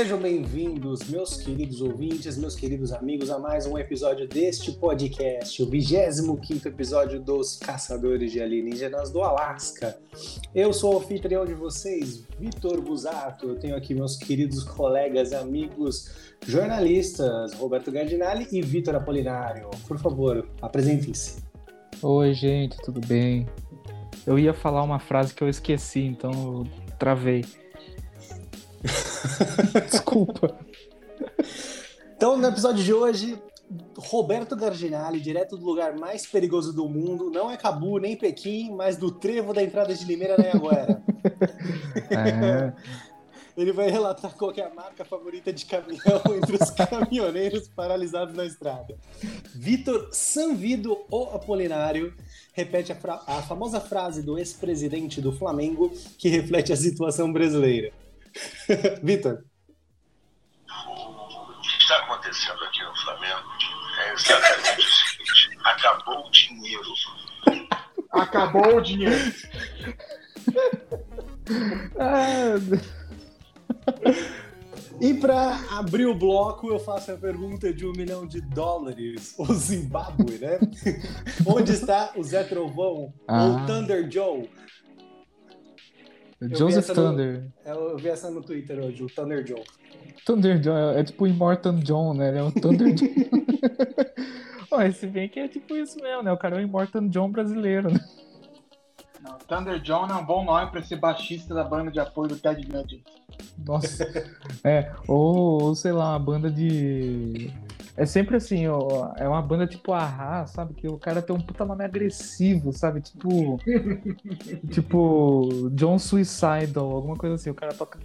Sejam bem-vindos, meus queridos ouvintes, meus queridos amigos, a mais um episódio deste podcast, o 25 episódio dos Caçadores de Alienígenas do Alasca. Eu sou o anfitrião de vocês, Vitor Busato. Eu tenho aqui meus queridos colegas, amigos, jornalistas, Roberto Gardinali e Vitor Apolinário. Por favor, apresentem-se. Oi, gente, tudo bem? Eu ia falar uma frase que eu esqueci, então eu travei. Desculpa. Então, no episódio de hoje, Roberto Garginali, direto do lugar mais perigoso do mundo, não é Cabu nem Pequim, mas do trevo da entrada de Limeira na Anhanguera. É, Ele vai relatar qual que é a marca favorita de caminhão entre os caminhoneiros paralisados na estrada. Vitor Sanvido, o Apolinário, repete a, a famosa frase do ex-presidente do Flamengo que reflete a situação brasileira. Vitor, O que está acontecendo aqui no Flamengo é exatamente o seguinte: acabou o dinheiro. Acabou o dinheiro. E para abrir o bloco, eu faço a pergunta de um milhão de dólares, o Zimbábue, né? Onde está o Zé Trovão, Ah. ou Thunder Joe? Joseph essa no- Thunder. Eu vi essa no Twitter hoje, o Thunder Joe. Thunder John é tipo o Immortan John, né? Ele é o Thunder John. Ó, se bem que é tipo isso mesmo, né? O cara é o Immortan John brasileiro, né? Não, Thunder John é um bom nome pra ser baixista da banda de apoio do Ted Nugget. Nossa. É, ou, ou sei lá, uma banda de. É sempre assim, ó, é uma banda tipo Ahá, sabe? Que o cara tem um puta nome agressivo, sabe? Tipo. tipo. John Suicidal, alguma coisa assim. O cara toca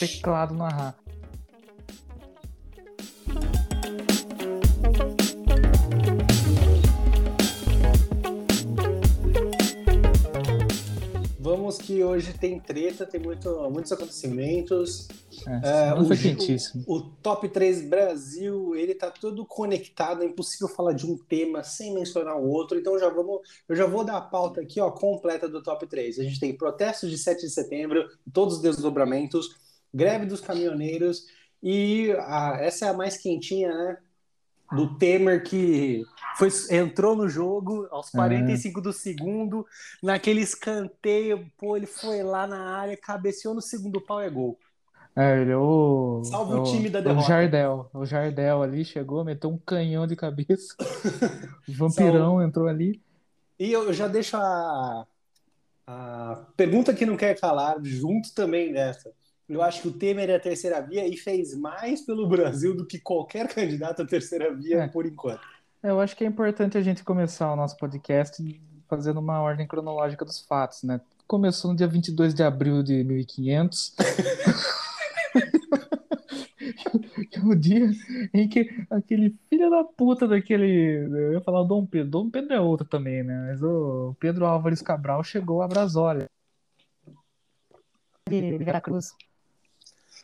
teclado no Ahá. Que hoje tem treta, tem muito, muitos acontecimentos. É, É, o- quentíssimo. O Top 3 Brasil, ele tá todo conectado, é impossível falar de um tema sem mencionar o outro, então já vamos, eu já vou dar a pauta aqui, ó, completa do Top 3. A gente tem protestos de 7 de setembro, todos os desdobramentos, greve dos caminhoneiros e a- essa é a mais quentinha, né? Do Temer que foi, entrou no jogo aos 45 do segundo, naquele escanteio, pô, ele foi lá na área, cabeceou no segundo pau, é gol. É, ele é o. Salve é o time da é derrota. O Jardel. O Jardel ali chegou, meteu um canhão de cabeça. O vampirão entrou ali. E eu já deixo a, a pergunta que não quer calar junto também dessa. Eu acho que o Temer é a terceira via e fez mais pelo Brasil do que qualquer candidato à terceira via É. por enquanto. Eu acho que é importante a gente começar o nosso podcast fazendo uma ordem cronológica dos fatos, né? Começou no dia 22 de abril de 1500. Que é o dia em que aquele filho da puta daquele. Eu ia falar o Dom Pedro. Dom Pedro é outro também, né? Mas o Pedro Álvares Cabral chegou a Brasólia. Veracruz.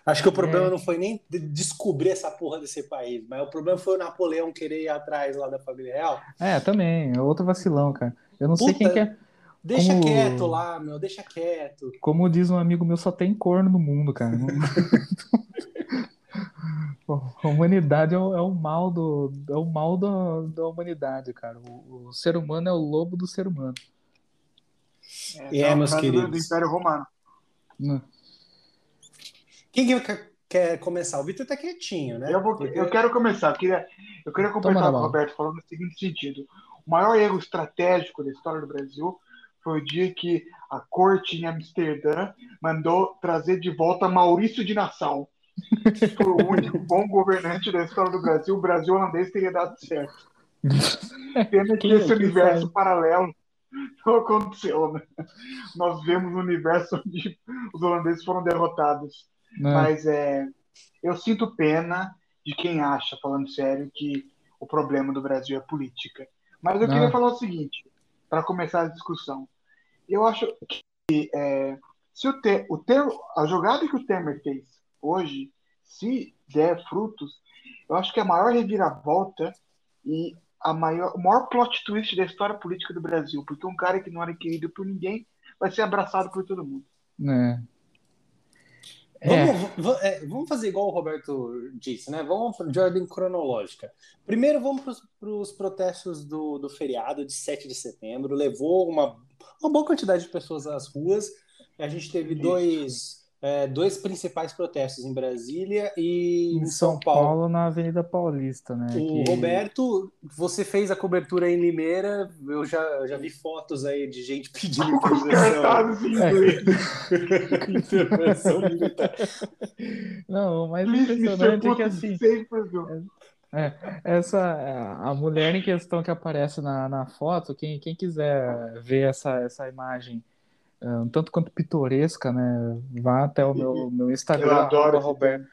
Acho que o problema É. não foi nem de- descobrir essa porra desse país, mas o problema foi o Napoleão querer ir atrás lá da família real. É, também. É outro vacilão, cara. Eu não sei Puta. quem que é. Deixa Como- quieto lá, meu, deixa quieto. Como diz um amigo meu, só tem corno no mundo, cara. A humanidade é o, é o mal do é o mal da, da humanidade, cara. O, o ser humano é o lobo do ser humano. E é, uma meus do- queridos. Do Império Romano. Né? Quem que quer- começar? O Vitor tá quietinho, né? Eu, vou, eu quero começar. Eu queria, eu queria completar o. Roberto falou no seguinte sentido. O maior erro estratégico da história do Brasil foi o dia que a corte em Amsterdã mandou trazer de volta Maurício de Nassau. Foi o único bom governante da história do Brasil. O Brasil holandês teria dado certo. Pena que Quem- esse universo sabe? paralelo não aconteceu, né? Nós vemos um universo onde os holandeses foram derrotados. Né? Mas é, eu sinto pena de quem acha, falando sério, que o problema do Brasil é política. Mas eu Não. queria falar o seguinte, para começar a discussão. Eu acho que é, se o, Te- o a jogada que o Temer fez hoje, se der frutos, eu acho que é a maior reviravolta e a maior, o maior plot twist da história política do Brasil, porque um cara que não era querido por ninguém vai ser abraçado por todo mundo. Né? É. Vamos, é, vamos fazer igual o Roberto disse, né? Vamos de ordem cronológica. Primeiro, vamos para os protestos do, do feriado de 7 de setembro. Levou uma, uma boa quantidade de pessoas às ruas. A gente teve dois é, dois principais protestos em Brasília e em São, São Paulo. Paulo. na Avenida Paulista, né? O que... Roberto, você fez a cobertura em Limeira, eu já, já vi fotos aí de gente pedindo intervenção. militar. Não, o mais impressionante é que assim. É, essa a mulher em questão que aparece na, na foto, quem, quem quiser ver essa, essa imagem é, um tanto quanto pitoresca, né? Vá até o meu, meu Instagram, Eu adoro Roberto.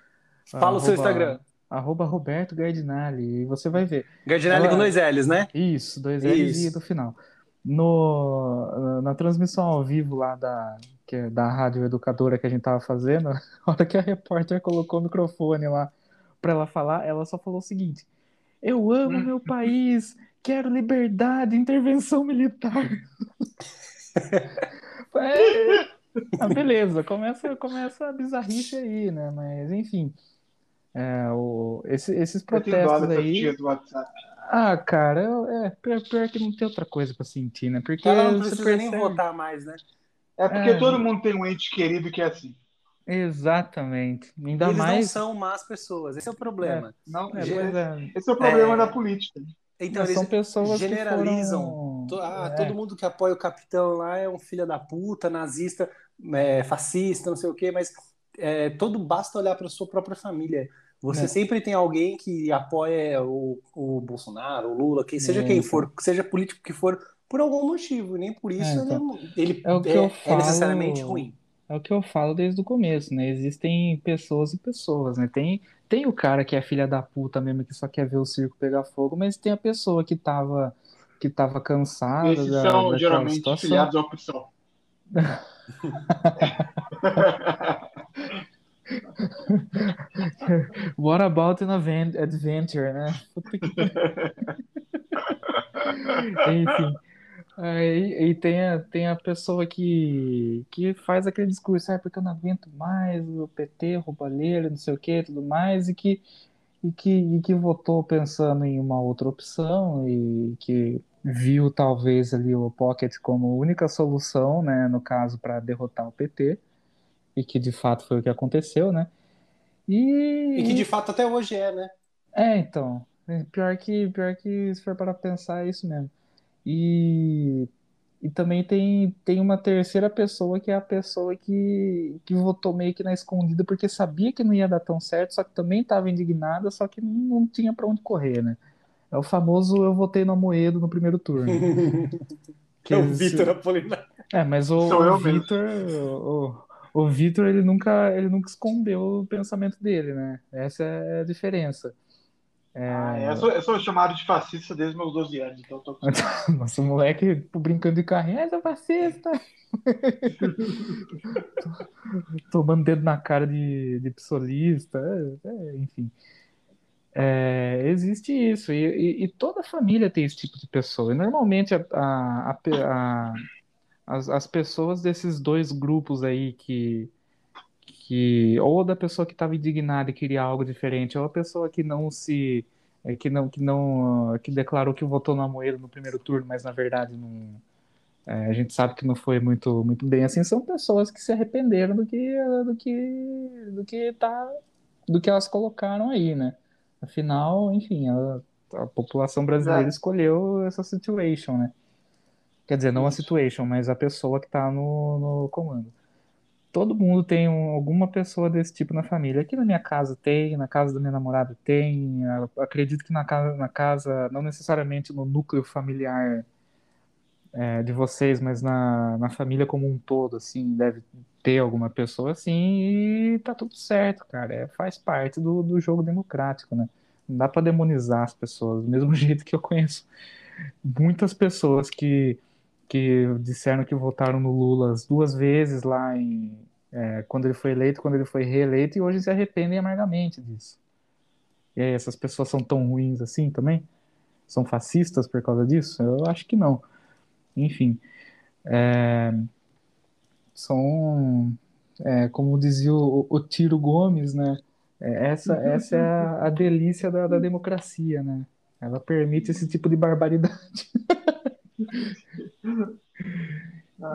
Fala o seu Instagram. Arroba Roberto Gardinali, e você vai ver. Gardinali Ela... com dois L's, né? Isso, dois L's e do final. No, na transmissão ao vivo lá da, que, é da rádio educadora que a gente tava fazendo, a hora que a repórter colocou o microfone lá para ela falar, ela só falou o seguinte: Eu amo meu país, quero liberdade, intervenção militar. É, ah, beleza, começa, começa a bizarrice aí, né? Mas, enfim. É, o, esse, esses protestos aí. Ah, cara, eu, é, pior, pior, que não tem outra coisa pra sentir, né? Porque Ela não precisa percebe... nem votar mais, né? É porque é, todo mundo tem um ente querido que é assim. Exatamente. Ainda Eles mais... não são más pessoas, esse é o problema. É, não, é, é. Esse é o problema da política. Então, eles são pessoas generalizam. Foram... Ah, é. todo mundo que apoia o capitão lá é um filho da puta, nazista, é, fascista, não sei o quê, mas é, todo basta olhar para sua própria família. Você é. sempre tem alguém que apoia o, o Bolsonaro, o Lula, quem seja quem for, seja político que for, por algum motivo, nem por isso é, então, ele, é, é, falo... necessariamente ruim. É o que eu falo desde o começo, né? Existem pessoas e pessoas, né? Tem, tem o cara que é filha da puta mesmo, que só quer ver o circo pegar fogo, mas tem a pessoa que tava, que tava cansada. Esses da, são geralmente situação. filiados à opção. What about an adventure, né? Enfim. Aí, e tem a, tem a pessoa que, que faz aquele discurso, ah, porque eu não aguento mais o PT, roubalheiro, não sei o que, tudo mais, e que, e, que, e que votou pensando em uma outra opção e que viu talvez ali o Pocket como única solução, né, no caso, para derrotar o PT, e que de fato foi o que aconteceu, né? E, e que de fato até hoje é, né? É, então. Pior que, pior que se for para pensar, é isso mesmo. E, e também tem, tem uma terceira pessoa que é a pessoa que, que votou meio que na escondida porque sabia que não ia dar tão certo, só que também estava indignada, só que não, não tinha para onde correr, né? É o famoso eu votei no Amoedo no primeiro turno. que é o Vitor Apolinário. É, mas o, o Vitor, o, o Vitor ele nunca, ele nunca escondeu o pensamento dele, né? Essa é a diferença. É... Ah, eu, sou, eu sou chamado de fascista desde meus 12 anos, então eu tô Nossa, o moleque brincando de carrinho, é, sou fascista! Tomando dedo na cara de, de psolista, é, é, enfim. É, existe isso, e, e, e, toda família tem esse tipo de pessoa. E normalmente a, a, a, as, as pessoas desses dois grupos aí que, que ou da pessoa que estava indignada e queria algo diferente, ou a pessoa que não se é, que não que não que declarou que votou no Amoedo no primeiro turno, mas na verdade não é, a gente sabe que não foi muito muito bem assim, são pessoas que se arrependeram do que do que do que tá do que elas colocaram aí, né? Afinal, enfim, a, a população brasileira é. escolheu essa situation, né? Quer dizer, não a situation, mas a pessoa que está no, no comando todo mundo tem um, alguma pessoa desse tipo na família. Aqui na minha casa tem, na casa da minha namorada tem. acredito que na casa, na casa, não necessariamente no núcleo familiar é, de vocês, mas na, na família como um todo, assim, deve ter alguma pessoa assim e tá tudo certo, cara. É, faz parte do, do jogo democrático, né? Não dá para demonizar as pessoas, do mesmo jeito que eu conheço muitas pessoas que que disseram que votaram no Lula as duas vezes lá em é, quando ele foi eleito, quando ele foi reeleito, e hoje se arrependem amargamente disso. E aí, essas pessoas são tão ruins assim também? São fascistas por causa disso? Eu acho que não. Enfim, é, são É, como dizia o, o Tiro Gomes, né? É, essa, essa é a, a delícia da, da democracia, né? Ela permite esse tipo de barbaridade.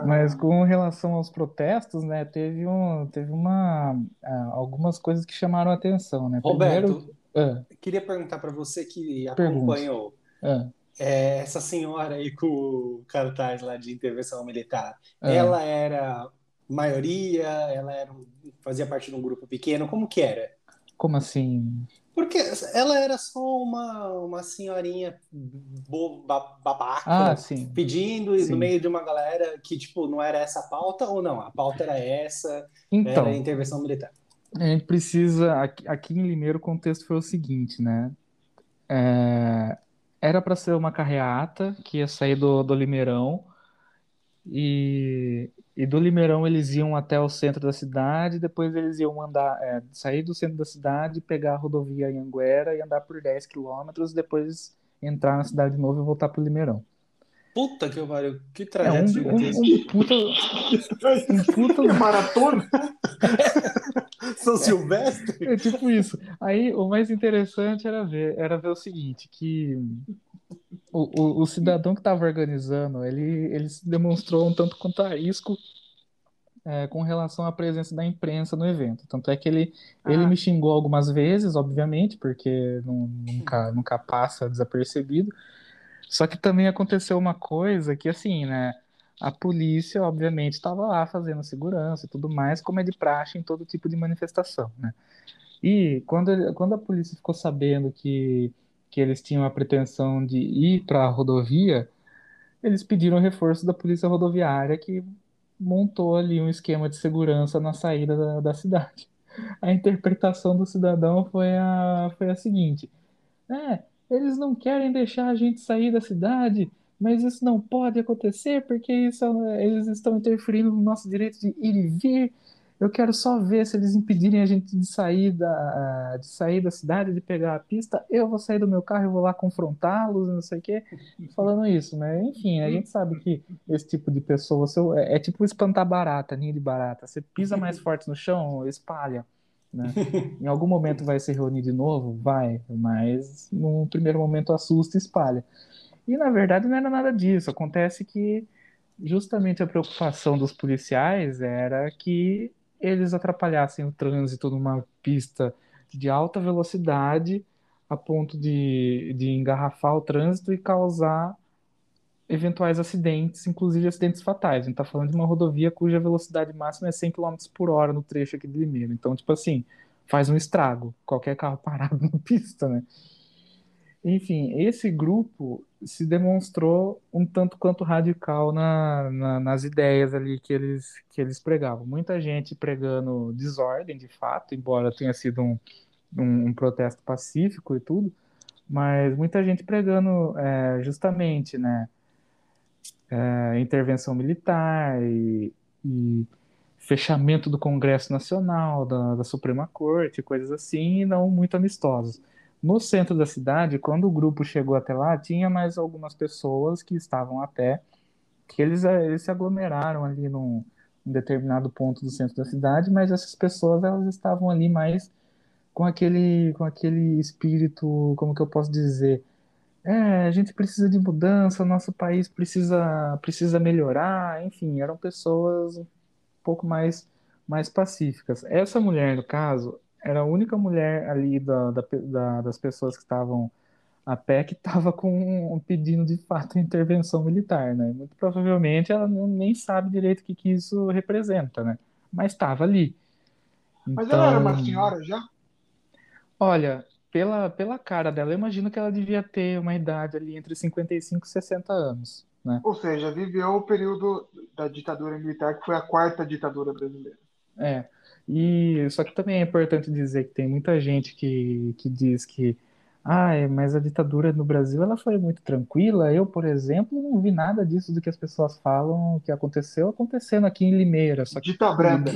Mas com relação aos protestos, né, teve, um, teve uma, uh, algumas coisas que chamaram a atenção, né? Roberto, Primeiro, uh, queria perguntar para você que acompanhou. É, essa senhora aí com o cartaz lá de intervenção militar. Ela era maioria? Ela era, fazia parte de um grupo pequeno? Como que era? Como assim? Porque ela era só uma, uma senhorinha babaca ah, sim. pedindo sim. no meio de uma galera que, tipo, não era essa a pauta ou não? A pauta era essa, então, era a intervenção militar. A gente precisa. Aqui, aqui em Limeiro o contexto foi o seguinte, né? É, era para ser uma carreata que ia sair do, do Limeirão e e do Limeirão eles iam até o centro da cidade, depois eles iam andar, é, sair do centro da cidade, pegar a rodovia em Anguera e andar por 10 quilômetros, depois entrar na cidade de novo e voltar pro Limeirão. Puta que pariu, que trajeto é um, um, um, puta. Um puta. maratona? São Silvestre? É tipo isso. Aí o mais interessante era ver, era ver o seguinte, que o, o, o cidadão que estava organizando, ele, ele se demonstrou um tanto quanto a risco é, com relação à presença da imprensa no evento. Tanto é que ele, ah. ele me xingou algumas vezes, obviamente, porque não, nunca, nunca passa desapercebido. Só que também aconteceu uma coisa que, assim, né? A polícia, obviamente, estava lá fazendo segurança e tudo mais, como é de praxe em todo tipo de manifestação, né? E quando, quando a polícia ficou sabendo que que eles tinham a pretensão de ir para a rodovia, eles pediram reforço da polícia rodoviária que montou ali um esquema de segurança na saída da, da cidade. A interpretação do cidadão foi a, foi a seguinte: é, eles não querem deixar a gente sair da cidade, mas isso não pode acontecer porque isso, eles estão interferindo no nosso direito de ir e vir eu quero só ver se eles impedirem a gente de sair da, de sair da cidade, de pegar a pista. Eu vou sair do meu carro e vou lá confrontá-los, não sei o quê, falando isso, né? Enfim, a gente sabe que esse tipo de pessoa você, é, é tipo espantar barata, ninho de barata. Você pisa mais forte no chão, espalha. Né? Em algum momento vai se reunir de novo? Vai, mas num primeiro momento assusta e espalha. E na verdade não era nada disso. Acontece que justamente a preocupação dos policiais era que eles atrapalhassem o trânsito numa pista de alta velocidade a ponto de, de engarrafar o trânsito e causar eventuais acidentes, inclusive acidentes fatais. A gente está falando de uma rodovia cuja velocidade máxima é 100 km por hora no trecho aqui de Limeira. Então, tipo assim, faz um estrago, qualquer carro parado na pista, né? Enfim, esse grupo se demonstrou um tanto quanto radical na, na, nas ideias ali que eles, que eles pregavam. Muita gente pregando desordem, de fato, embora tenha sido um, um, um protesto pacífico e tudo, mas muita gente pregando é, justamente, né, é, intervenção militar e, e, fechamento do Congresso Nacional, da, da Suprema Corte, coisas assim, não muito amistosos. No centro da cidade, quando o grupo chegou até lá, tinha mais algumas pessoas que estavam a pé, que eles, eh, eles se aglomeraram ali num, num determinado ponto do centro da cidade, mas essas pessoas elas estavam ali mais com aquele, com aquele espírito, como que eu posso dizer? É, a gente precisa de mudança, nosso país precisa, precisa melhorar, enfim, eram pessoas um pouco mais, mais pacíficas. Essa mulher, no caso, era a única mulher ali da, da, da, das pessoas que estavam a pé que estava com um pedindo de fato intervenção militar, né? Muito provavelmente ela não, nem sabe direito o que, que isso representa, né? Mas estava ali. Mas ela era uma então, senhora já? Olha, pela, pela cara dela, eu imagino que ela devia ter uma idade ali entre 55 e 60 anos, né? Ou seja, viveu o período da ditadura militar, que foi a quarta ditadura brasileira. É. E só que também é importante dizer que tem muita gente que, que diz que ah, mas a ditadura no Brasil ela foi muito tranquila. Eu, por exemplo, não vi nada disso do que as pessoas falam que aconteceu acontecendo aqui em Limeira. Só que, Dita Branda.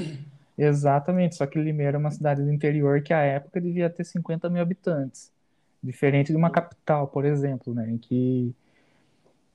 Exatamente, só que Limeira é uma cidade do interior que à época devia ter 50 mil habitantes. Diferente de uma capital, por exemplo, né, em que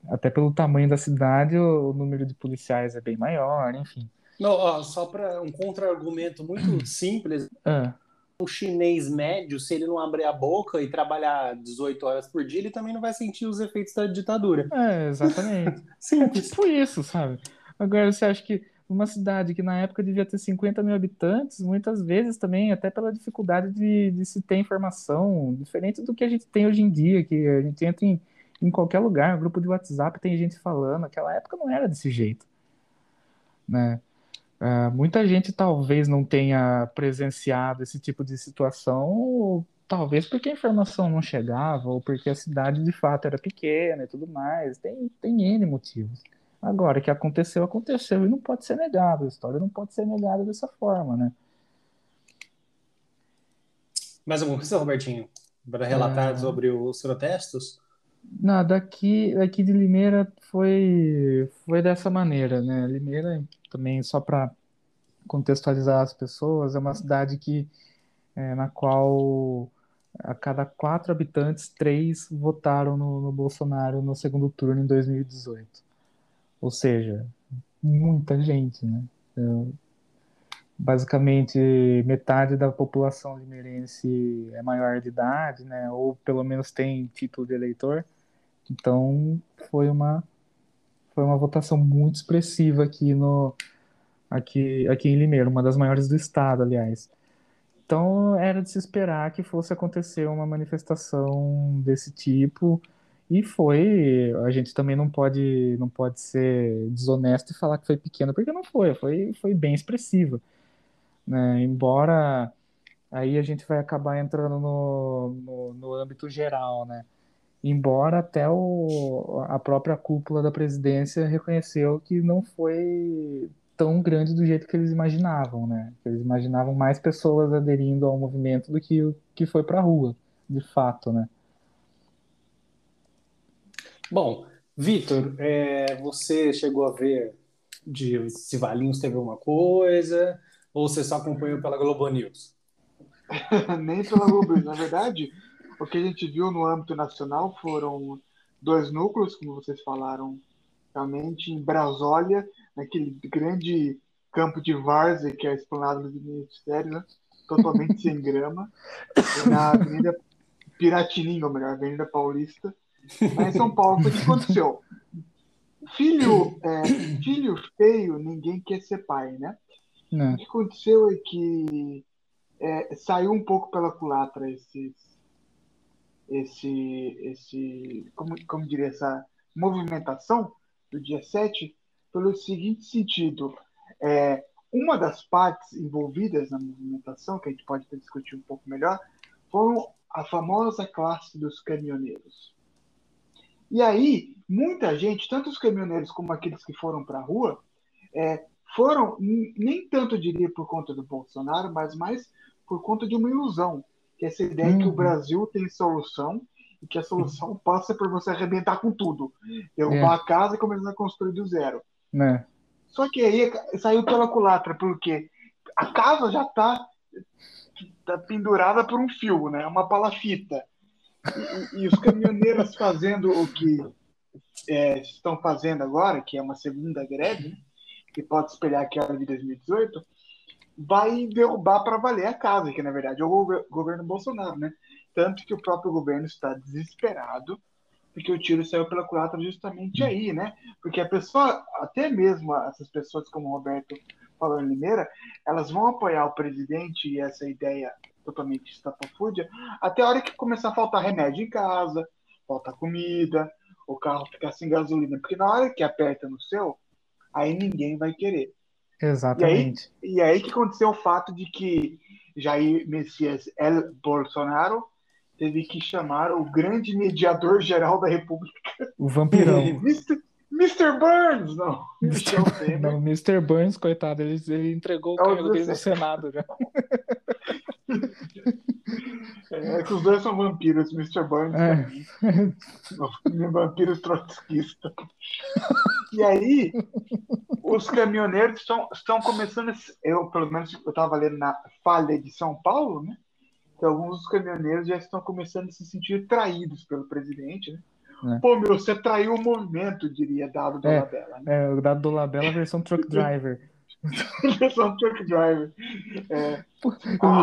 até pelo tamanho da cidade o número de policiais é bem maior, enfim. Não, ó, só para um contra-argumento muito simples, Ah, um chinês médio, se ele não abrir a boca e trabalhar 18 horas por dia, ele também não vai sentir os efeitos da ditadura. é, exatamente. É Simples. tipo isso, sabe? Agora, você acha que uma cidade que na época devia ter 50 mil habitantes, muitas vezes também, até pela dificuldade de, de se ter informação, diferente do que a gente tem hoje em dia, que a gente entra em, em qualquer lugar, um grupo de WhatsApp tem gente falando, naquela época não era desse jeito, né? Ah, muita gente talvez não tenha presenciado esse tipo de situação, ou talvez porque a informação não chegava, ou porque a cidade de fato era pequena e tudo mais. Tem, tem N motivos. Agora, que aconteceu, aconteceu, e não pode ser negado. A história não pode ser negada dessa forma, né? Mais alguma coisa, Robertinho? Para relatar É. sobre os protestos? Não, daqui, daqui de Limeira foi, foi dessa maneira, né? Limeira, também só para contextualizar as pessoas, é uma cidade que, é, na qual a cada quatro habitantes, três votaram no, no Bolsonaro no segundo turno em 2018. Ou seja, muita gente, né? Então, basicamente, metade da população limeirense é maior de idade, né? Ou pelo menos tem título de eleitor. Então, foi uma, foi uma votação muito expressiva aqui no, aqui, aqui em Limeira, uma das maiores do estado, aliás. Então, era de se esperar que fosse acontecer uma manifestação desse tipo, e foi. A gente também não pode, não pode ser desonesto e falar que foi pequena, porque não foi, foi, foi bem expressiva, né? Embora aí a gente vai acabar entrando no, no, no âmbito geral, né? Embora até o, a própria cúpula da presidência reconheceu que não foi tão grande do jeito que eles imaginavam, né? Eles imaginavam mais pessoas aderindo ao movimento do que o que foi para a rua, de fato, né? Bom, Vitor, é, você chegou a ver de se Valinhos teve alguma coisa ou você só acompanhou pela Globo News? Nem pela Globo. Na verdade, o que a gente viu no âmbito nacional foram dois núcleos, como vocês falaram, realmente em Brasólia, naquele grande campo de várzea que é a esplanada dos ministérios, né? totalmente sem grama, na Avenida Piratininga, ou melhor, Avenida Paulista. Mas em São Paulo, o que aconteceu? Filho, é, filho feio, ninguém quer ser pai, né? Né? O que aconteceu é que é, saiu um pouco pela culatra esses, esse, esse, como, como diria, essa movimentação do dia 7, pelo seguinte sentido. É, uma das partes envolvidas na movimentação, que a gente pode discutir um pouco melhor, foram a famosa classe dos caminhoneiros. E aí, muita gente, tanto os caminhoneiros como aqueles que foram para a rua, é, foram, nem tanto diria por conta do Bolsonaro, mas mais por conta de uma ilusão, que é essa ideia que o Uhum. Brasil tem solução e que a solução passa por você arrebentar com tudo, derrubar a casa e começar a construir do zero. Né? Só que aí saiu pela culatra, porque a casa já está tá pendurada por um fio, né? Uma palafita. E, e- os caminhoneiros fazendo o que é, estão fazendo agora, que é uma segunda greve, né? que pode espelhar aquela de 2018, vai derrubar para valer a casa, que na verdade é o gover- governo Bolsonaro, né? Tanto que o próprio governo está desesperado, porque o tiro saiu pela culatra justamente aí, né? Porque a pessoa, até mesmo essas pessoas como o Roberto falou em Limeira, elas vão apoiar o presidente e essa ideia totalmente estapafúrdia até a hora que começar a faltar remédio em casa, faltar comida, o carro ficar sem gasolina. Porque na hora que aperta no seu, aí ninguém vai querer. Exatamente. E aí que aconteceu o fato de que Jair Messias El Bolsonaro teve que chamar o grande mediador geral da República, O vampirão. Mr. Mr. Burns, não, Temer. Não, Mr. Burns, coitado, ele, ele entregou o É cargo dele no 17. Senado já. É que os dois são vampiros, Mr. Burns É. também. vampiros trotskistas. E aí, os caminhoneiros estão, estão começando. Eu, pelo menos, eu estava lendo na Falha de São Paulo, né? Que alguns dos caminhoneiros já estão começando a se sentir traídos pelo presidente, né? É. Pô, meu, você traiu o movimento, diria Dado É. Dolabella. Né? É, o dado do Labela versão truck driver. É um truck driver. É, Pô,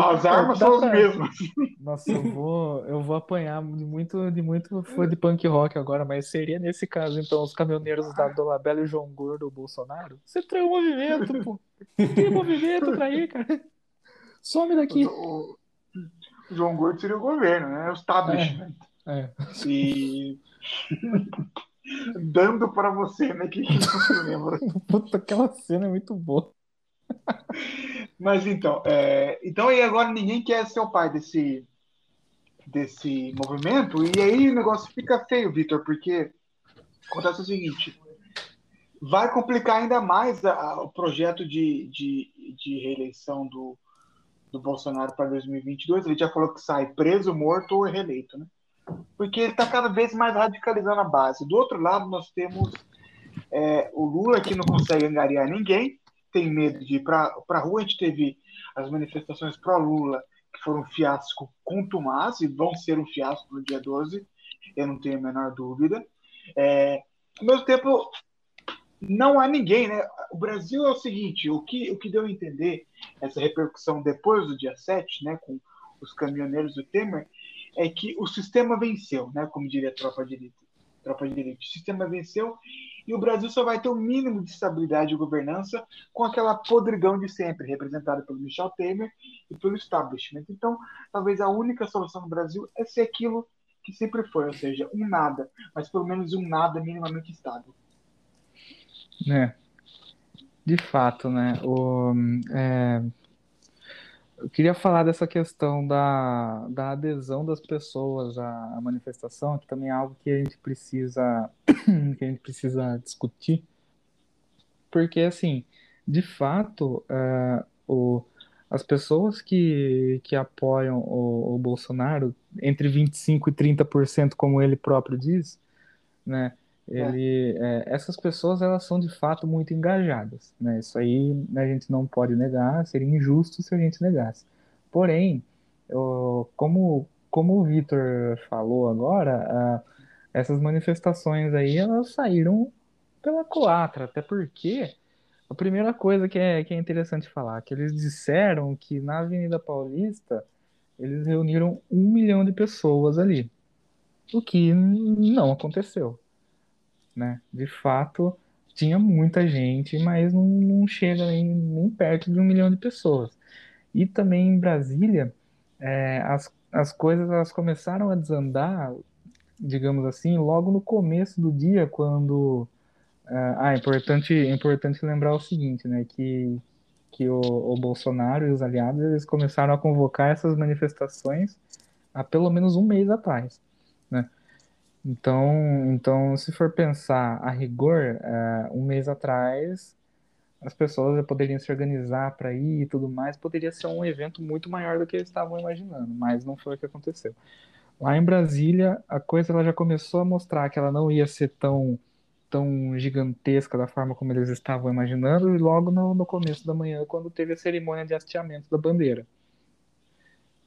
as armas são as mesmas. Nossa, eu vou, eu vou apanhar de muito, de muito fã de punk rock agora, mas seria nesse caso, então, os caminhoneiros da Dolabella e o João Gordo, o Bolsonaro? Você tem um movimento, pô. Tem movimento pra ir, cara. Some daqui. O, o João Gordo seria o governo, né? O establishment. É. E dando para você, né? Que, que não se lembra. Puta, aquela cena é muito boa. Mas então, é, então e agora ninguém quer ser o pai desse, desse movimento, e aí o negócio fica feio, Vitor, porque acontece o seguinte: vai complicar ainda mais a- a- o projeto de, de, de reeleição do, do Bolsonaro para 2022. Ele já falou que sai preso, morto ou reeleito, né? Porque ele está cada vez mais radicalizando a base. Do outro lado, nós temos é, o Lula, que não consegue angariar ninguém, tem medo de ir para a rua. A gente teve as manifestações pró-Lula, que foram um fiasco contumaz e vão ser um fiasco no dia 12, eu não tenho a menor dúvida. É, ao mesmo tempo, não há ninguém, né? O Brasil é o seguinte: o que, o que deu a entender essa repercussão depois do dia 7, né, com os caminhoneiros do Temer, é que o sistema venceu, né? Como diria a tropa de elite. Tropa de elite. O sistema venceu e o Brasil só vai ter o mínimo de estabilidade e governança com aquela podridão de sempre, representada pelo Michel Temer e pelo establishment. Então, talvez a única solução no Brasil é ser aquilo que sempre foi, ou seja, um nada, mas pelo menos um nada minimamente estável. né? De fato, né? O, é, eu queria falar dessa questão da, da adesão das pessoas à, à manifestação, que também é algo que a gente precisa que a gente precisa discutir, porque assim, de fato, é, o, as pessoas que, que apoiam o, o Bolsonaro, entre 25% e 30%, como ele próprio diz, né? Ele, é, essas pessoas elas são de fato muito engajadas, né? Isso aí a gente não pode negar, seria injusto se a gente negasse. Porém, eu- como, como o Vitor falou agora, ah, essas manifestações aí elas saíram pela culatra, até porque a primeira coisa que é, que é interessante falar, que eles disseram que na Avenida Paulista eles reuniram um milhão de pessoas ali, o que não aconteceu né? De fato, tinha muita gente, mas não, não chega nem, nem perto de um milhão de pessoas. E também em Brasília, é, as, as coisas elas começaram a desandar, digamos assim, logo no começo do dia, quando. é, ah, é importante, é importante lembrar o seguinte, né? Que, que o, o Bolsonaro e os aliados eles começaram a convocar essas manifestações há pelo menos um mês atrás, né? Então, então, se for pensar a rigor, é, um mês atrás, as pessoas poderiam se organizar para ir e tudo mais, poderia ser um evento muito maior do que eles estavam imaginando, mas não foi o que aconteceu. Lá em Brasília, a coisa ela já começou a mostrar que ela não ia ser tão, tão gigantesca da forma como eles estavam imaginando, e logo no, no começo da manhã, quando teve a cerimônia de hasteamento da bandeira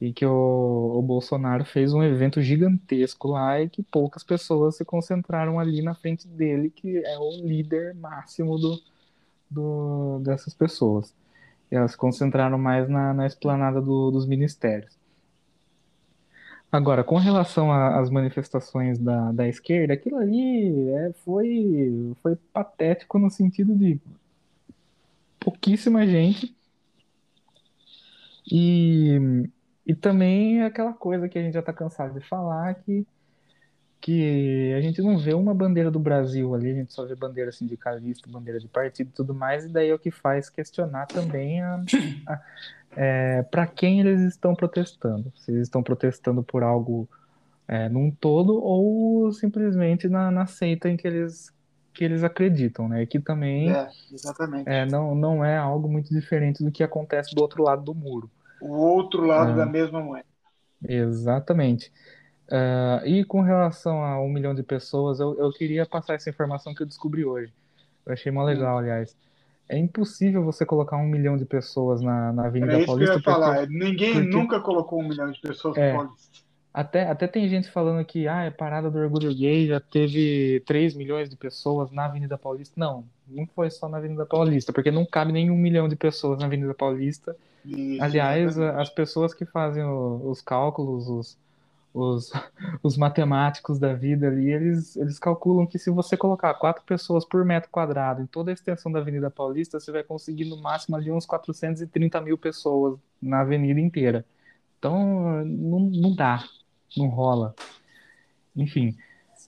e que o, o Bolsonaro fez um evento gigantesco lá e que poucas pessoas se concentraram ali na frente dele, que é o líder máximo do, do, dessas pessoas. E elas se concentraram mais na, na esplanada do- dos ministérios. Agora, com relação às manifestações da, da esquerda, aquilo ali é, foi, foi patético no sentido de pouquíssima gente e, e também é aquela coisa que a gente já está cansado de falar, que, que a gente não vê uma bandeira do Brasil ali, a gente só vê bandeira sindicalista, bandeira de partido e tudo mais, e daí é o que faz questionar também a, a, é, para quem eles estão protestando. Se eles estão protestando por algo é, num todo ou simplesmente na, na seita em que eles, que eles acreditam, né? Que também É, exatamente. é, não, não é algo muito diferente do que acontece do outro lado do muro. O outro lado É. da mesma moeda. Exatamente. Ah, e com relação a um milhão de pessoas, eu, eu queria passar essa informação que eu descobri hoje. Eu achei mó legal, aliás. É impossível você colocar um milhão de pessoas na, na Avenida Era isso que eu Paulista, ia porque falar. Ninguém porque- nunca colocou um milhão de pessoas É. no Paulista. até, até tem gente falando que ah, é parada do orgulho gay, já teve 3 milhões de pessoas na Avenida Paulista. Não, Não foi só na Avenida Paulista, porque não cabe nem um milhão de pessoas na Avenida Paulista. Isso, Aliás, exatamente. as pessoas que fazem o- os cálculos, os, os, os matemáticos da vida ali, eles, eles calculam que se você colocar quatro pessoas por metro quadrado em toda a extensão da Avenida Paulista, você vai conseguir no máximo ali uns 430 mil pessoas na avenida inteira. Então, não, não dá, não rola. Enfim,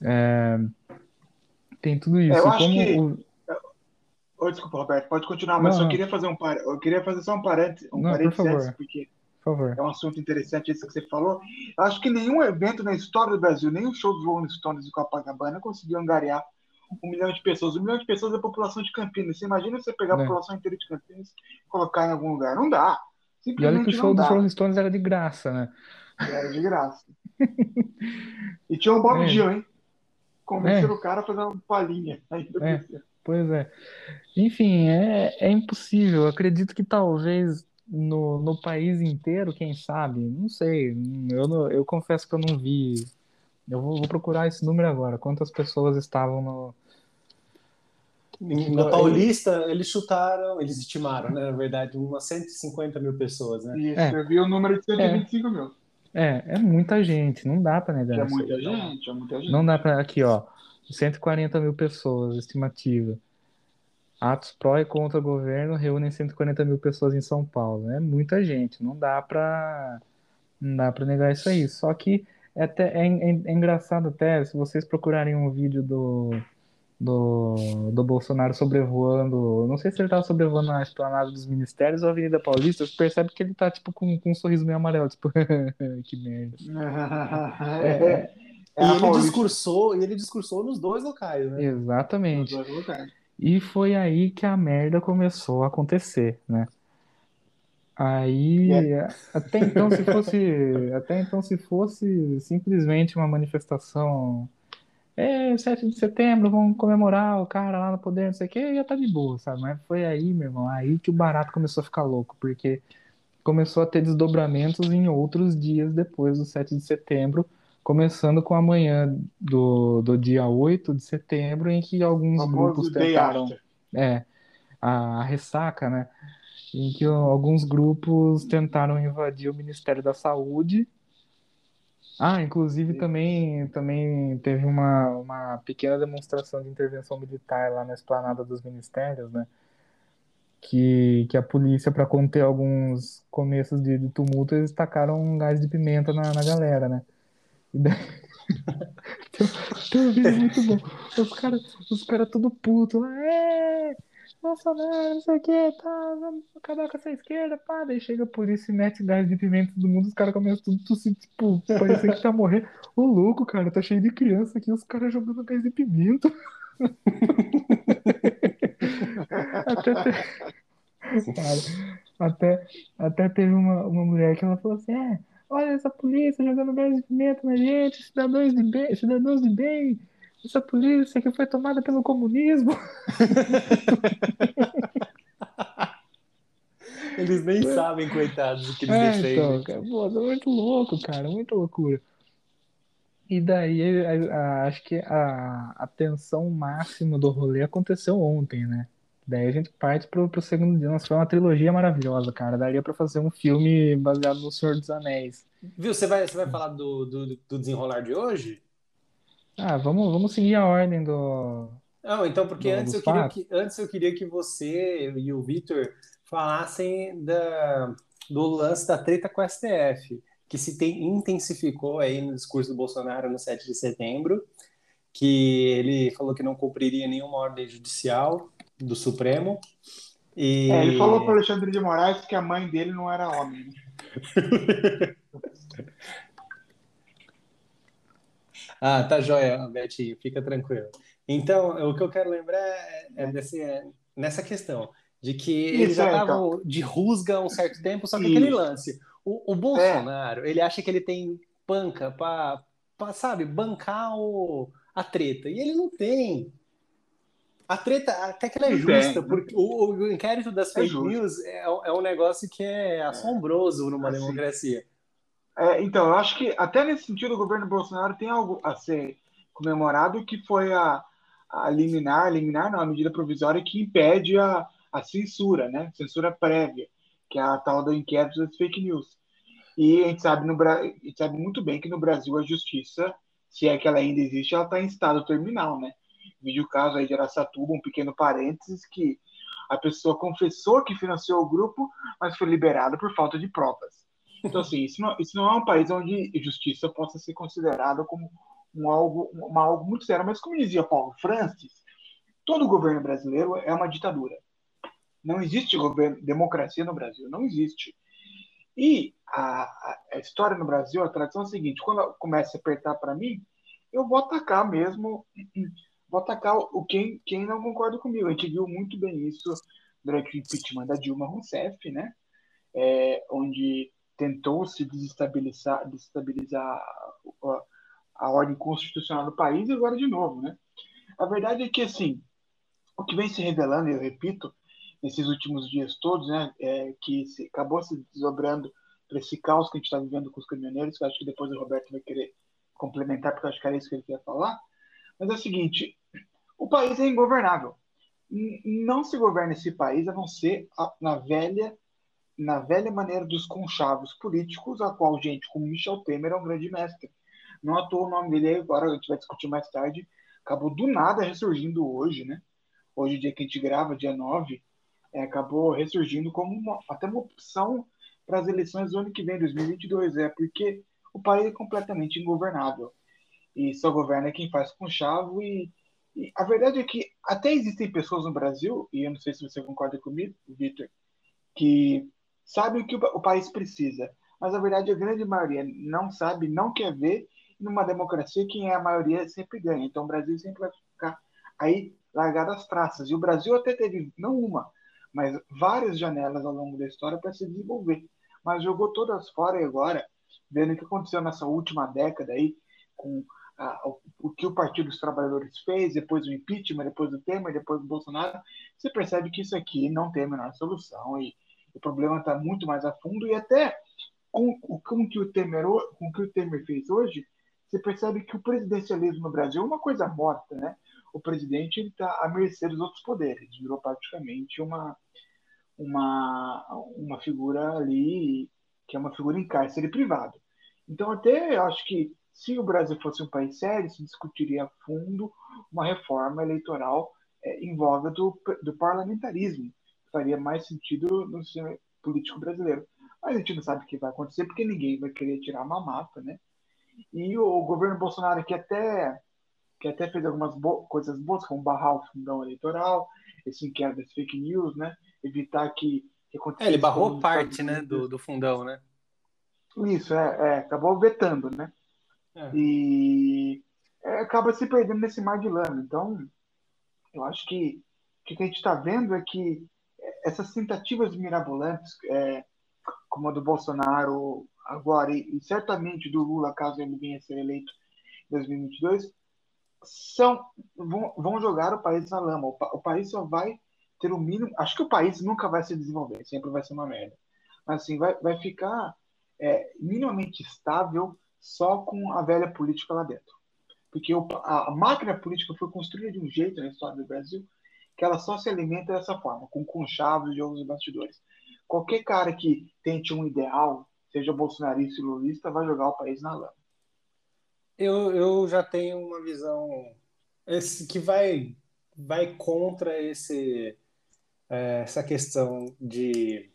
é, tem tudo isso. Eu acho como que- o- Ô, desculpa, Roberto, pode continuar, mas Não, só não. queria fazer um par... eu queria fazer só um parênteses, um Não, por favor. porque Por favor. é um assunto interessante isso que você falou. Eu acho que nenhum evento na história do Brasil, nem o show dos Rolling Stones de Copacabana conseguiu angariar um milhão de pessoas. Um milhão de pessoas é a população de Campinas. Você imagina você pegar a É. população inteira de Campinas e colocar em algum lugar? Não dá. E olha que o show não dos. Rolling Stones era de graça, né? Era de graça. E tinha o Bob É. Dylan, hein? Convenceram o cara a fazer uma palhinha. Ainda É. Pois é. Enfim, é, é impossível. Acredito que talvez no, no país inteiro, quem sabe, não sei. Eu, não- eu confesso que eu não vi. Eu vou, vou procurar esse número agora. Quantas pessoas estavam no. Na Paulista, eles chutaram, eles estimaram, né, na verdade, umas 150 mil pessoas, né? Isso, É. eu vi o número de 125 mil. É, é muita gente, não dá pra negar É muita gente, é muita gente. Não dá pra. Aqui, ó. 140 mil pessoas, estimativa. Atos pró e contra o governo reúnem 140 mil pessoas em São Paulo. É muita gente, não dá pra. Não dá pra negar isso aí. Só que é, até, é, é- é engraçado até, se vocês procurarem um vídeo do, do, do Bolsonaro sobrevoando. Não sei se ele tava sobrevoando a esplanada dos ministérios ou a Avenida Paulista, você percebe que ele tá tipo com, com um sorriso meio amarelo, tipo, que merda. É, é a ele Paulista discursou, e ele discursou nos dois locais, né? Exatamente. dos dois lugares. E foi aí que a merda começou a acontecer, né? Aí, até então se fosse, até então se fosse simplesmente uma manifestação, é, 7 de setembro, vamos comemorar o cara lá no poder, não sei o que, ia estar de boa, sabe? Mas foi aí, meu irmão, aí que o barato começou a ficar louco, porque começou a ter desdobramentos em outros dias depois do 7 de setembro, começando com a manhã do, do dia 8 de setembro, em que alguns grupos tentaram é, a, ressaca, né? Em que alguns grupos tentaram invadir o Ministério da Saúde. Ah, inclusive também, também teve uma, uma pequena demonstração de intervenção militar lá na esplanada dos ministérios, né? Que, que a polícia, para conter alguns começos de, de tumulto, eles tacaram um gás de pimenta na, na galera, né? Tem, tem um vídeo muito bom. Os caras os cara tudo puto é, Bolsonaro, não sei o que, tá, vamos acabar com essa esquerda, pá. Daí chega a polícia e mete gás de pimenta todo mundo, os caras começam tudo tossir, tipo, parecendo que tá morrendo. Ô louco, cara, tá cheio de criança aqui, os caras jogando gás de pimenta. Até, te- Cara, até, até teve uma, uma mulher que ela falou assim, é, olha essa polícia jogando gás de pimenta na gente, cidadãos de bem, cidadãos de bem, essa polícia que foi tomada pelo comunismo. Eles nem sabem, coitados, o que eles É, defendem. então, cara, pô, é muito louco, cara, muita loucura. E daí, a- a- acho que a, a tensão máxima do rolê aconteceu ontem, né? Daí a gente parte pro, pro segundo dia. Nossa, foi uma trilogia maravilhosa, cara. Daria pra fazer um filme baseado no Senhor dos Anéis. Viu, você vai, você vai falar do, do, do desenrolar de hoje? Ah, vamos, vamos seguir a ordem do. Não, então, porque Do- antes, eu queria fatos? que, antes eu queria que você e o Vitor falassem da, do lance da treta com o STF, que se tem, intensificou aí no discurso do Bolsonaro no 7 de setembro, que ele falou que não cumpriria nenhuma ordem judicial do Supremo. E... É, ele falou para Alexandre de Moraes que a mãe dele não era homem. né? Ah, tá joia, Betinho, fica tranquilo. Então, o que eu quero lembrar é, é desse, é nessa questão, de que Isso, já é, estavam de rusga há um certo tempo, só que aquele Isso. lance. O, o Bolsonaro, ele acha que ele tem panca para, sabe, bancar o, a treta. E ele não tem. A treta, até que ela é justa, porque o, o inquérito das É fake news é, é um negócio que é assombroso numa Assim. democracia. É, então, eu acho que até nesse sentido o governo Bolsonaro tem algo a ser comemorado, que foi a, a liminar, liminar não, a medida provisória que impede a, a censura, né? Censura prévia, que é a tal do inquérito das fake news. E a gente sabe, no, a gente sabe muito bem que no Brasil a justiça, se é que ela ainda existe, ela está em estado terminal, né? Vídeo caso aí de Aracatuba, um pequeno parênteses, que a pessoa confessou que financiou o grupo, mas foi liberada por falta de provas. Então, assim, isso não, isso não é um país onde justiça possa ser considerada como um algo, uma algo muito sério. Mas, como dizia Paulo Francis, todo governo brasileiro é uma ditadura. Não existe governo, democracia no Brasil, não existe. E a, a, história no Brasil, a tradição é a seguinte: quando começa a apertar para mim, eu vou atacar mesmo, vou atacar o quem, quem não concorda comigo. A gente viu muito bem isso durante o impeachment da Dilma Rousseff, né? É, onde tentou se desestabilizar, desestabilizar a, a ordem constitucional do país e agora de novo, né? A verdade é que assim, o que vem se revelando, eu repito, nesses últimos dias todos, né, é, que se, acabou se desdobrando para esse caos que a gente está vivendo com os caminhoneiros, que eu acho que depois o Roberto vai querer complementar, porque eu acho que era isso que ele quer falar. Mas é o seguinte: o país é ingovernável. Não se governa esse país a não ser na velha na velha maneira dos conchavos políticos, a qual gente como Michel Temer é um grande mestre. Não à o nome dele, agora a gente vai discutir mais tarde, acabou do nada ressurgindo hoje, né? Hoje, dia que a gente grava, dia 9, é, acabou ressurgindo como uma, até uma opção para as eleições do ano que vem, 2022, é porque o país é completamente ingovernável e só governa quem faz com chave e, a verdade é que até existem pessoas no Brasil, e eu não sei se você concorda comigo, Vitor, que sabem o que o, país precisa, mas a verdade a grande maioria não sabe, não quer ver, e numa democracia quem é a maioria sempre ganha, então o Brasil sempre vai ficar aí largado às traças, e o Brasil até teve, não uma, mas várias janelas ao longo da história para se desenvolver. Mas jogou todas fora e agora, vendo o que aconteceu nessa última década aí, com a, o, que o Partido dos Trabalhadores fez, depois o impeachment, depois o Temer, depois o Bolsonaro, você percebe que isso aqui não tem a menor solução e o problema está muito mais a fundo e até com, com, que o Temer, com que o Temer fez hoje, você percebe que o presidencialismo no Brasil é uma coisa morta, né? o presidente está à mercê dos outros poderes, virou praticamente uma, uma, uma figura ali que é uma figura em cárcere privado. Então, até eu acho que se o Brasil fosse um país sério, se discutiria a fundo uma reforma eleitoral é, em voga do, do parlamentarismo, faria mais sentido no sistema político brasileiro. Mas a gente não sabe o que vai acontecer, porque ninguém vai querer tirar uma mapa, né? E o governo Bolsonaro, que até que até fez algumas bo coisas boas, como barrar o fundão eleitoral, esse inquérito das fake news, né? Evitar que, que É, ele barrou parte, né, do, do fundão, né? Isso, é, é acabou vetando, né? É. E é, acaba se perdendo nesse mar de lama. Então, eu acho que o que a gente está vendo é que essas tentativas mirabolantes, é, como a do Bolsonaro agora, e, e certamente do Lula, caso ele venha a ser eleito em 2022, são, vão, vão jogar o país na lama. O, o, país só vai ter o mínimo. Acho que o país nunca vai se desenvolver, sempre vai ser uma merda. Mas assim, vai, vai ficar é, minimamente estável só com a velha política lá dentro. Porque o, a, máquina política foi construída de um jeito na história do Brasil que ela só se alimenta dessa forma, com conchavos de outros bastidores. Qualquer cara que tente um ideal, seja bolsonarista ou lulista, vai jogar o país na lama eu, eu já tenho uma visão esse, que vai, vai contra esse, é, essa questão de,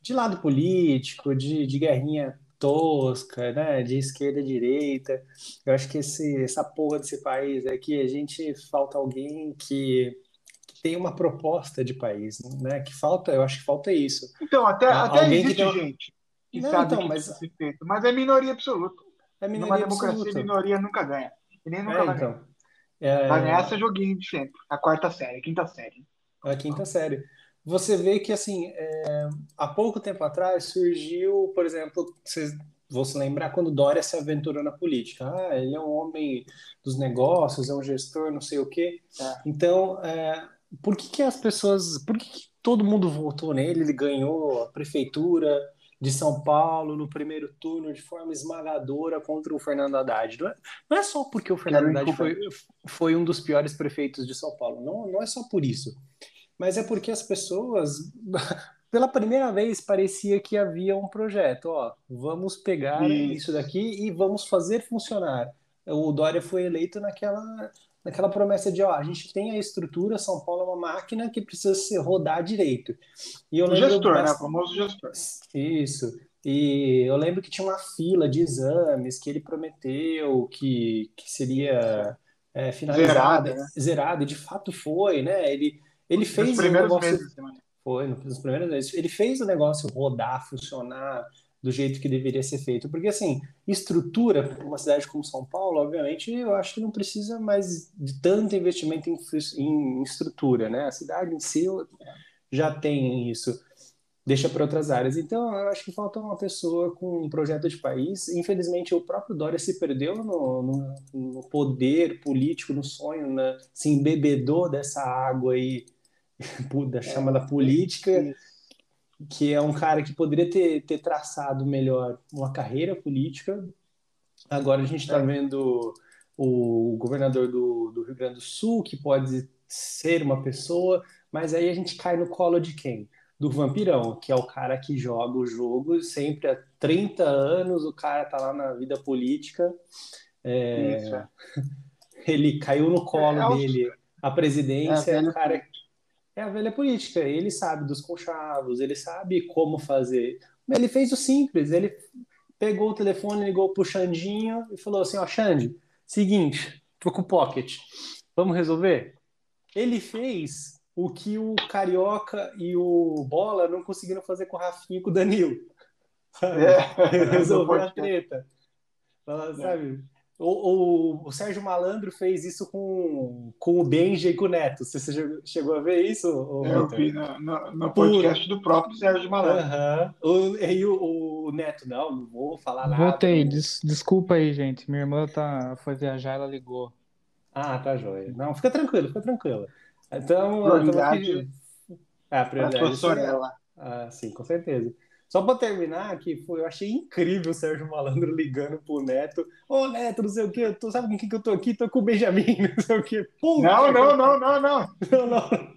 de lado político, de, de guerrinha tosca, né, de esquerda e direita. Eu acho que esse, essa porra desse país é que a gente falta alguém que, que tem uma proposta de país, né? Que falta, eu acho que falta isso. Então, até, até alguém existe que tem... gente que Não, sabe então, que mas... feito, mas é minoria absoluta. É minoria Numa democracia, absoluta. minoria nunca ganha. E nem nunca é, vai então. ganhar. É... Vai ganhar esse joguinho de sempre. A quarta série, a quinta série. A quinta série. Você vê que, assim, é... há pouco tempo atrás surgiu, por exemplo, vocês vão se lembrar quando Dória se aventurou na política. Ah, ele é um homem dos negócios, é um gestor, não sei o quê. É. Então, é... por que, que as pessoas. Por que, que todo mundo votou nele? Ele ganhou a prefeitura de São Paulo no primeiro turno de forma esmagadora contra o Fernando Haddad. Não é, não é só porque o Fernando Haddad foi, foi um dos piores prefeitos de São Paulo, não, não é só por isso, mas é porque as pessoas, pela primeira vez, parecia que havia um projeto. Ó, vamos pegar isso, isso daqui e vamos fazer funcionar. O Dória foi eleito naquela naquela promessa de, ó, a gente tem a estrutura, São Paulo é uma máquina que precisa se rodar direito. E eu o gestor, né? O famoso gestor. Isso. E eu lembro que tinha uma fila de exames que ele prometeu que, que seria é, finalizada, zerada, né? zerada, e de fato foi, né? Ele, ele fez nos primeiros negócio... meses, Foi, nos primeiros meses. Ele fez o negócio rodar, funcionar, do jeito que deveria ser feito. Porque, assim, estrutura, uma cidade como São Paulo, obviamente, eu acho que não precisa mais de tanto investimento em, em estrutura, né? A cidade em si já tem isso, deixa para outras áreas. Então, eu acho que falta uma pessoa com um projeto de país. Infelizmente, o próprio Dória se perdeu no, no, no poder político, no sonho, né? se embebedou dessa água aí, da chamada política que é um cara que poderia ter, ter traçado melhor uma carreira política. Agora a gente está é. vendo o governador do, do Rio Grande do Sul, que pode ser uma pessoa, mas aí a gente cai no colo de quem? Do vampirão, que é o cara que joga o jogo sempre há 30 anos, o cara tá lá na vida política. É... É. Ele caiu no colo é, é dele. A presidência é, é o cara é a velha política. Ele sabe dos conchavos, ele sabe como fazer. Ele fez o simples. Ele pegou o telefone, ligou pro Xandinho e falou assim: Ó, Xande, seguinte, tô com o Pocket. Vamos resolver? Ele fez o que o Carioca e o Bola não conseguiram fazer com o Rafinha e com o Danilo. É, Resolveu a treta. Sabe? O, o, o, Sérgio Malandro fez isso com, com o Benji e com o Neto. Você, você chegou a ver isso? Eu vi no, no, no podcast do próprio Sérgio Malandro. Uhum. O, e o, o, Neto, não, não vou falar nada. Voltei, des, desculpa aí, gente. Minha irmã tá, foi viajar, ela ligou. Ah, tá joia. Não, fica tranquilo, fica tranquilo. Então, prioridade. Aqui... Ah, prioridade. É... Ah, sim, com certeza. Só para terminar, que foi, eu achei incrível o Sérgio Malandro ligando pro Neto. Ô, Neto, não sei o quê, tu sabe com quem que eu tô aqui? Tô com o Benjamin, não sei o quê. Pum, não, não, não, não, não, não. não.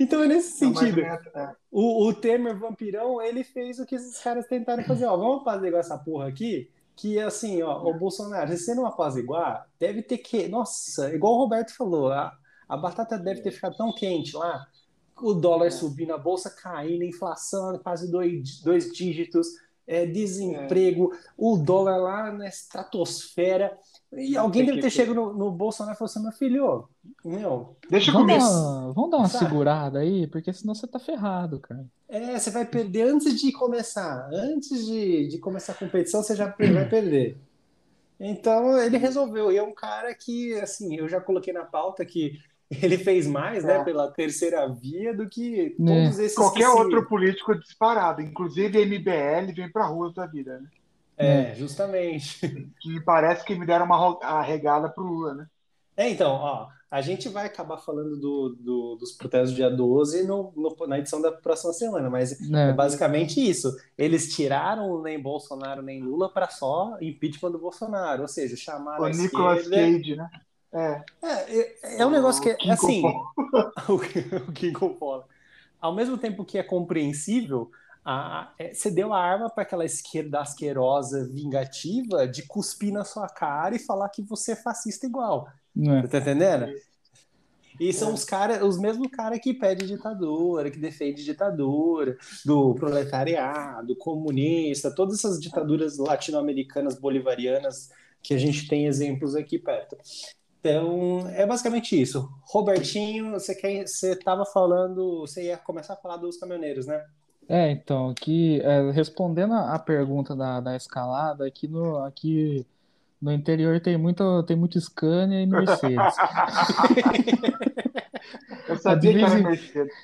Então, é nesse sentido. Neto, é. o, o Temer Vampirão, ele fez o que esses caras tentaram fazer. Ó, vamos apaziguar essa porra aqui, que assim, ó, o Bolsonaro, se você não apaziguar, deve ter que. Nossa, igual o Roberto falou, a, a batata deve ter ficado tão quente lá o dólar subindo, a bolsa caindo, inflação quase dois, dois dígitos, é, desemprego, é. o dólar lá na estratosfera. E alguém deve ter chegado no, no Bolsonaro e falou assim: meu filho, meu. Deixa vamos comigo. Dar, vamos dar uma sabe? segurada aí, porque senão você tá ferrado, cara. É, você vai perder antes de começar. Antes de, de começar a competição, você já vai perder. Então ele resolveu. E é um cara que, assim, eu já coloquei na pauta que ele fez mais, né, é. pela terceira via do que é. todos esses. Qualquer outro político disparado, inclusive MBL vem para rua da vida, né? É, justamente. Que parece que me deram uma arregada pro Lula, né? É, então, ó, a gente vai acabar falando do, do dos protestos dia 12 no, no, na edição da próxima semana, mas é. é basicamente isso. Eles tiraram nem Bolsonaro nem Lula para só impeachment do Bolsonaro, ou seja, chamaram o a Nicolas esquerda, Cage, né? É. É, é, é um negócio que é assim. o King Coppola. Ao mesmo tempo que é compreensível, a, é, você deu a arma para aquela esquerda asquerosa, vingativa, de cuspir na sua cara e falar que você é fascista igual. É. Tá entendendo? E são é. os cara, os mesmos caras que pedem ditadura, que defende ditadura, do proletariado, comunista, todas essas ditaduras latino-americanas bolivarianas que a gente tem exemplos aqui perto. Então, é basicamente isso. Robertinho, você quer, você estava falando, você ia começar a falar dos caminhoneiros, né? É, então, aqui, é, respondendo a pergunta da, da escalada, aqui no, aqui no interior tem muito, tem muito Scania e Mercedes. Eu sabia que era Mercedes.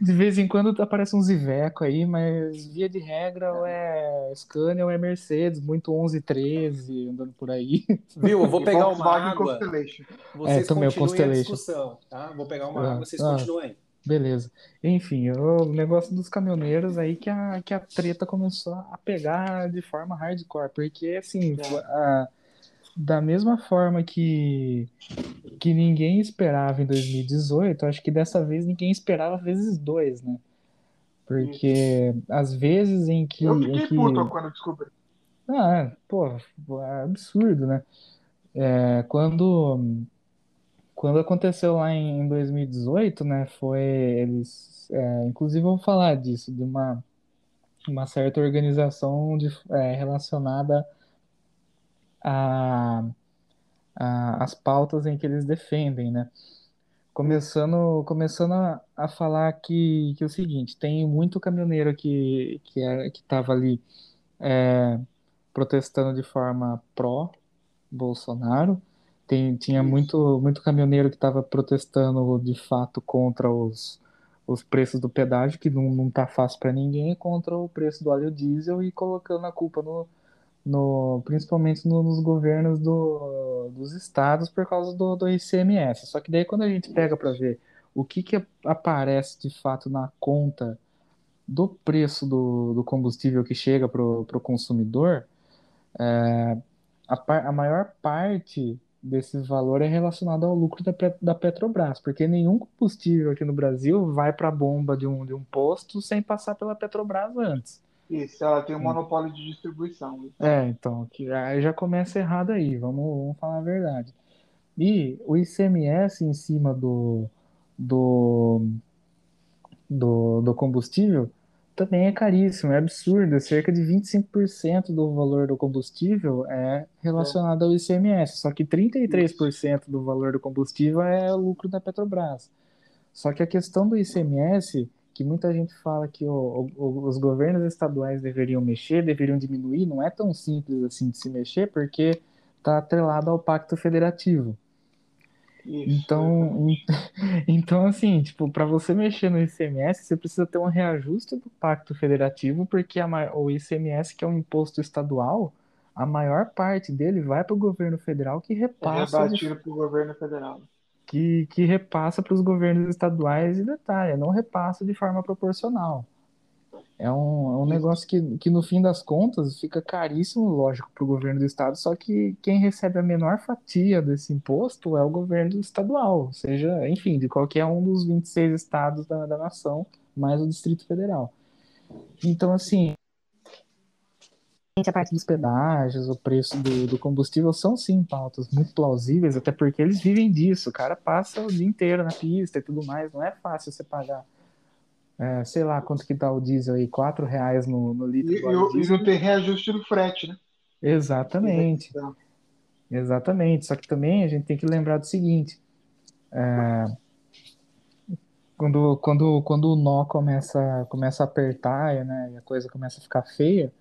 De vez em quando aparece um Iveco aí, mas via de regra ou é Scania ou é Mercedes, muito 11, 13, andando por aí. Viu? Eu vou pegar uma água. Constellation. Vocês é, continuem a discussão, tá? Vou pegar uma ah, água, vocês ah, continuem. Beleza. Enfim, o negócio dos caminhoneiros aí que a, que a treta começou a pegar de forma hardcore, porque assim, É. a- da mesma forma que, que ninguém esperava em 2018, acho que dessa vez ninguém esperava vezes dois, né? Porque às vezes em que, Eu em fiquei que... puto quando descobri. Ah, pô, é absurdo, né? É, quando, quando aconteceu lá em, em 2018, né, foi eles, é, inclusive eu vou falar disso, de uma, uma certa organização de, é, relacionada a, a, as pautas em que eles defendem, né? Começando, começando a, a falar que, que é o seguinte, tem muito caminhoneiro que, que, é, que tava ali é, protestando de forma pró Bolsonaro. Tem, tinha muito, muito caminhoneiro que estava protestando de fato contra os, os preços do pedágio, que não, não tá fácil para ninguém, contra o preço do óleo diesel e colocando a culpa no, no, principalmente no- nos governos do, dos estados por causa do, do ICMS. Só que daí quando a gente pega para ver o que, que aparece de fato na conta do preço do, do combustível que chega para o consumidor, a, par- a maior parte desse valor é relacionado ao lucro da, da Petrobras, porque nenhum combustível aqui no Brasil vai para a bomba de um, de um posto sem passar pela Petrobras antes. Isso, ela tem um monopólio de distribuição. É, então, que aí já começa errado aí, vamos, vamos falar a verdade. E o ICMS em cima do, do, do, do combustível também é caríssimo, é absurdo. é Cerca de 25% do valor do combustível é relacionado ao ICMS, só que 33% do valor do combustível é o lucro da Petrobras. Só que a questão do ICMS, que muita gente fala que o- o- os governos estaduais deveriam mexer, deveriam diminuir, não é tão simples assim de se mexer, porque está atrelado ao Pacto Federativo. Isso. Então, então assim, tipo, para você mexer no ICMS, você precisa ter um reajuste do Pacto Federativo, porque a o ICMS, que é um imposto estadual, a maior parte dele vai para o governo federal que é repassa rebatido para o governo federal. Que, que repassa para os governos estaduais e detalhe, não repassa de forma proporcional. É um, é um negócio que, que, no fim das contas, fica caríssimo, lógico, para o governo do estado, só que quem recebe a menor fatia desse imposto é o governo estadual, seja, enfim, de qualquer um dos 26 estados da, da nação, mais o Distrito Federal. Então, assim, a parte dos pedágios, o preço do, do combustível são sim pautas muito plausíveis, até porque eles vivem disso. O cara passa o dia inteiro na pista e tudo mais. Não é fácil você pagar, é, sei lá, quanto que tá o diesel aí, quatro reais no, no litro E, e, e não tem reajuste do frete, né? Exatamente, exatamente. Só que também a gente tem que lembrar do seguinte: é, quando, quando, quando o nó começa, começa a apertar, né, e a coisa começa a ficar feia,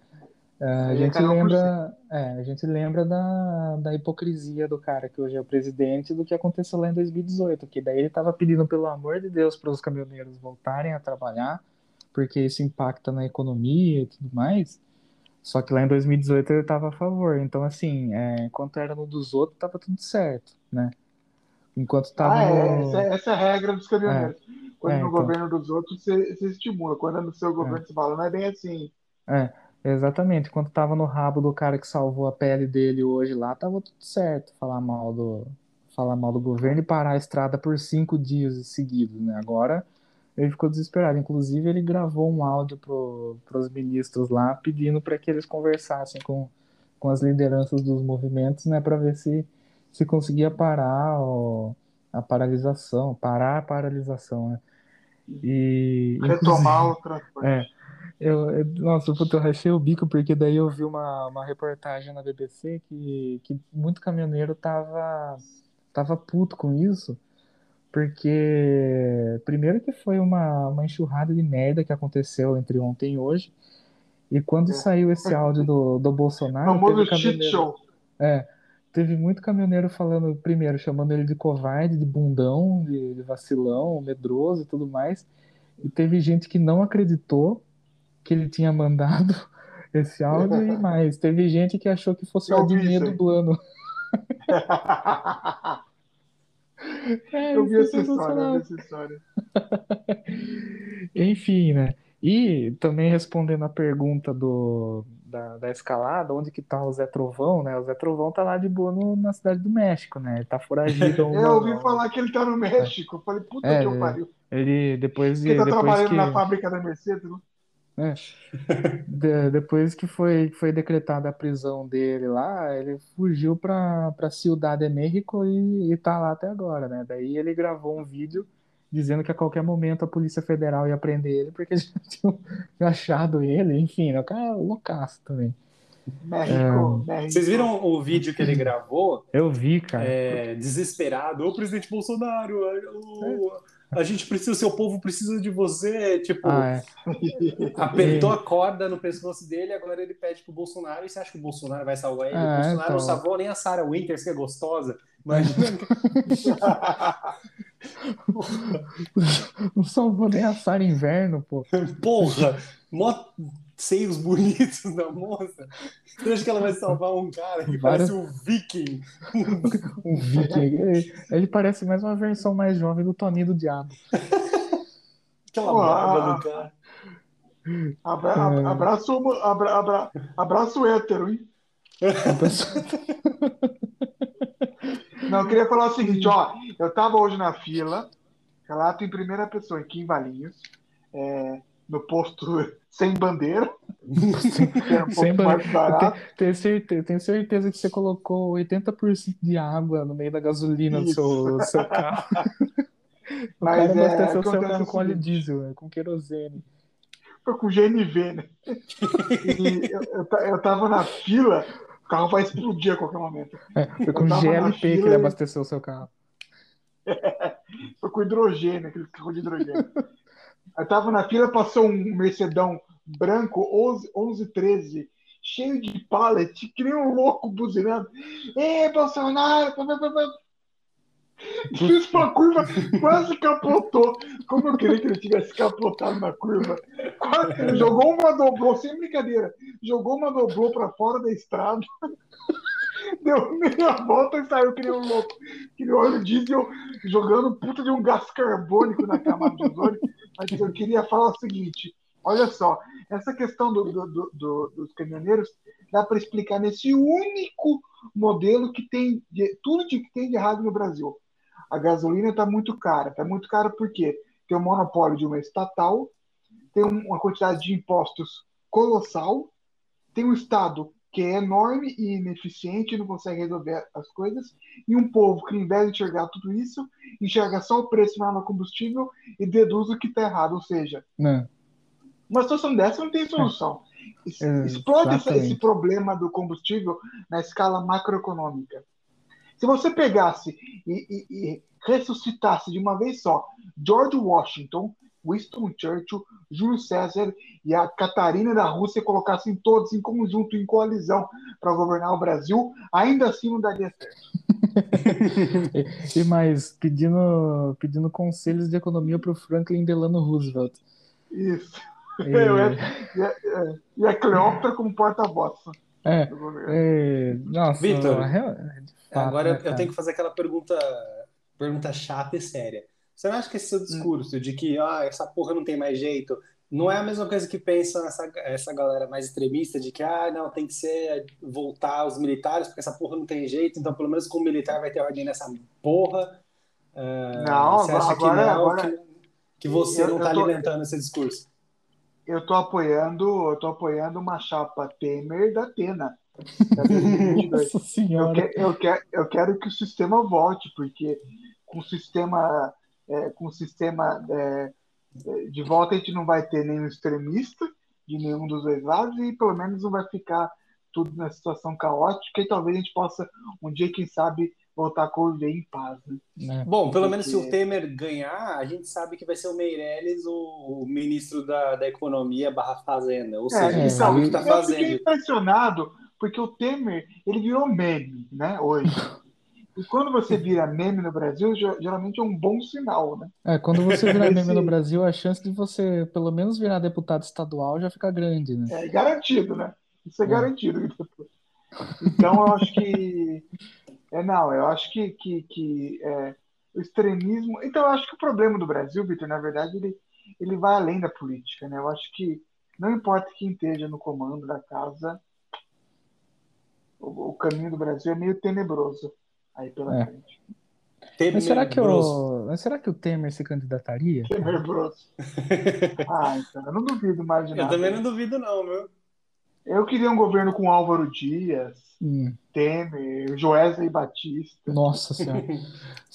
a aí é gente lembra, é, a gente lembra da, da hipocrisia do cara que hoje é o presidente do que aconteceu lá em 2018, que daí ele estava pedindo pelo amor de Deus para os caminhoneiros voltarem a trabalhar, porque isso impacta na economia e tudo mais. Só que lá em 2018 ele estava a favor. Então, assim, é, enquanto era no dos outros, estava tudo certo, né? Enquanto estava Ah, é, no. essa, essa é a regra dos caminhoneiros. Quando é, no então. governo dos outros, você, você estimula. Quando é no seu governo, você fala, não é bem assim. É, exatamente. Quando tava no rabo do cara que salvou a pele dele hoje lá, tava tudo certo. Falar mal do, falar mal do governo e parar a estrada por cinco dias seguidos, né? Agora ele ficou desesperado. Inclusive, ele gravou um áudio pro, pros ministros lá pedindo para que eles conversassem com, com as lideranças dos movimentos, né? Para ver se, se conseguia parar a paralisação, parar a paralisação, né? E, Retomar o transporte. é, eu, eu- nossa, puta, eu rachei o bico porque daí eu vi uma, uma reportagem na BBC que, que muito caminhoneiro tava, tava puto com isso, porque primeiro que foi uma, uma enxurrada de merda que aconteceu entre ontem e hoje, e quando É. saiu esse áudio do, do Bolsonaro, famoso teve shit caminhoneiro, show. é, teve muito caminhoneiro falando, primeiro, chamando ele de covarde, de bundão, de, de vacilão, medroso e tudo mais. E teve gente que não acreditou que ele tinha mandado esse áudio e mais. Teve gente que achou que fosse o Eu vi Adnet dublando. É, Eu vi é essa história, eu vi essa história. Enfim, né? E também respondendo a pergunta do, da, da escalada, onde que tá o Zé Trovão, né? O Zé Trovão tá lá de boa no- na cidade do México, né? Ele tá foragido. Eu ouvi uma- falar que ele tá no México. Eu falei, puta É, que eu pariu. Ele depois de Ele tá depois trabalhando que na fábrica da Mercedes, né? É. De- depois que foi, foi decretada a prisão dele lá, ele fugiu para para Ciudad de México e, e tá lá até agora, né? Daí ele gravou um vídeo dizendo que a qualquer momento a Polícia Federal ia prender ele porque já tinham achado ele, enfim, né? o cara é loucaço também. México, México. Vocês viram o vídeo que ele gravou? Eu vi, cara. É, desesperado. Ô, presidente Bolsonaro, o- a gente precisa, seu povo precisa de você. Tipo, Ah, é. apertou a corda no pescoço dele, agora ele pede pro Bolsonaro. E você acha que o Bolsonaro vai salvar ele? Ah, o Bolsonaro então. não salvou nem a Sarah Winters, que é gostosa. Imagina. Não salvou nem a Sara Inverno, pô. Porra! Mó seios bonitos da moça. Você acha que ela vai salvar um cara que Várias- parece um viking? Um viking. Ele, parece mais uma versão mais jovem do Toninho do Diabo. Aquela Pô, barba do cara. Abra- É. abra- abraço, abra- abra- abraço hétero, hein? Não, eu queria falar o seguinte, ó. Eu tava hoje na fila, relato em primeira pessoa, aqui em Valinhos, é, no posto sem bandeira, um Sem bandeira. Tenho certeza, tenho certeza que você colocou 80% de água no meio da gasolina do seu, do seu carro. O Mas, cara é, abasteceu o seu carro com óleo diesel, com querosene. Foi com GNV, né? E eu, eu, eu tava na fila, o carro vai explodir a qualquer momento. É, foi com GLP que ele abasteceu o seu carro. Foi com hidrogênio, aquele carro de hidrogênio. Eu tava na fila, passou um Mercedão branco, 11, 11 13, cheio de pallet, que nem um louco buzinando. Ê, Bolsonaro! Fiz uma curva, quase capotou. Como eu queria que ele tivesse capotado na curva. Quase- jogou uma dobrou, sem brincadeira. Jogou uma dobrou pra fora da estrada. Deu meia volta e saiu que nem um louco. Que nem óleo diesel jogando puta de um gás carbônico na camada de ozônio. Mas eu queria falar o seguinte: olha só, essa questão do- do- do- do- dos caminhoneiros dá para explicar nesse único modelo que tem de, tudo de, que tem de errado no Brasil. A gasolina está muito cara. Está muito cara porque tem o monopólio de uma estatal, tem um- uma quantidade de impostos colossal, tem um Estado que é enorme e ineficiente, não consegue resolver as coisas, e um povo que, ao invés de enxergar tudo isso, enxerga só o preço na combustível e deduz o que está errado. Ou seja, Né? uma situação dessa não tem solução. Es- É, Explode esse problema do combustível na escala macroeconômica. Se você pegasse e, e- e ressuscitasse de uma vez só George Washington, Winston Churchill, Júlio César e a Catarina da Rússia, colocassem todos em conjunto, em coalizão, para governar o Brasil, ainda assim não daria certo. E mais, pedindo, pedindo conselhos de economia para o Franklin Delano Roosevelt. Isso. E- E a, e a Cleópatra como porta-voz é, do governo. é, nossa, Vitor, Agora né, eu cara? tenho que fazer aquela pergunta, pergunta chata e séria. Você não acha que esse seu discurso de que ah, essa porra não tem mais jeito, não é a mesma coisa que pensa essa, essa galera mais extremista de que ah, não, tem que ser voltar os militares, porque essa porra não tem jeito, então pelo menos com o militar vai ter ordem nessa porra. Ah, Não, você acha agora- que não, agora- que, que você Eu- não está tô- alimentando esse discurso? Eu tô apoiando, eu tô apoiando uma chapa Temer da Atena. da 2022. Nossa Eu, que- eu, que- eu quero que o sistema volte, porque com o sistema, é, com o sistema é, é, de volta a gente não vai ter nenhum extremista de nenhum dos dois lados e pelo menos não vai ficar tudo na situação caótica e talvez a gente possa um dia, quem sabe, voltar a conviver em paz. Né? né? Bom, pelo menos se Porque- o Temer ganhar, a gente sabe que vai ser o Meirelles o, o ministro da, da Economia barra Fazenda. Ou seja, É, ele então, sabe o que está eu fiquei fazendo. impressionado porque o Temer ele virou meme, né? Hoje. E quando você vira meme no Brasil, ge- geralmente é um bom sinal, né? É, quando você virar meme no Brasil, a chance de você pelo menos virar deputado estadual já fica grande, né? É garantido, né? Isso é É. garantido. Então eu acho que é não, eu acho que, que, que é, o extremismo. Então, eu acho que o problema do Brasil, Vitor, na verdade, ele, ele vai além da política, né? Eu acho que não importa quem esteja no comando da casa, o, o caminho do Brasil é meio tenebroso aí pela É. frente. Mas será que mas será que o Temer se candidataria? Tenebroso. Ah, então, eu não duvido mais de Eu nada. também não duvido, não, viu? Eu queria um governo com Álvaro Dias, Hum, Temer, Joesley Batista, nossa senhora.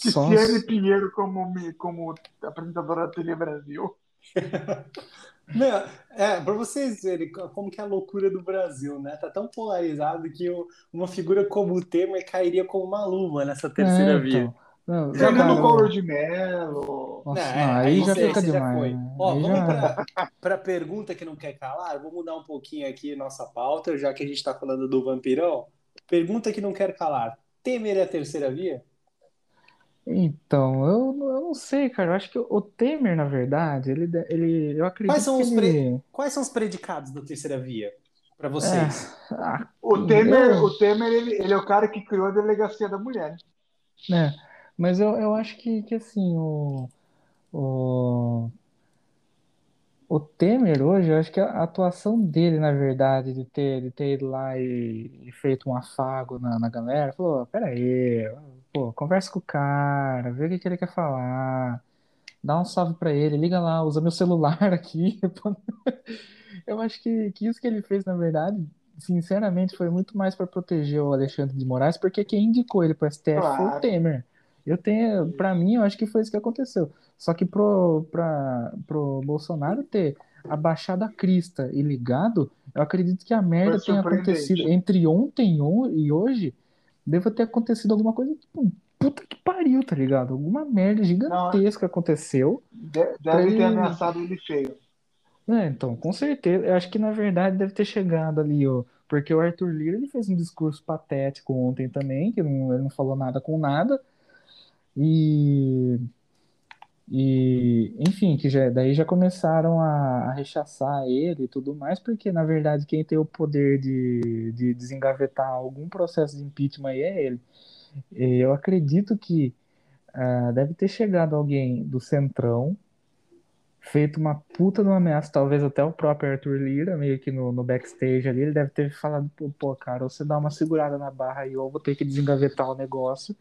Cristiane Pinheiro como, me- como apresentadora da TV Brasil. Meu, é, para vocês verem co- como que é a loucura do Brasil, né? Tá tão polarizado que o- uma figura como o Temer cairia como uma luva nessa terceira É, via. então. Não, cara, Collor de Mello. Nossa, Não, é, aí isso já aí fica você já demais. foi. né? Ó, Aí vamos já- para a pergunta que não quer calar. Vou mudar um pouquinho aqui nossa pauta, já que a gente está falando do vampirão. Pergunta que não quer calar. Temer é a terceira via? Então, eu, eu não sei, cara. Eu acho que o Temer, na verdade, ele, ele eu acredito Quais são que os ele. Quais são os predicados da terceira via para vocês? Ah, O Temer, eu- o Temer ele, ele é o cara que criou a delegacia da mulher. né? Mas eu, eu acho que, que assim, o, o, o Temer hoje, eu acho que a atuação dele, na verdade, de ter, de ter ido lá e, e feito um afago na, na galera, falou, pera aí, pô, conversa com o cara, vê o que, que ele quer falar, dá um salve pra ele, liga lá, usa meu celular aqui. Eu acho que, que isso que ele fez, na verdade, sinceramente, foi muito mais para proteger o Alexandre de Moraes, porque quem indicou ele para STF foi o Claro. Temer. Eu tenho, para mim, eu acho que foi isso que aconteceu. Só que pro, pra, pro Bolsonaro ter abaixado a crista e ligado, eu acredito que a merda tenha acontecido entre ontem on- e hoje, deva ter acontecido alguma coisa, tipo, puta que pariu, tá ligado? Alguma merda gigantesca aconteceu. De- Deve Ele- ter ameaçado ele feio. É, então, com certeza. Eu acho que na verdade deve ter chegado ali, ó, porque o Arthur Lira ele fez um discurso patético ontem também, que não, ele não falou nada com nada. E, e enfim, que já, daí já começaram a, a rechaçar ele e tudo mais, porque na verdade quem tem o poder de, de desengavetar algum processo de impeachment aí é ele. E eu acredito que ah, deve ter chegado alguém do Centrão feito uma puta de uma ameaça, talvez até o próprio Arthur Lira, meio que no, no backstage ali, ele deve ter falado, pô, cara, ou você dá uma segurada na barra ou eu vou ter que desengavetar o negócio,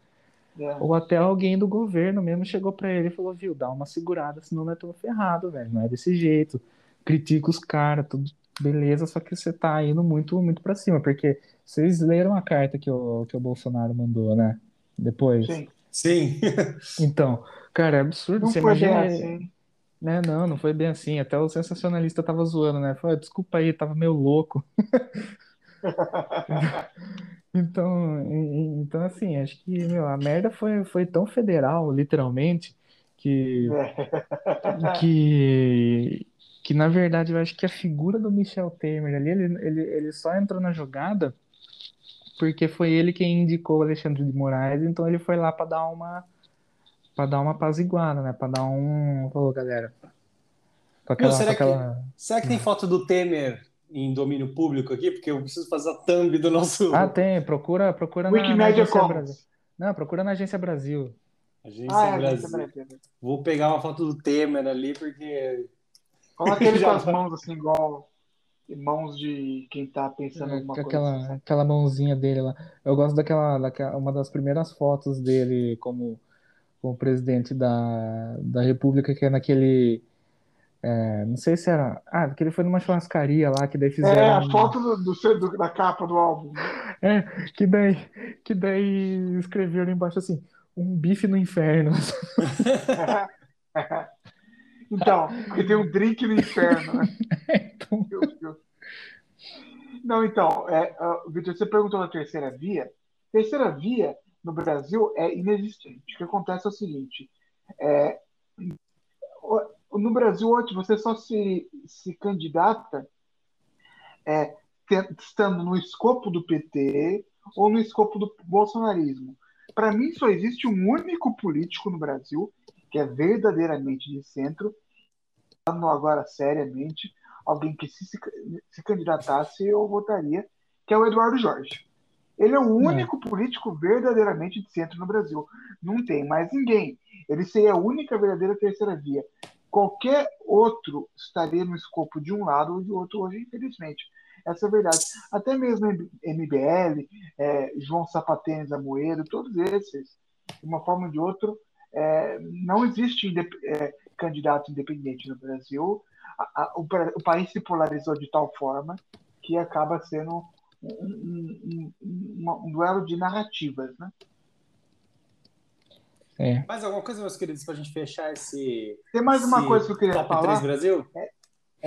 É. ou até alguém do governo mesmo chegou pra ele e falou, viu, dá uma segurada, senão nós estamos ferrados, velho, não é desse jeito, critica os caras, tudo beleza, só que você tá indo muito, muito pra cima, porque vocês leram a carta que o, que o Bolsonaro mandou, né, depois? Sim. Sim. Então, cara, é absurdo, Não você foi bem imagina... assim. Né, não, não foi bem assim. Até o sensacionalista tava zoando, né? Falou, "Ah, desculpa aí, tava meio louco. Então, então assim, acho que, meu, a merda foi, foi tão federal, literalmente, que, É. que, que na verdade eu acho que a figura do Michel Temer ali, ele, ele, ele só entrou na jogada porque foi ele quem indicou o Alexandre de Moraes, então ele foi lá para dar uma para dar uma apaziguada, né? Para dar um, falou, galera, aquela, será com aquela... Será que tem foto do Temer em domínio público aqui? Porque eu preciso fazer a thumb do nosso. Ah, tem, procura, procura na, na Wikimedia Agência Brasil. Não, procura na Agência Brasil. Agência Ah, é, Brasil. gente, Brasil. Vou pegar uma foto do Temer ali, porque. Coloca ele com as mãos assim, igual mãos de quem tá pensando em É, alguma com coisa. aquela, assim. aquela mãozinha dele lá. Eu gosto daquela, daquela, uma das primeiras fotos dele como, como presidente da, da República, que é naquele. É, não sei se era. Ah, porque ele foi numa churrascaria lá, que daí fizeram. É, a foto do, do, do- da capa do álbum. É, que daí, que daí escreveram embaixo assim: um bife no inferno. Então, porque tem um drink no inferno, né? Então, Meu Deus. Não, então, é, ah, Vitor, você perguntou da terceira via. Terceira via no Brasil é inexistente. O que acontece é o seguinte: é, no Brasil hoje você só se, se candidata é, estando no escopo do PT ou no escopo do bolsonarismo. Para mim, só existe um único político no Brasil que é verdadeiramente de centro, falando agora seriamente, alguém que se, se, se candidatasse eu votaria, que é o Eduardo Jorge. Ele é o único político verdadeiramente de centro no Brasil. Não tem mais ninguém. Ele seria a única verdadeira terceira via. Qualquer outro estaria no escopo de um lado ou de outro hoje, infelizmente. Essa é a verdade. Até mesmo MBL, é, João Sapatênis Amoedo, todos esses, de uma forma ou de outra, é, não existe é, candidato independente no Brasil. A, a, o, o, país se polarizou de tal forma que acaba sendo um, um, um, um duelo de narrativas, né? É. Mais alguma coisa, meus queridos, para a gente fechar esse. Tem mais uma coisa que eu queria top falar. 3 Brasil? É,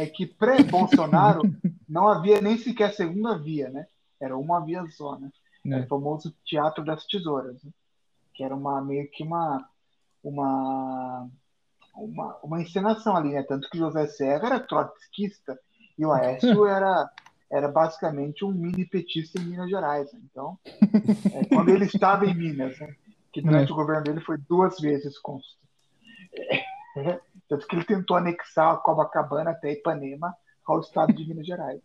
é que pré-Bolsonaro não havia nem sequer segunda via, né? Era uma via só, né? É. O famoso Teatro das Tesouras, né? que era uma meio que uma uma uma, uma encenação ali, né? Tanto que José Serra era trotskista e o Aécio era era basicamente um mini petista em Minas Gerais. Né? Então, é, quando ele estava em Minas, né? Que durante é. o governo dele foi duas vezes consta. É, tanto que ele tentou anexar a Copacabana até Ipanema ao estado de Minas Gerais.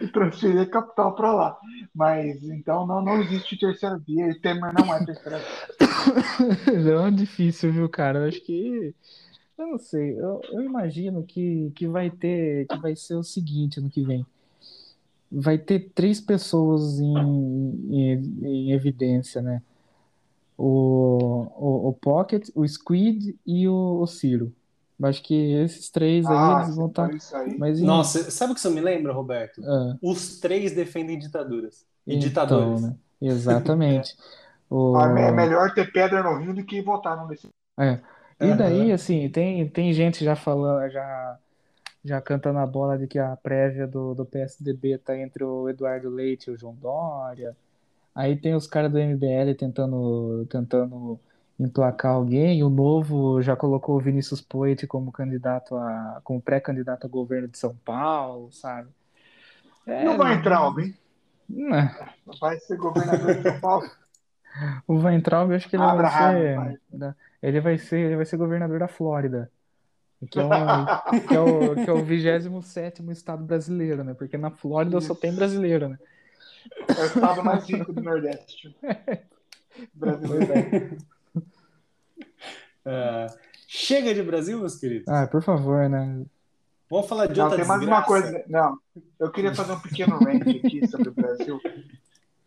e transferir a capital para lá. Mas então não, não existe terceira via e Temer não é terceira via. Não, é difícil, viu, cara? Eu acho que. Eu não sei, eu, eu imagino que, que vai ter. que vai ser o seguinte ano que vem. Vai ter três pessoas em, em, em evidência, né? O, o, o Pocket, o Squid e o, o Ciro. Acho que esses três aí Ah, eles vão estar. aí. Mas em- Nossa, sabe o que isso me lembra, Roberto? ah, Os três defendem ditaduras e então, ditadores. né? Exatamente. O... Ah, É melhor ter pedra no rio do que votar nesse. É. E daí, assim, tem, tem gente já falando, já, já cantando a bola de que a prévia do, do PSDB tá entre o Eduardo Leite e o João Dória. Aí tem os caras do MBL tentando, tentando emplacar alguém. O Novo já colocou o Vinícius Poit como candidato a, como pré-candidato a governo de São Paulo, sabe? É, Não vai entrar alguém. né? Vai ser governador de São Paulo. O Weintraub, eu acho que ele vai ser, vai. ele vai ser, ele vai ser governador da Flórida, que é o, que é o, que é o 27º estado brasileiro, né? Porque na Flórida só Isso. tem brasileiro, né? É o estado mais rico do Nordeste. Brasileiro. Ah, chega de Brasil, meus queridos. Ah, por favor, né? Vamos falar de Não, outra tem mais uma desgraça. coisa. Não, eu queria fazer um pequeno rant aqui sobre o Brasil,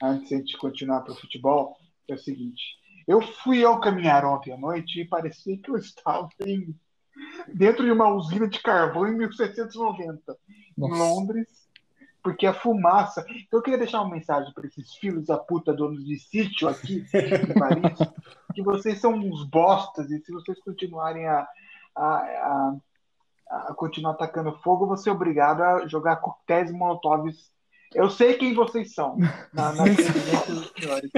antes de a gente continuar para o futebol. É o seguinte: eu fui ao caminhar ontem à noite e parecia que eu estava em, dentro de uma usina de carvão em 1790, em Nossa. Londres, porque a fumaça. Então eu queria deixar uma mensagem para esses filhos da puta donos de sítio aqui em Paris, que vocês são uns bostas e se vocês continuarem a, a, a a continuar atacando fogo, eu vou ser obrigado a jogar coquetéis molotovs. Eu sei quem vocês são, na, na presidência dos senhores.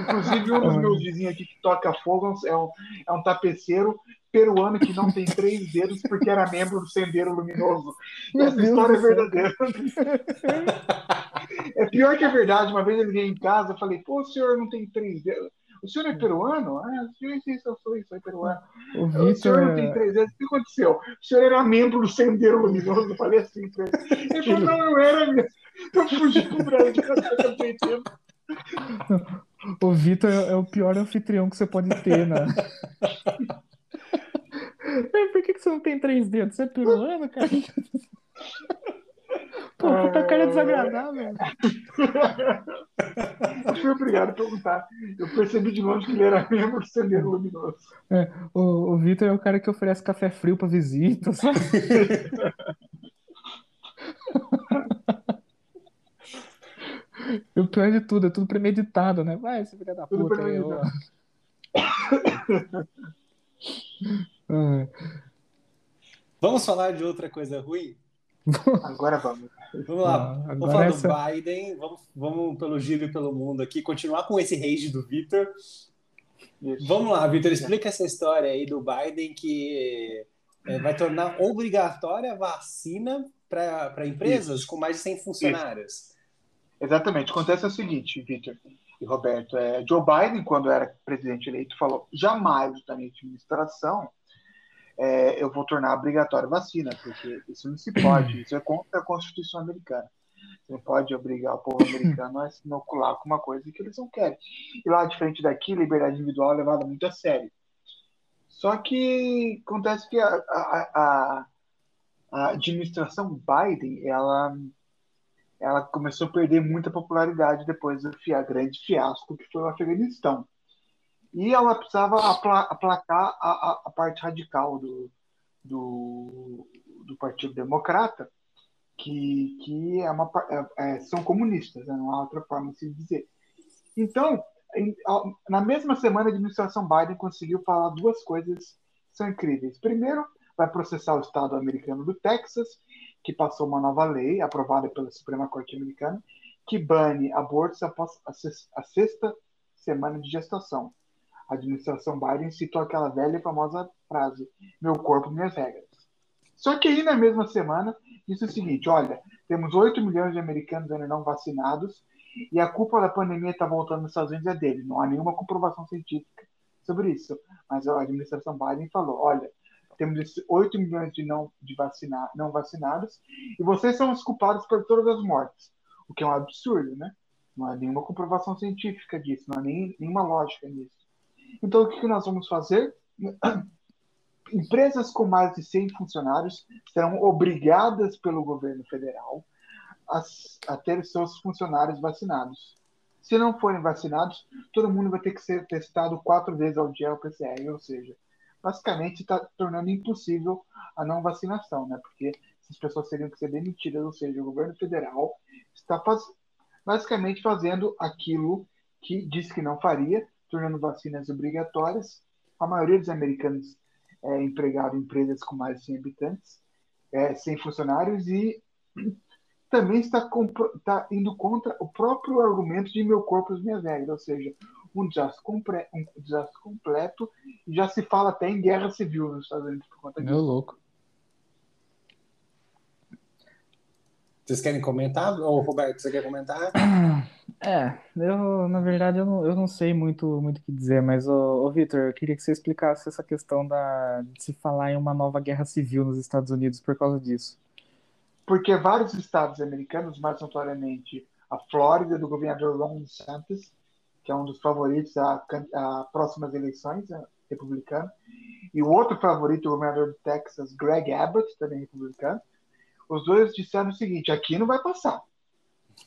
Inclusive, um dos meus vizinhos aqui que toca fogo é um, é um tapeceiro peruano que não tem três dedos porque era membro do Sendeiro Luminoso. E essa Deus história é do céu. verdadeira. É pior que é verdade. Uma vez ele veio em casa, eu falei, pô, o senhor não tem três dedos. O senhor é peruano? Ah, sim, sim, eu sou, eu sou peruano. O O senhor não tem Vitor, três anos, o que aconteceu? O senhor era membro do Sendeiro Luminoso, eu falei assim pra ele. Ele falou, não, eu era mesmo. Eu fugi pro Brasil, eu não tempo. o Vitor é é o pior anfitrião que você pode ter, né? É, Por que que você não tem três dedos? Você é peruano, cara? Pô, puta cara desagradável. Obrigado a perguntar. Eu percebi de longe que ele era membro do Sendeiro Luminoso. É, o, o Vitor é o cara que oferece café frio pra visita, sabe? E o pior de tudo, é tudo premeditado, né? Vai, esse filho da Tudo puta Ah, Vamos falar de outra coisa ruim? Agora vamos. Vamos lá. Ah, vamos falar essa- do Biden. Vamos, vamos pelo giro e pelo mundo aqui. Continuar com esse rage do Vitor. Isso. Vamos lá, Vitor. Explica essa história aí do Biden que é, vai tornar obrigatória a vacina para empresas com mais de 100 funcionários. Exatamente. Acontece o seguinte, Vitor e Roberto. É, Joe Biden, quando era presidente eleito, falou: jamais da minha administração é, eu vou tornar obrigatória a vacina, porque isso não se pode, isso é contra a Constituição americana. Você não pode obrigar o povo americano a se inocular com uma coisa que eles não querem. E lá, diferente daqui, liberdade individual é levada muito a sério. Só que acontece que a, a, a, a administração Biden, ela, ela começou a perder muita popularidade depois do grande fiasco que foi o Afeganistão. E ela precisava aplacar a, a, parte radical do, do, do Partido Democrata, que, que é uma, é, é, são comunistas, né? não há outra forma de se dizer. Então, em, na mesma semana, a administração Biden conseguiu falar duas coisas que são incríveis. Primeiro, vai processar o Estado americano do Texas, que passou uma nova lei aprovada pela Suprema Corte Americana, que bane abortos após a sexta semana de gestação. A administração Biden citou aquela velha e famosa frase: meu corpo, minhas regras. Só que aí, na mesma semana, disse o seguinte: olha, temos 8 milhões de americanos ainda não vacinados e a culpa da pandemia está voltando nos Estados Unidos é dele. Não há nenhuma comprovação científica sobre isso. Mas a administração Biden falou: olha, temos esses 8 milhões de não, de não vacinados e vocês são os culpados por todas as mortes. O que é um absurdo, né? Não há nenhuma comprovação científica disso, não há nem, nenhuma lógica nisso. Então, o que, nós vamos fazer? Empresas com mais de 100 funcionários serão obrigadas pelo governo federal a, a ter seus funcionários vacinados. Se não forem vacinados, todo mundo vai ter que ser testado quatro vezes ao dia o PCR, ou seja, basicamente está tornando impossível a não vacinação, né? Porque essas pessoas teriam que ser demitidas, ou seja, o governo federal está faz... basicamente fazendo aquilo que disse que não faria, tornando vacinas obrigatórias. A maioria dos americanos é empregado em empresas com mais de 100 habitantes, é, sem funcionários, e também está, está, indo contra o próprio argumento de meu corpo e minhas regras, ou seja, um desastre, compre, um desastre completo, já se fala até em guerra civil nos Estados Unidos por conta disso. Meu louco. Vocês querem comentar? Ou Roberto, você quer comentar? É, eu, na verdade, eu não, eu não sei muito muito o que dizer, mas, ô, ô Vitor, eu queria que você explicasse essa questão da, de se falar em uma nova guerra civil nos Estados Unidos por causa disso. Porque vários estados americanos, mais notoriamente a Flórida, do governador Ron DeSantis, que é um dos favoritos a, a próximas eleições, a, republicano, e o outro favorito, o governador do Texas, Greg Abbott, também republicano, os dois disseram o seguinte: aqui não vai passar.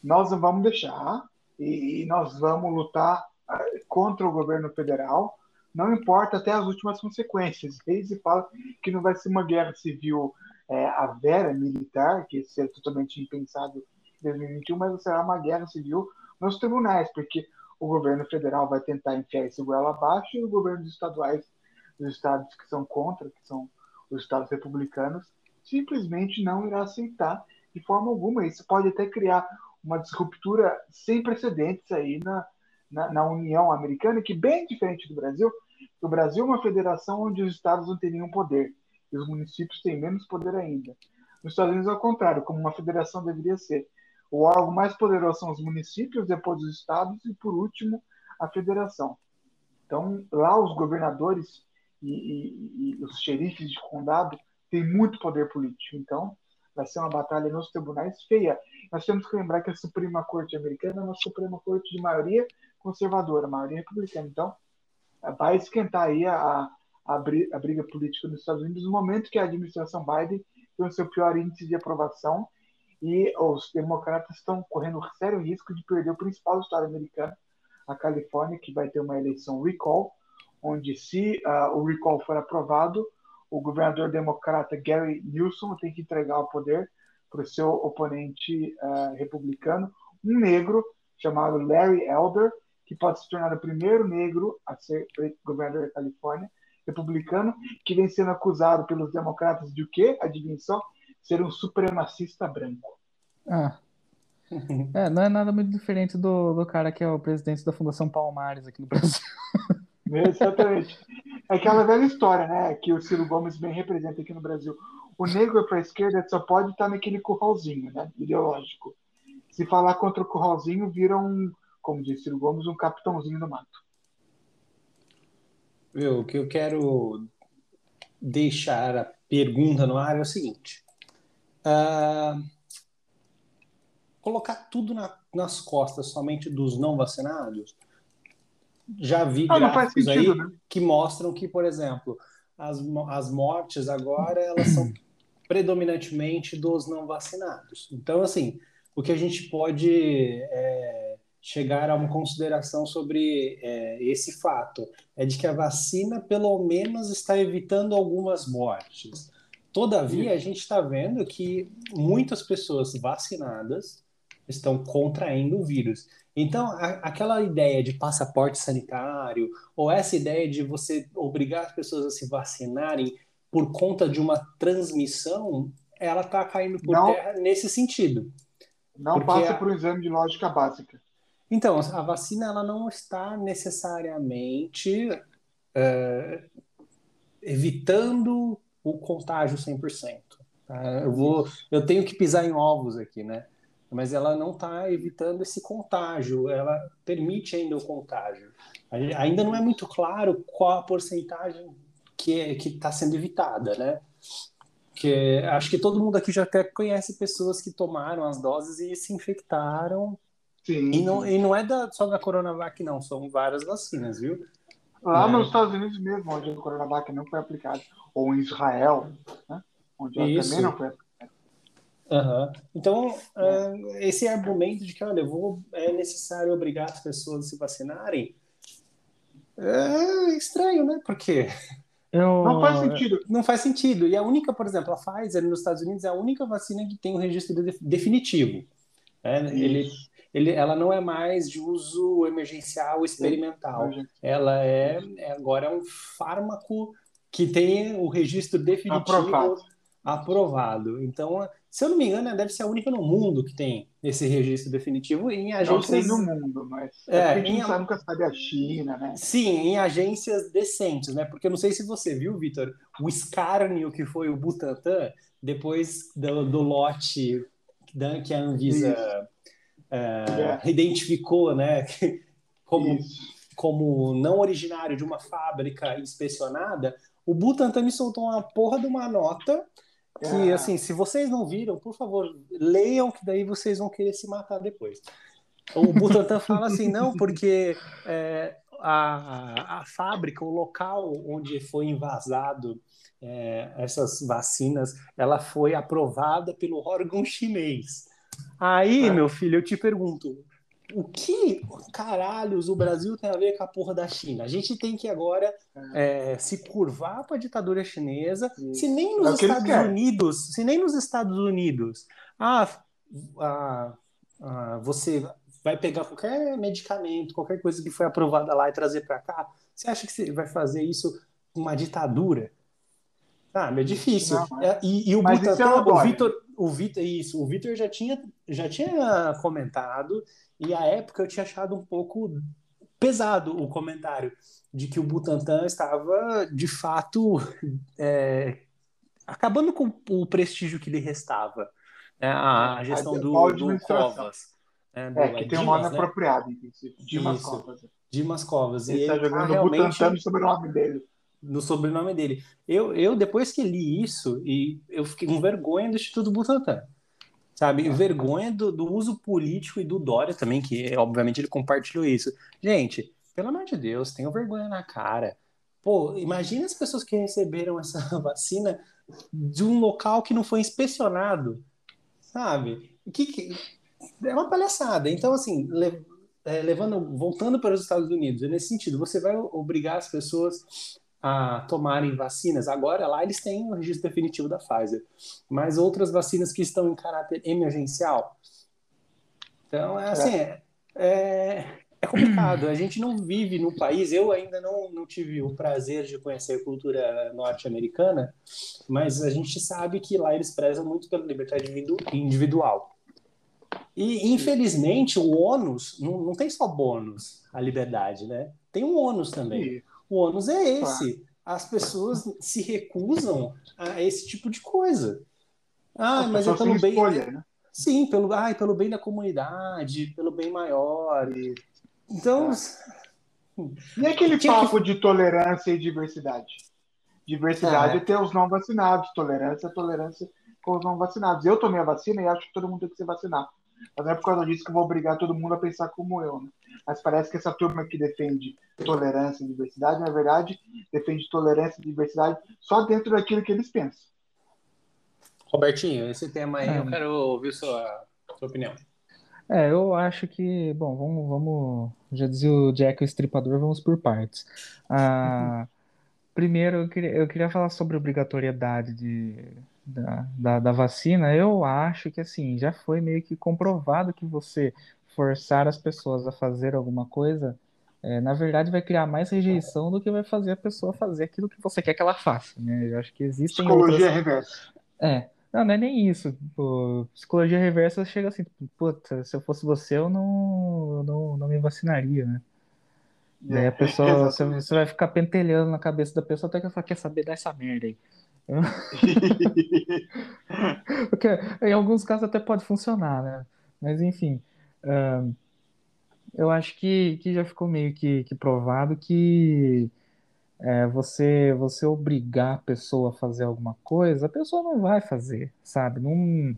Nós não vamos deixar e, nós vamos lutar ah, contra o governo federal, não importa até as últimas consequências. Eles falam que não vai ser uma guerra civil é, a vera militar, que seria totalmente impensado em 2021, mas será uma guerra civil nos tribunais, porque o governo federal vai tentar enfiar esse goela abaixo e o governo dos estaduais, dos estados que são contra, que são os estados republicanos, simplesmente não irá aceitar de forma alguma. Isso pode até criar uma disruptura sem precedentes aí na, na, na, União Americana, que bem diferente do Brasil, o Brasil é uma federação onde os estados não têm nenhum poder e os municípios têm menos poder ainda. Nos Estados Unidos, ao contrário, como uma federação deveria ser. O órgão mais poderoso são os municípios, depois os estados e, por último, a federação. Então, lá os governadores e, e, e os xerifes de condado têm muito poder político. Então, vai ser uma batalha nos tribunais feia. Nós temos que lembrar que a Suprema Corte americana é uma Suprema Corte de maioria conservadora, maioria republicana. Então, vai esquentar aí a, a, briga política nos Estados Unidos no momento que a administração Biden tem o seu pior índice de aprovação e os democratas estão correndo sério risco de perder o principal estado americano, a Califórnia, que vai ter uma eleição recall, onde se uh, o recall for aprovado, o governador democrata Gary Newsom tem que entregar o poder para o seu oponente uh, republicano, um negro chamado Larry Elder, que pode se tornar o primeiro negro a ser governador da Califórnia, republicano, que vem sendo acusado pelos democratas de o quê? Adivinha só? Ser um supremacista branco. Ah. É, não é nada muito diferente do, do cara que é o presidente da Fundação Palmares aqui no Brasil. Exatamente. É aquela velha história, né? Que o Ciro Gomes bem representa aqui no Brasil. O negro para a esquerda só pode estar naquele curralzinho, né? Ideológico. Se falar contra o curralzinho, vira um, como disse Ciro Gomes, um capitãozinho do mato. Viu, o que eu quero deixar a pergunta no ar é o seguinte. Uh, colocar tudo na, nas costas somente dos não vacinados? Já vi Ah, gráficos sentido, aí né? que mostram que, por exemplo, as, as mortes agora elas são predominantemente dos não vacinados. Então, assim, o que a gente pode é, chegar a uma consideração sobre é, esse fato é de que a vacina, pelo menos, está evitando algumas mortes. Todavia, a gente está vendo que muitas pessoas vacinadas estão contraindo o vírus. Então, a- aquela ideia de passaporte sanitário, ou essa ideia de você obrigar as pessoas a se vacinarem por conta de uma transmissão, ela está caindo por Não. terra nesse sentido. Não passa a- por um exame de lógica básica. Então, a vacina ela não está necessariamente é, evitando o contágio 100%. tá? Eu vou, eu tenho que pisar em ovos aqui, né? Mas ela não está evitando esse contágio, ela permite ainda o contágio. Ai- Ainda não é muito claro qual a porcentagem que é, está sendo evitada, né? Que acho que todo mundo aqui já até conhece pessoas que tomaram as doses e se infectaram Sim. e não, e não é da, só da Coronavac, não, são várias vacinas, viu? Lá É. nos Estados Unidos mesmo, onde o Coronavac não foi aplicado. Ou em Israel, né? onde ela Isso. também não foi aplicado. Aham. Então, ah, esse argumento de que, olha, eu vou, é necessário obrigar as pessoas a se vacinarem é estranho, né? Porque Eu, Não faz sentido. não faz sentido. E a única, por exemplo, a Pfizer nos Estados Unidos é a única vacina que tem um registro de- definitivo. né? Ele, ele, ela não é mais de uso emergencial experimental. Ela é, é agora é um fármaco que tem o registro definitivo Aprovado. Aprovado. Então, se eu não me engano, deve ser a única no mundo que tem esse registro definitivo em Não sei agências. no mundo, mas É, é, a gente em- nunca sabe a China, né? Sim, em agências decentes, né? Porque eu não sei se você viu, Vitor, o escárnio que foi o Butantan depois do, do lote da- que a Anvisa eh, identificou, né? Como Isso. como não originário de uma fábrica inspecionada, o Butantan me soltou uma porra de uma nota que, Ah. assim, se vocês não viram, por favor, leiam, que daí vocês vão querer se matar depois. O Butantan fala assim, não, porque é, a, a fábrica, o local onde foi invasado é, essas vacinas, ela foi aprovada pelo órgão chinês. Aí, É. meu filho, eu te pergunto, o que caralhos o Brasil tem a ver com a porra da China? A gente tem que agora é, se curvar para a ditadura chinesa, se nem É nos eles Estados. Unidos, se nem nos Estados Unidos, ah, ah, ah, você vai pegar qualquer medicamento, qualquer coisa que foi aprovada lá e trazer para cá, você acha que você vai fazer isso com uma ditadura? Ah, é difícil. Não, É, e, e o Mas é Butantan, uma o. Vitor, o Vitor, isso, o Vitor já tinha, já tinha comentado e à época eu tinha achado um pouco pesado o comentário de que o Butantan estava de fato é, acabando com o prestígio que lhe restava, né? a, a gestão A do, do. Covas, né? do- É, que tem um nome Dimas, né? apropriado, inclusive. Dimas Isso. Covas. Dimas Covas. E Ele está ele tá jogando o Butantan no sobrenome dele. No sobrenome dele. Eu, eu, depois que li isso, e eu fiquei com vergonha do Instituto Butantan. Sabe? Vergonha do, do uso político e do Dória também, que obviamente ele compartilhou isso. Gente, pelo amor de Deus, tenham vergonha na cara. Pô, imagina as pessoas que receberam essa vacina de um local que não foi inspecionado. Sabe? Que, que... É uma palhaçada. Então, assim, le- é, levando, voltando para os Estados Unidos, é nesse sentido, você vai obrigar as pessoas a tomarem vacinas. Agora, lá eles têm o registro definitivo da Pfizer, mas outras vacinas que estão em caráter emergencial. Então, é assim, é, é, é complicado. A gente não vive no país. Eu ainda não, não tive o prazer de conhecer a cultura norte-americana, mas a gente sabe que lá eles prezam muito pela liberdade individu- individual. E, infelizmente, o ônus, não, não tem só bônus a liberdade, né? Tem um ônus também. O ônus é esse. As pessoas se recusam a esse tipo de coisa. Ah, as mas é pelo bem. escolha, né? Sim, pelo, ai, pelo bem da comunidade, pelo bem maior. e- Então, E aquele Tinha que- papo de tolerância e diversidade? Diversidade Ah, é ter os não vacinados, tolerância é tolerância com os não vacinados. Eu tomei a vacina e acho que todo mundo tem que se vacinar. Mas não é por causa disso que eu vou obrigar todo mundo a pensar como eu, né? Mas parece que essa turma que defende tolerância e diversidade, na verdade, defende tolerância e diversidade só dentro daquilo que eles pensam. Robertinho, esse tema aí É. eu quero ouvir sua, sua opinião. É, eu acho que, bom, vamos, vamos, já dizia o Jack o Estripador, vamos por partes. Ah, primeiro, eu queria, eu queria falar sobre a obrigatoriedade de, da, da, da vacina. Eu acho que, assim, já foi meio que comprovado que você forçar as pessoas a fazer alguma coisa, é, na verdade, vai criar mais rejeição do que vai fazer a pessoa fazer aquilo que você quer que ela faça, né? Eu acho que existem Psicologia outras... reversa. É, não, não é nem isso. Pô, psicologia reversa chega assim, puta, se eu fosse você, eu não, eu não, não me vacinaria, né? Daí a pessoa, você, você vai ficar pentelhando na cabeça da pessoa até que ela fala, quer saber dessa merda aí. Porque em alguns casos até pode funcionar, né? Mas enfim, ahn, eu acho que, que já ficou meio que, que provado que é, você, você obrigar a pessoa a fazer alguma coisa, a pessoa não vai fazer, sabe? Não,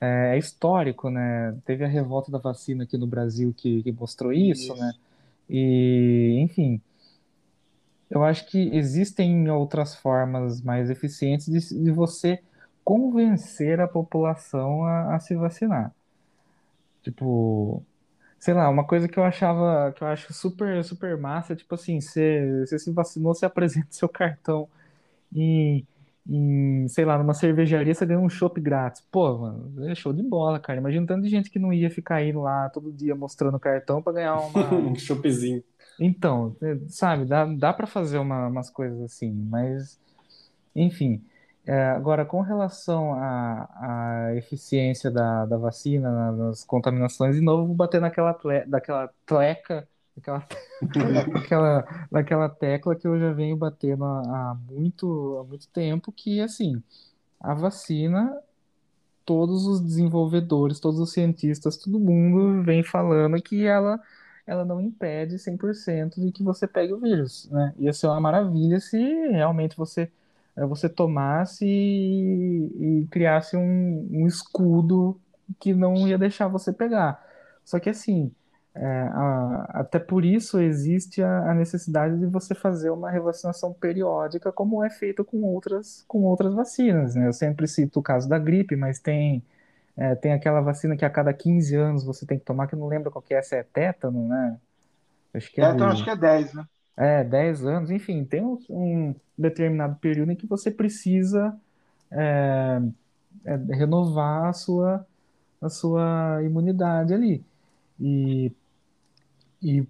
é, é histórico, né? Teve a revolta da vacina aqui no Brasil que, que mostrou isso, Isso. né? E, enfim, eu acho que existem outras formas mais eficientes de, de você convencer a população a, a se vacinar. Tipo, sei lá, uma coisa que eu achava, que eu acho super, super massa, tipo assim, você, você se vacinou, você apresenta seu cartão em, em, sei lá, numa cervejaria, você ganha um chopp grátis. Pô, mano, é show de bola, cara. Imagina o tanto de gente que não ia ficar indo lá todo dia mostrando o cartão pra ganhar uma. Um chopezinho. Então, é, sabe, dá, dá para fazer uma- umas coisas assim, mas, enfim. É, agora, com relação à, à eficiência da, da vacina na- nas contaminações, de novo, vou bater naquela tle, daquela tleca, daquela, daquela, daquela tecla que eu já venho batendo há, há muito, há muito tempo, que, assim, a vacina, todos os desenvolvedores, todos os cientistas, todo mundo vem falando que ela ela não impede 100% de que você pegue o vírus, né? Ia ser uma maravilha se realmente você você tomasse e, e criasse um, um escudo que não ia deixar você pegar. Só que assim, é, a- até por isso existe a, a necessidade de você fazer uma revacinação periódica, como é feito com outras, com outras vacinas, né? Eu sempre cito o caso da gripe, mas tem é, tem aquela vacina que a cada 15 anos você tem que tomar, que eu não lembro qual que é, essa é tétano, né? Acho que é É, de, acho que é 10, né? É 10 anos, enfim, tem um, um determinado período em que você precisa é, é, renovar a sua, a sua imunidade ali. E, e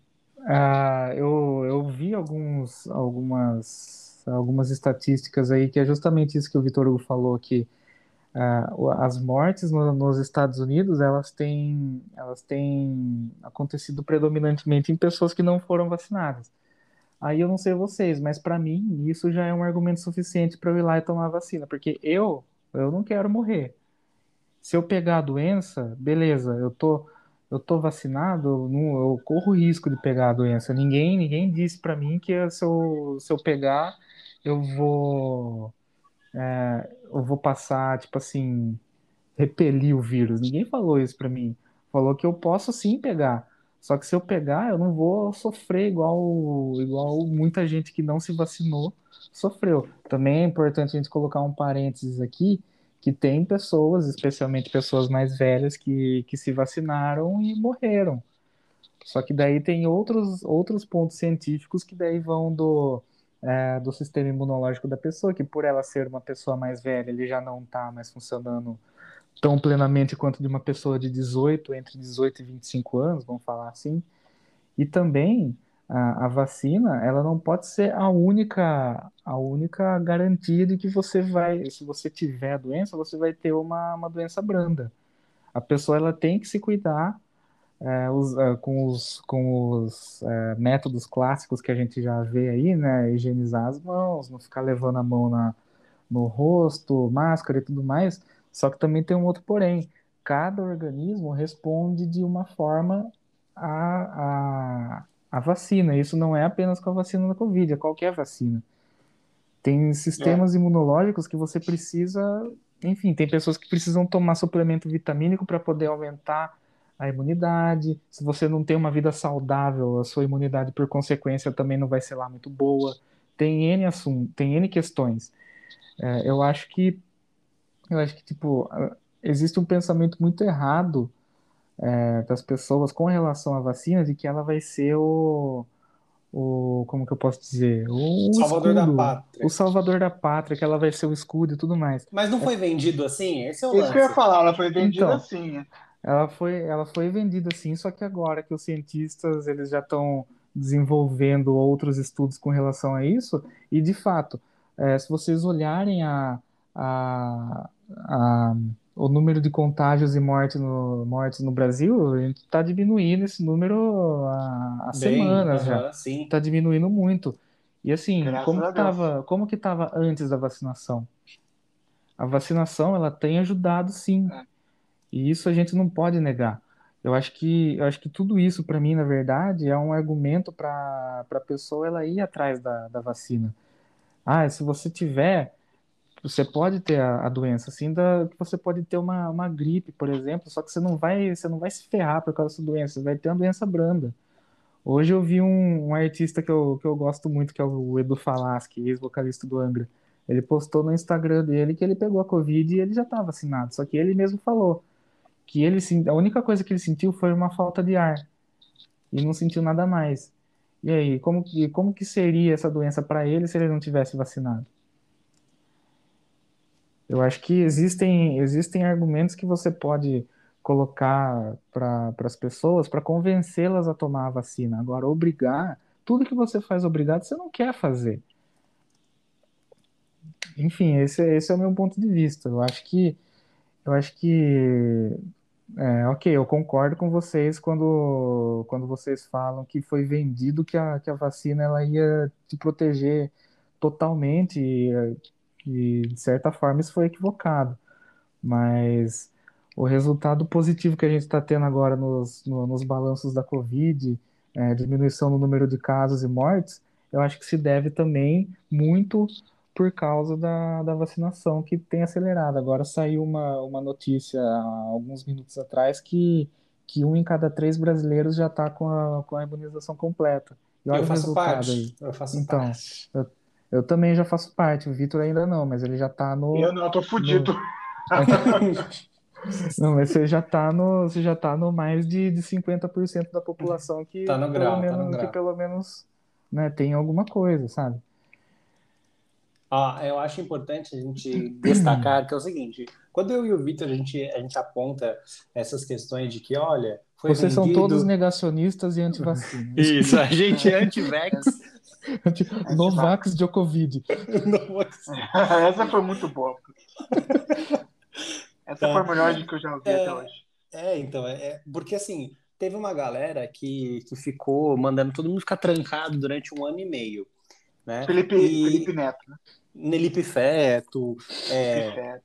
ah, eu, eu vi alguns, algumas, algumas estatísticas aí que é justamente isso que o Vitor Hugo falou, que ah, as mortes no- nos Estados Unidos, elas têm, elas têm acontecido predominantemente em pessoas que não foram vacinadas. Aí eu não sei vocês, mas para mim isso já é um argumento suficiente para eu ir lá e tomar a vacina, porque eu, eu não quero morrer. Se eu pegar a doença, beleza, eu tô, eu tô vacinado, eu, não- eu corro risco de pegar a doença. Ninguém, ninguém disse para mim que se eu, se eu pegar, eu vou, é, eu vou passar, tipo assim, repelir o vírus. Ninguém falou isso pra mim. Falou que eu posso sim pegar. Só que se eu pegar, eu não vou sofrer igual, igual muita gente que não se vacinou sofreu. Também é importante a gente colocar um parênteses aqui, que tem pessoas, especialmente pessoas mais velhas, que, que se vacinaram e morreram. Só que daí tem outros, outros pontos científicos que daí vão do, é, do sistema imunológico da pessoa, que por ela ser uma pessoa mais velha, ele já não está mais funcionando tão plenamente quanto de uma pessoa de 18, entre 18 e 25 anos, vamos falar assim. E também a, a vacina, ela não pode ser a única, a única garantia de que você vai, se você tiver a doença, você vai ter uma, uma doença branda. A pessoa ela tem que se cuidar é, os- é, com os, com os é, métodos clássicos que a gente já vê aí, né? Higienizar as mãos, não ficar levando a mão na, no rosto, máscara e tudo mais. Só que também tem um outro porém. Cada organismo responde de uma forma à, à, à vacina. Isso não é apenas com a vacina da Covid, é qualquer vacina. Tem sistemas imunológicos que você precisa enfim, tem pessoas que precisam tomar suplemento vitamínico para poder aumentar a imunidade. Se você não tem uma vida saudável, a sua imunidade, por consequência, também não vai ser lá muito boa. Tem N assuntos, tem N questões. É, eu acho que, eu acho que, tipo, existe um pensamento muito errado é, das pessoas com relação à vacina de que ela vai ser o, o como que eu posso dizer? O Salvador escudo, da pátria. o salvador da pátria, que ela vai ser o escudo e tudo mais. Mas não foi vendido assim? Esse é o Isso que eu ia lance. falar, ela foi vendida Então. assim. né? Ela foi, ela foi vendida assim, só que agora que os cientistas eles já estão desenvolvendo outros estudos com relação a isso, e de fato, é, se vocês olharem a, a, a- o número de contágios e morte no, mortes no Brasil, a gente está diminuindo esse número há, há Bem, semanas já. aham, sim. Está diminuindo muito. E assim, Graças como que tava, como que estava antes da vacinação? A vacinação, ela tem ajudado sim. É. E isso a gente não pode negar. Eu acho que, eu acho que tudo isso, para mim, na verdade, é um argumento para para a pessoa ela ir atrás da, da vacina. Ah, se você tiver, você pode ter a, a doença, assim, da, você pode ter uma, uma gripe, por exemplo, só que você não vai, você não vai se ferrar por causa dessa doença, você vai ter uma doença branda. Hoje eu vi um, um artista que eu, que eu gosto muito, que é o Edu Falaschi, ex-vocalista do Angra. Ele postou no Instagram dele que ele pegou a Covid e ele já está vacinado. Só que ele mesmo falou que ele a única coisa que ele sentiu foi uma falta de ar e não sentiu nada mais. E aí, como que, como que seria essa doença para ele se ele não tivesse vacinado? Eu acho que existem, existem argumentos que você pode colocar para as pessoas para convencê-las a tomar a vacina. Agora, obrigar, tudo que você faz obrigado, você não quer fazer. Enfim, esse, esse é o meu ponto de vista. Eu acho que, eu acho que, é, ok, eu concordo com vocês quando, quando vocês falam que foi vendido que a, que a vacina ela ia te proteger totalmente e, e, de certa forma isso foi equivocado. Mas o resultado positivo que a gente está tendo agora nos, no- nos balanços da Covid, é, diminuição no número de casos e mortes, eu acho que se deve também muito por causa da, da vacinação que tem acelerado. Agora saiu uma, uma notícia há alguns minutos atrás que, que um em cada três brasileiros já está com a, com a imunização completa. E olha Eu o faço resultado parte. aí. Eu faço Então, parte. Eu também já faço parte, o Vitor ainda não, mas ele já está no. Eu não, eu tô fudido. Não, mas você já tá no, você já tá no mais de, de 50% da população que Tá no pelo grau, tá menos, no que grau. pelo menos, né, tem alguma coisa, sabe? Ah, eu acho importante a gente destacar que é o seguinte: quando eu e o Vitor a gente, a gente aponta essas questões de que, olha, foi Vocês são vendido- todos negacionistas e anti-vacina. Isso, a gente é anti-vax. Novax Djokovic. Essa foi muito boa. Essa Tá. foi a melhor que eu já ouvi É. até hoje. É, então, é, é- porque assim, teve uma galera que, que ficou mandando todo mundo ficar trancado durante um ano e meio, né? Felipe, E Felipe Neto, né? Nelipe Feto, é,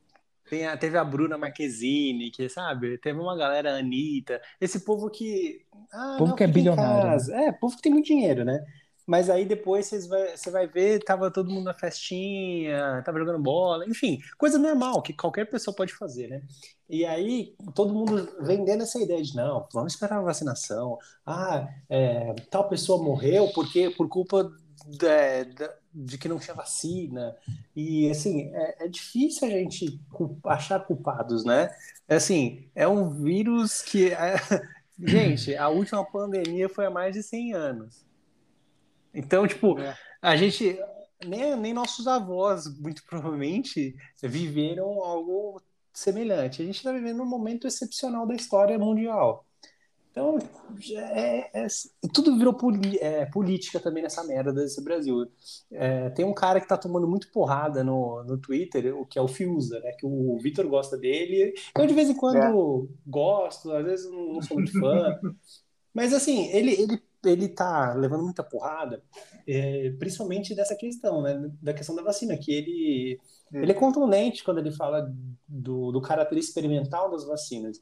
tem a- teve a Bruna Marquezine, que sabe, teve uma galera, a Anitta, esse povo que. Ah, Povo não, que é bilionário, casa. É, povo que tem muito dinheiro, né? Mas aí depois vocês vai, você vai ver, tava todo mundo na festinha, tava jogando bola, enfim, coisa normal que qualquer pessoa pode fazer, né? E aí todo mundo vendendo essa ideia de não, vamos esperar a vacinação. Ah, é, tal pessoa morreu porque por culpa da- de que não tinha vacina. E assim, é, é difícil a gente achar culpados, né? É assim, é um vírus que. é- Gente, a última pandemia foi há mais de 100 anos. Então, tipo, É. a gente. Nem, nem nossos avós, muito provavelmente, viveram algo semelhante. A gente está vivendo um momento excepcional da história mundial. Então, é, é- tudo virou poli- é, política também nessa merda desse Brasil. É, tem um cara que tá tomando muito porrada no, no Twitter, o que é o Fiuza, né? Que o Vitor gosta dele. Eu de vez em quando gosto, às vezes não, não sou muito fã. Mas assim, ele, ele, ele tá levando muita porrada, é, principalmente dessa questão, né? Da questão da vacina, que ele, ele é contundente quando ele fala do, do caráter experimental das vacinas.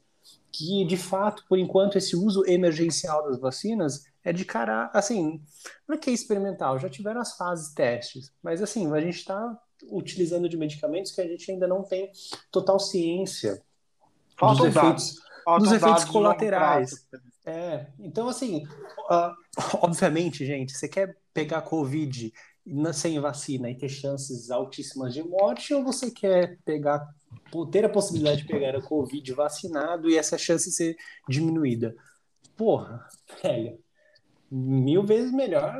Que, de fato, por enquanto, esse uso emergencial das vacinas é de cara, assim, não é que é experimental, já tiveram as fases testes, mas assim, a gente está utilizando de medicamentos que a gente ainda não tem total ciência dos efeitos, dos efeitos colaterais. É, então assim, ah, obviamente, gente, você quer pegar Covid sem vacina e ter chances altíssimas de morte, ou você quer pegar, ter a possibilidade de pegar a Covid vacinado e essa chance ser diminuída? Porra, velho, mil vezes melhor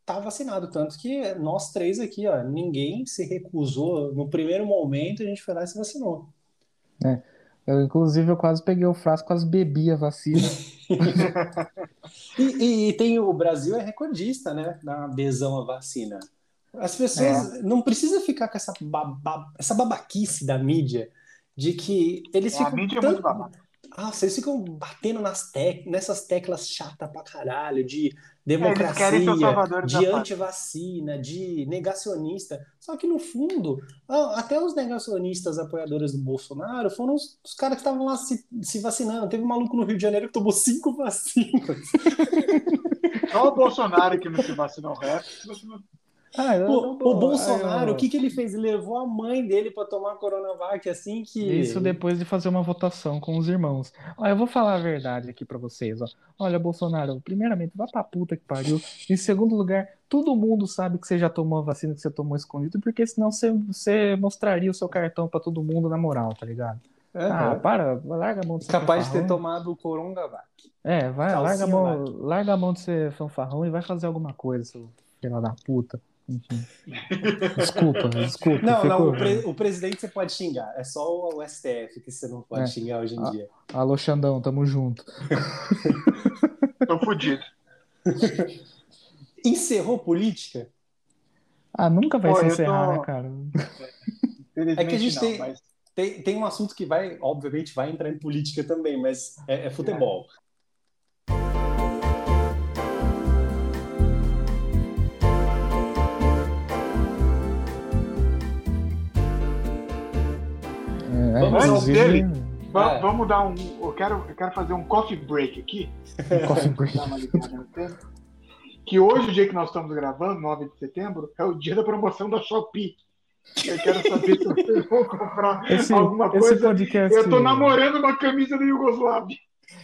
estar vacinado, tanto que nós três aqui, ó, ninguém se recusou no primeiro momento, a gente foi lá e se vacinou. Eu, inclusive, eu quase peguei o frasco, quase bebi a vacina. E, e- e tem o Brasil é recordista, né, na adesão à vacina. As pessoas não precisa ficar com essa, baba- essa babaquice da mídia de que eles É, a ficam mídia é tanto- muito babaca. Ah, vocês ficam batendo nas tec... nessas teclas chatas pra caralho de É, democracia, da de antivacina, de negacionista. Só que no fundo, até os negacionistas apoiadores do Bolsonaro foram os, os caras que estavam lá se, se vacinando. Teve um maluco no Rio de Janeiro que tomou cinco vacinas. Só o Bolsonaro que não se vacinou o resto. Ah, O, o Bolsonaro, eu- o que, que ele fez? Ele levou a mãe dele pra tomar Coronavac assim que. Isso depois de fazer uma votação com os irmãos. Olha, eu vou falar a verdade aqui pra vocês, ó. Olha, Bolsonaro, primeiramente, vá pra puta que pariu. Em segundo lugar, todo mundo sabe que você já tomou a vacina, que você tomou escondido, porque senão você, você mostraria o seu cartão pra todo mundo na moral, tá ligado? Ah, Aham. para, larga a mão de ser Capaz de ter fanfarrão. tomado o Coronavac. É, vai, Calcinha larga a mão, larga a mão de ser fanfarrão e vai fazer alguma coisa, seu filho da puta. Enfim. Desculpa, desculpa. Não, não, o, pre- o presidente você pode xingar. É só o STF que você não pode É. xingar hoje em Ah. dia. Alô, Xandão, tamo junto. Tô fudido. Encerrou política? Ah, nunca vai Pô, se encerrar, tô- né, cara? É que a gente não, tem- mas Tem, tem um assunto que vai, obviamente, vai entrar em política também, mas é, é futebol. É, Vamos inclusive, dele. va- É. vamos dar um. Eu quero, eu quero fazer um coffee break aqui. Coffee break. Que hoje, o dia que nós estamos gravando, 9 de setembro, é o dia da promoção da Shopee. Eu quero saber se vocês vão comprar Esse, alguma esse coisa. podcast. Eu tô namorando uma camisa da Yugoslávia.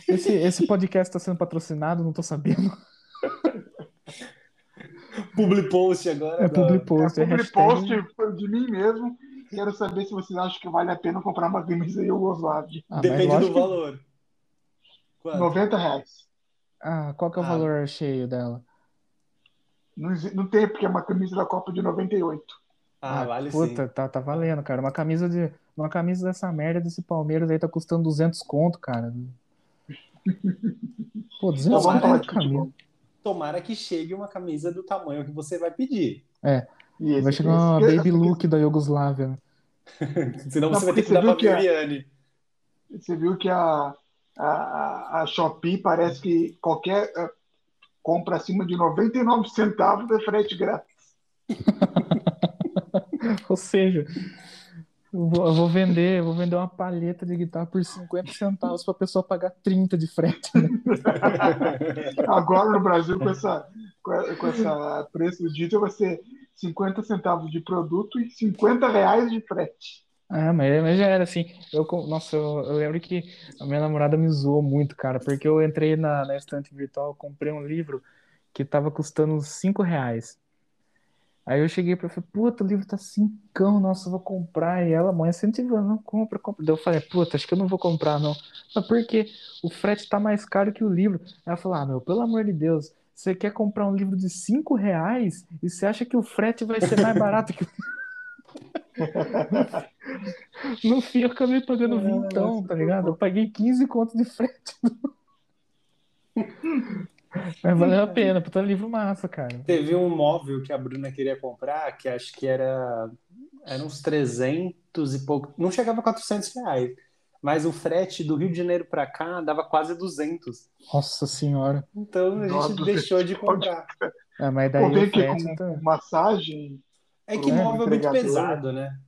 Esse, esse podcast tá sendo patrocinado, não tô sabendo. Public post agora. É public post, é é public hashtag- post de mim mesmo. Quero saber se vocês acham que vale a pena comprar uma camisa Yugoslávia. Ah, Depende do que- valor. Quanto? 90 reais. Ah, qual que é o Ah. valor cheio dela? Não, não tem, porque é uma camisa da Copa de 98. Ah, vale puta, sim. tá, tá valendo, cara. Uma camisa de uma camisa dessa merda desse Palmeiras aí tá custando 200 conto, cara. Pô, 200 Então vamos falar conto de camisa. futebol. Tomara que chegue uma camisa do tamanho que você vai pedir. E Vai chegar uma Baby Look da Iugoslávia. né? Senão Não, você vai ter que dar viu pra que a- Viviane. Você viu que a, a, a Shopee parece que qualquer eh, compra acima de 99 centavos é frete grátis. Ou seja, eu vou, eu vou vender, eu vou vender uma palheta de guitarra por 50 centavos pra pessoa pagar 30 de frete. né? Agora no Brasil, com essa, com a- com essa preço do diesel, vai ser 50 centavos de produto e 50 reais de frete. Ah, mas, mas já era assim. Eu, nossa, eu, eu lembro que a minha namorada me zoou muito, cara, porque eu entrei na, na estante virtual, comprei um livro que tava custando uns 5 reais. Aí eu cheguei pra ela e falei, puta, o livro tá cincão, nossa, eu vou comprar. E ela, mãe, incentivando, não compra, compra. Daí eu falei, puta, acho que eu não vou comprar, não. Mas por quê? O frete tá mais caro que o livro. Ela falou, ah, meu, pelo amor de Deus, você quer comprar um livro de 5 reais e você acha que o frete vai ser mais barato que o No fim, eu acabei pagando vintão, tá ligado? Eu paguei 15 conto de frete. Mas valeu a pena, puta livro massa, cara. Teve um móvel que a Bruna queria comprar, que acho que era, era uns 300 e pouco, não chegava a 400 reais, mas o frete do Rio de Janeiro para cá dava quase 200. Nossa senhora. Então a Nossa, gente deixou de comprar. É, mas daí o que frete com tá... massagem. É que móvel é muito pesado, né?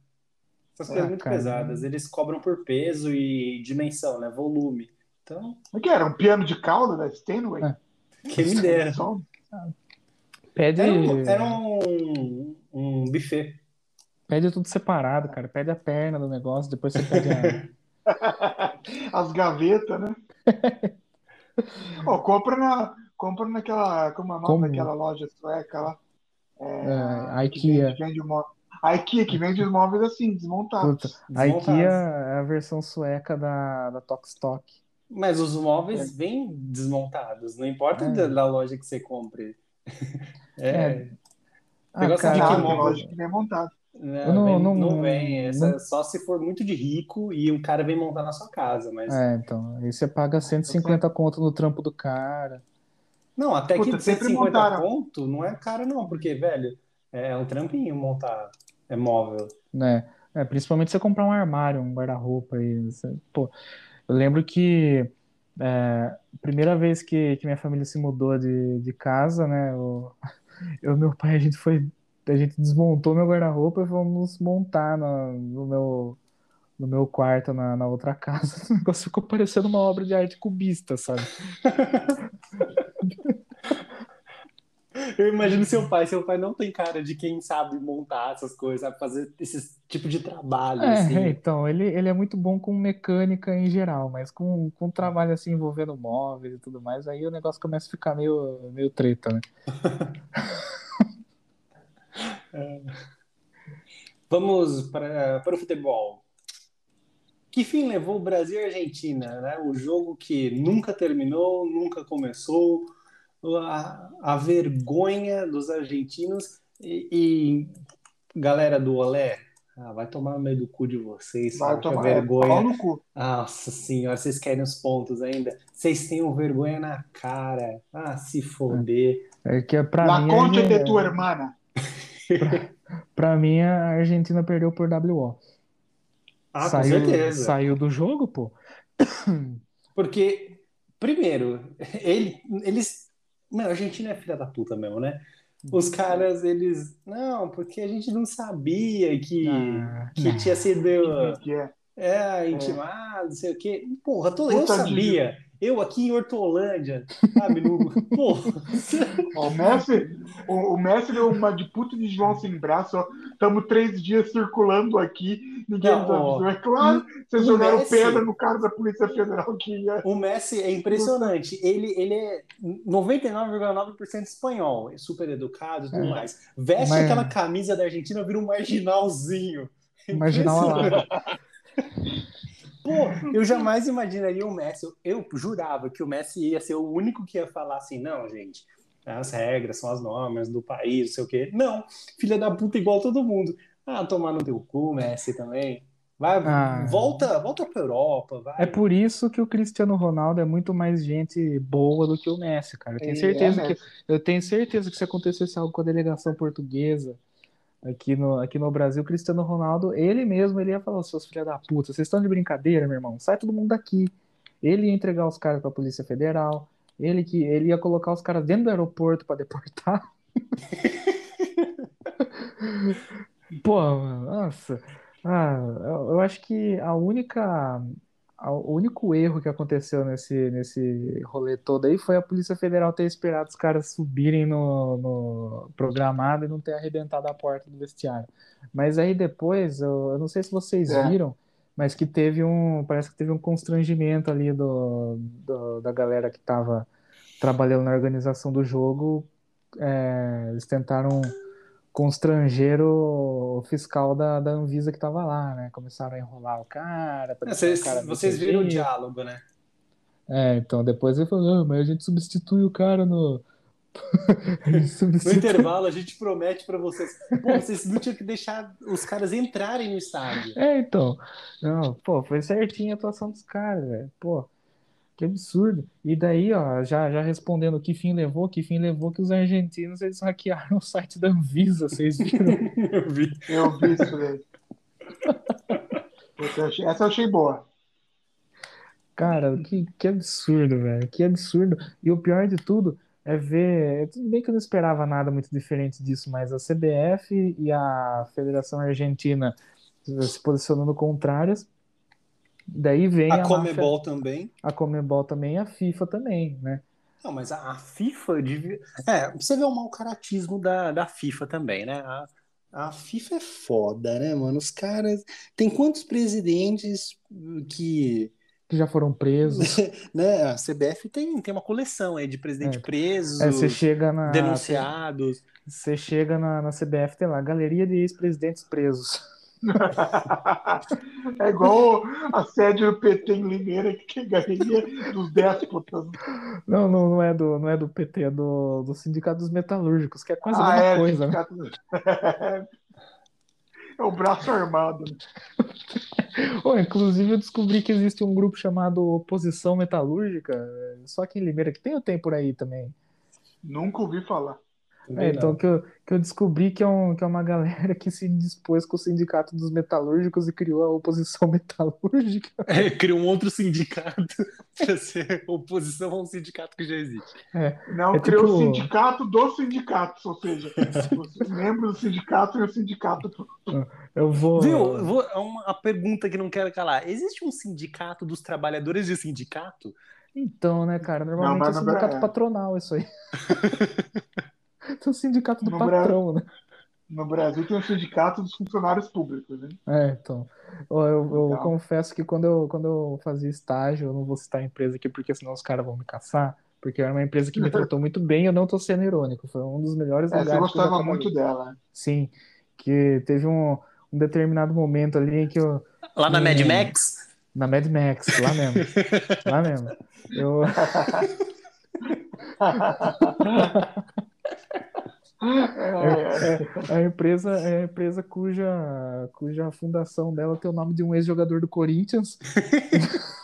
Essas coisas Ah, muito cara. pesadas. Eles cobram por peso e dimensão, né? Volume. Então, O que era? Um piano de cauda da Steinway? É. quem me dera. Pede. Era um, era um, um buffet. Pede tudo separado, cara. Pede a perna do negócio, depois você pede a. As gavetas, né? Ó, compra, na, compra naquela. Como é o nome daquela loja sueca lá? É, a que IKEA. vende- vende mó- A IKEA, que vende os móveis assim, desmontados. Puta, a. IKEA é a versão sueca da, da Tokstok. Mas os móveis vêm desmontados, não importa É. da, da loja que você compre. É, É. Ah, cara, que móvel- loja que vem montado. Não, não- vem- não- não vem. Essa, não- Só se for muito de rico e o cara vem montar na sua casa. Mas É, então. Aí você paga 150 conto no trampo do cara. não, até que Puta, sempre 150 montaram. conto não é caro, não, porque, velho, é um trampinho montar é móvel. né? É, principalmente você comprar um armário, um guarda-roupa aí. você- pô, eu lembro que é, a primeira vez que, que minha família se mudou de, de casa, né? Eu, eu e meu pai, a gente foi, a gente desmontou meu guarda-roupa e fomos montar no, no meu, no meu quarto na, na outra casa. O negócio ficou parecendo uma obra de arte cubista, sabe? Eu imagino seu pai. Seu pai não tem cara de quem sabe montar essas coisas, sabe fazer esse tipo de trabalho, É, assim. então, ele, ele é muito bom com mecânica em geral, mas com, com trabalho assim envolvendo móveis e tudo mais, aí o negócio começa a ficar meio, meio treta, né? Vamos para, para o futebol. Que fim levou o Brasil e a Argentina, né? O jogo que nunca terminou, nunca começou, a, a vergonha dos argentinos e, e galera do Olé, ah, vai tomar no meio do cu de vocês, Vai? Que tomar vergonha. no cu. Nossa senhora, vocês querem os pontos ainda? Vocês têm vergonha na cara. Ah, se foder. É que pra La mim, concha a, de tu hermana. pra mim a Argentina perdeu por WO. Ah, com Saiu, certeza. saiu do jogo, pô. Porque, primeiro, ele, eles. Mano, a Argentina é filha da puta mesmo, né? Os caras, eles. Não, porque a gente não sabia que, Ah, que tinha sido. Que é. É, intimado, não sei o quê. Porra, tô- eu sabia. Eu aqui em Hortolândia, sabe? No, porra. O Messi, o, o Messi deu uma de puta de João sem braço, ó. Estamos três dias circulando aqui, ninguém Não, nos avisou. É claro, vocês jogaram Messi- pedra no cara da Polícia Federal que ia. O Messi é impressionante. Ele, ele é 99,9% espanhol, é super educado e tudo É. mais. Veste Mas- aquela camisa da Argentina, vira um marginalzinho. Marginal lá. Pô, eu jamais imaginaria o Messi. Eu, eu jurava que o Messi ia ser o único que ia falar assim: não, gente, as regras são as normas do país, não sei o quê. Não, filha da puta igual todo mundo. Ah, tomar no teu cu, Messi também. Vai, Ah. volta, volta pra Europa, vai. É por isso que o Cristiano Ronaldo é muito mais gente boa do que o Messi, cara. Eu tenho É, certeza Messi. que eu tenho certeza que se acontecesse algo com a delegação portuguesa aqui no, aqui no Brasil, Cristiano Ronaldo, ele mesmo, ele ia falar, seus filha da puta, vocês estão de brincadeira, meu irmão? Sai todo mundo daqui. Ele ia entregar os caras pra Polícia Federal, ele que ele ia colocar os caras dentro do aeroporto pra deportar. Pô, mano, nossa. Ah, eu, acho que a única o único erro que aconteceu nesse, nesse rolê todo aí foi a Polícia Federal ter esperado os caras subirem no, no programado e não ter arrebentado a porta do vestiário. Mas aí depois, eu, eu não sei se vocês É. viram, mas que teve um, parece que teve um constrangimento ali do, do- da galera que estava trabalhando na organização do jogo. É, eles tentaram constranger o fiscal da, da Anvisa que estava lá, né? Começaram a enrolar o cara, pra deixar Vocês, o cara vocês viram o diálogo, né? É, então depois ele falou, "Ah, mas a gente substitui o cara no. No intervalo, a gente promete pra vocês. Pô, vocês não tinham que deixar os caras entrarem no estádio. É, então. Não, pô, foi certinho a atuação dos caras, velho. Pô, que absurdo. E daí, ó, já, já respondendo que fim levou, que fim levou que os argentinos eles hackearam o site da Anvisa, vocês viram? Eu vi. Eu vi isso achei- Essa eu achei boa. Cara, que, que absurdo, velho. Que absurdo. E o pior de tudo é ver. Tudo bem que eu não esperava nada muito diferente disso, mas a CBF e a Federação Argentina se posicionando contrárias. Daí vem A a Comebol também. máfia- a Comebol também e a FIFA também, né? Não, mas a, a FIFA devia. É, você vê o mau caratismo da, da FIFA também, né? A, A FIFA é foda, né, mano? Os caras. Tem quantos presidentes que. Que já foram presos. né? A CBF tem, tem uma coleção aí de presidente É. presos, É, você chega na. denunciados. Você chega na, na CBF, tem lá, galeria de ex-presidentes presos. É igual a sede do PT em Limeira, que galeria dos déspotas. Não, não, não é do, não é do PT, é do, do Sindicato dos Metalúrgicos, que é quase a Ah, mesma é, coisa, né? sindicato- É o braço armado. né? Ô, inclusive, eu descobri que existe um grupo chamado Oposição Metalúrgica, é, só que em Limeira, que tem ou tem por aí também. Nunca ouvi falar. É, então que eu, que eu descobri que é, um, que é uma galera que se dispôs com o Sindicato dos Metalúrgicos e criou a Oposição Metalúrgica. É, cria um outro sindicato para ser oposição a um sindicato que já existe. Não, É criou tipo- o sindicato dos sindicatos, ou seja, os membros do sindicato e o sindicato. Eu vou. Viu? Eu vou- é uma a pergunta que não quero calar. Existe um sindicato dos trabalhadores de sindicato? Então, né, cara? Normalmente mas é sindicato Bra- patronal, isso aí. Tem o sindicato do No patrão, né? No Brasil tem o sindicato dos funcionários públicos, né? É, então. Eu, eu confesso que quando eu, quando eu fazia estágio, eu não vou citar a empresa aqui, porque senão os caras vão me caçar. Porque era uma empresa que me tratou muito bem, eu não tô sendo irônico. Foi um dos melhores É, lugares você que eu já gostava muito dela. Sim, que teve um, um determinado momento ali em que eu, Lá na. Mad Max? na Mad Max, lá mesmo, lá mesmo, eu, É, a empresa, é a empresa cuja, cuja fundação dela tem o nome de um ex-jogador do Corinthians.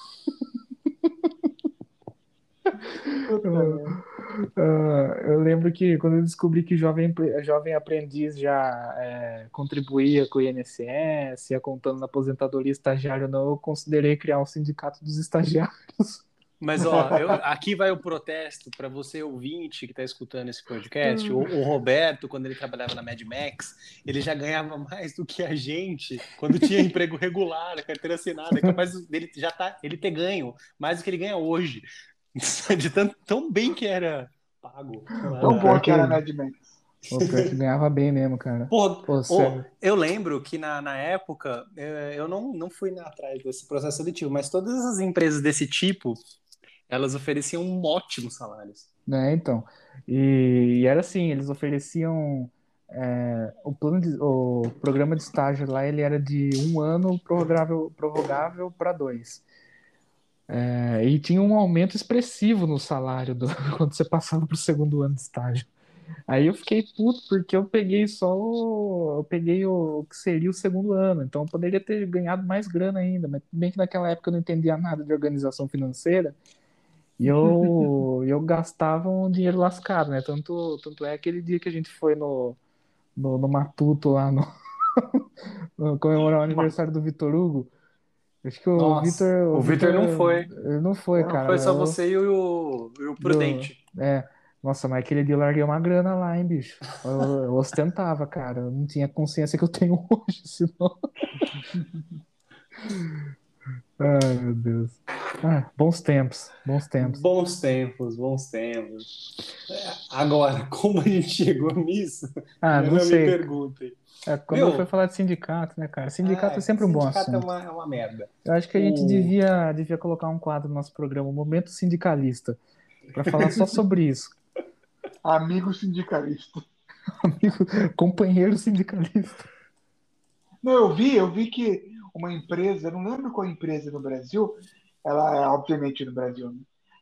Ah, eu lembro que quando eu descobri que jovem, jovem aprendiz já é, contribuía com o INSS, ia contando na aposentadoria estagiário, não, eu considerei criar um sindicato dos estagiários. Mas, ó, eu- aqui vai o protesto para você ouvinte que está escutando esse podcast. O, o Roberto, quando ele trabalhava na Mad Max, ele já ganhava mais do que a gente quando tinha emprego regular, carteira assinada. É capaz dele já tá, ele ter ganho mais do que ele ganha hoje. De tão, tão bem que era pago. Tão bom que era Mad Max. O que ganhava bem mesmo, cara. Porra, Pô, sério. eu lembro que na, na época, eh, eu não, não fui atrás desse processo seletivo, mas todas as empresas desse tipo, elas ofereciam ótimos salários. né, então. E, e era assim, eles ofereciam é, o plano de, o programa de estágio lá, ele era de um ano prorrogável, prorrogável para dois. É, e tinha um aumento expressivo no salário do- quando você passava para o segundo ano de estágio. Aí eu fiquei puto porque eu peguei só o, eu peguei o, o que seria o segundo ano, então eu poderia ter ganhado mais grana ainda, mas bem que naquela época eu não entendia nada de organização financeira e eu, eu gastava um dinheiro lascado, né? Tanto, tanto é aquele dia que a gente foi no, no, no Matuto lá no, no comemorar o aniversário do Vitor Hugo. Acho que o Nossa, Vitor. o Vitor não foi. Ele não foi, Não, cara. foi só eu- você e o, e o Prudente. É, nossa, mas aquele dia eu larguei uma grana lá, hein, bicho. Eu, eu ostentava, cara. Eu não tinha consciência que eu tenho hoje, senão. Ai, meu Deus. Ah, bons tempos, bons tempos. Bons tempos, bons tempos. É, Agora, como a gente chegou nisso? Ah, eu não me sei. perguntem. É, quando Meu. fui falar de sindicato, né, cara? Sindicato é, sempre um bom sindicato assunto. É uma, é uma merda. Eu acho que a gente O- devia, devia colocar um quadro no nosso programa, Momento Sindicalista, para falar só sobre isso. Amigo sindicalista. Amigo, companheiro sindicalista. Não, eu vi, eu vi que uma empresa, não lembro qual empresa no Brasil, ela é obviamente no Brasil, né?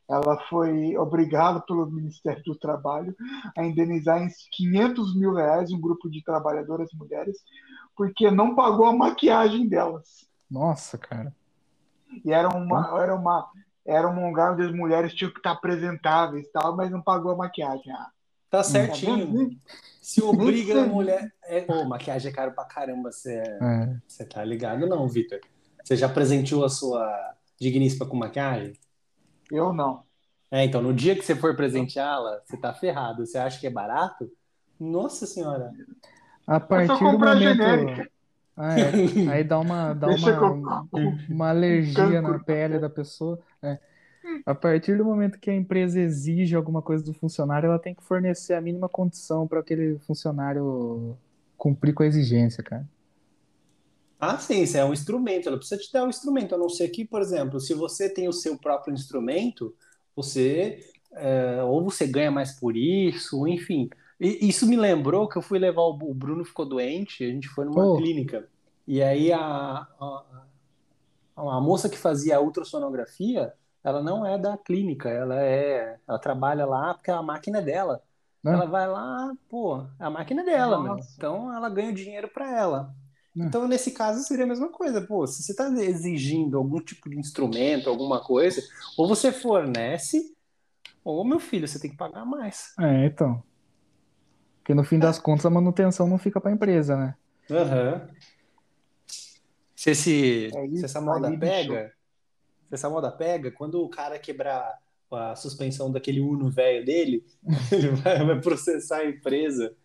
Ela foi obrigada pelo Ministério do Trabalho a indenizar em 500 mil reais um grupo de trabalhadoras mulheres porque não pagou a maquiagem delas. Nossa, cara. E era uma, era uma, era um lugar onde as mulheres tinham que estar apresentáveis e tal, mas não pagou a maquiagem. Ah, Tá certinho. Se obriga a mulher. É... Pô, maquiagem é caro pra caramba. Você É. você tá ligado, não, Vitor? Você já presenteou a sua digníssima com maquiagem? Eu não. É, então, no dia que você for presenteá-la, você tá ferrado. Você acha que é barato? Nossa senhora. A partir do momento. Ah, é. Aí dá uma, dá Deixa uma, eu- uma alergia na pele da pessoa. É. A partir do momento que a empresa exige alguma coisa do funcionário, ela tem que fornecer a mínima condição para aquele funcionário cumprir com a exigência, cara. Ah, sim, isso é um instrumento, ela precisa te dar um instrumento, a não ser que, por exemplo, se você tem o seu próprio instrumento, você é, ou você ganha mais por isso, enfim. E isso me lembrou que eu fui levar o, o Bruno ficou doente, a gente foi numa Oh. clínica. E aí a, a, a moça que fazia a ultrassonografia, ela não é da clínica, ela é, ela trabalha lá porque a máquina é dela. né? Ela vai lá, pô, a máquina é dela, meu. Então ela ganha o dinheiro para ela. Né. Então, nesse caso, seria a mesma coisa. Pô, se você está exigindo algum tipo de instrumento, alguma coisa, ou você fornece, ou, meu filho, você tem que pagar mais. É, então. Porque no fim das contas a manutenção não fica pra empresa, né? Aham. Se, esse, É isso se essa moda pega, essa moda pega, quando o cara quebrar a suspensão daquele Uno velho dele, ele vai, vai processar a empresa,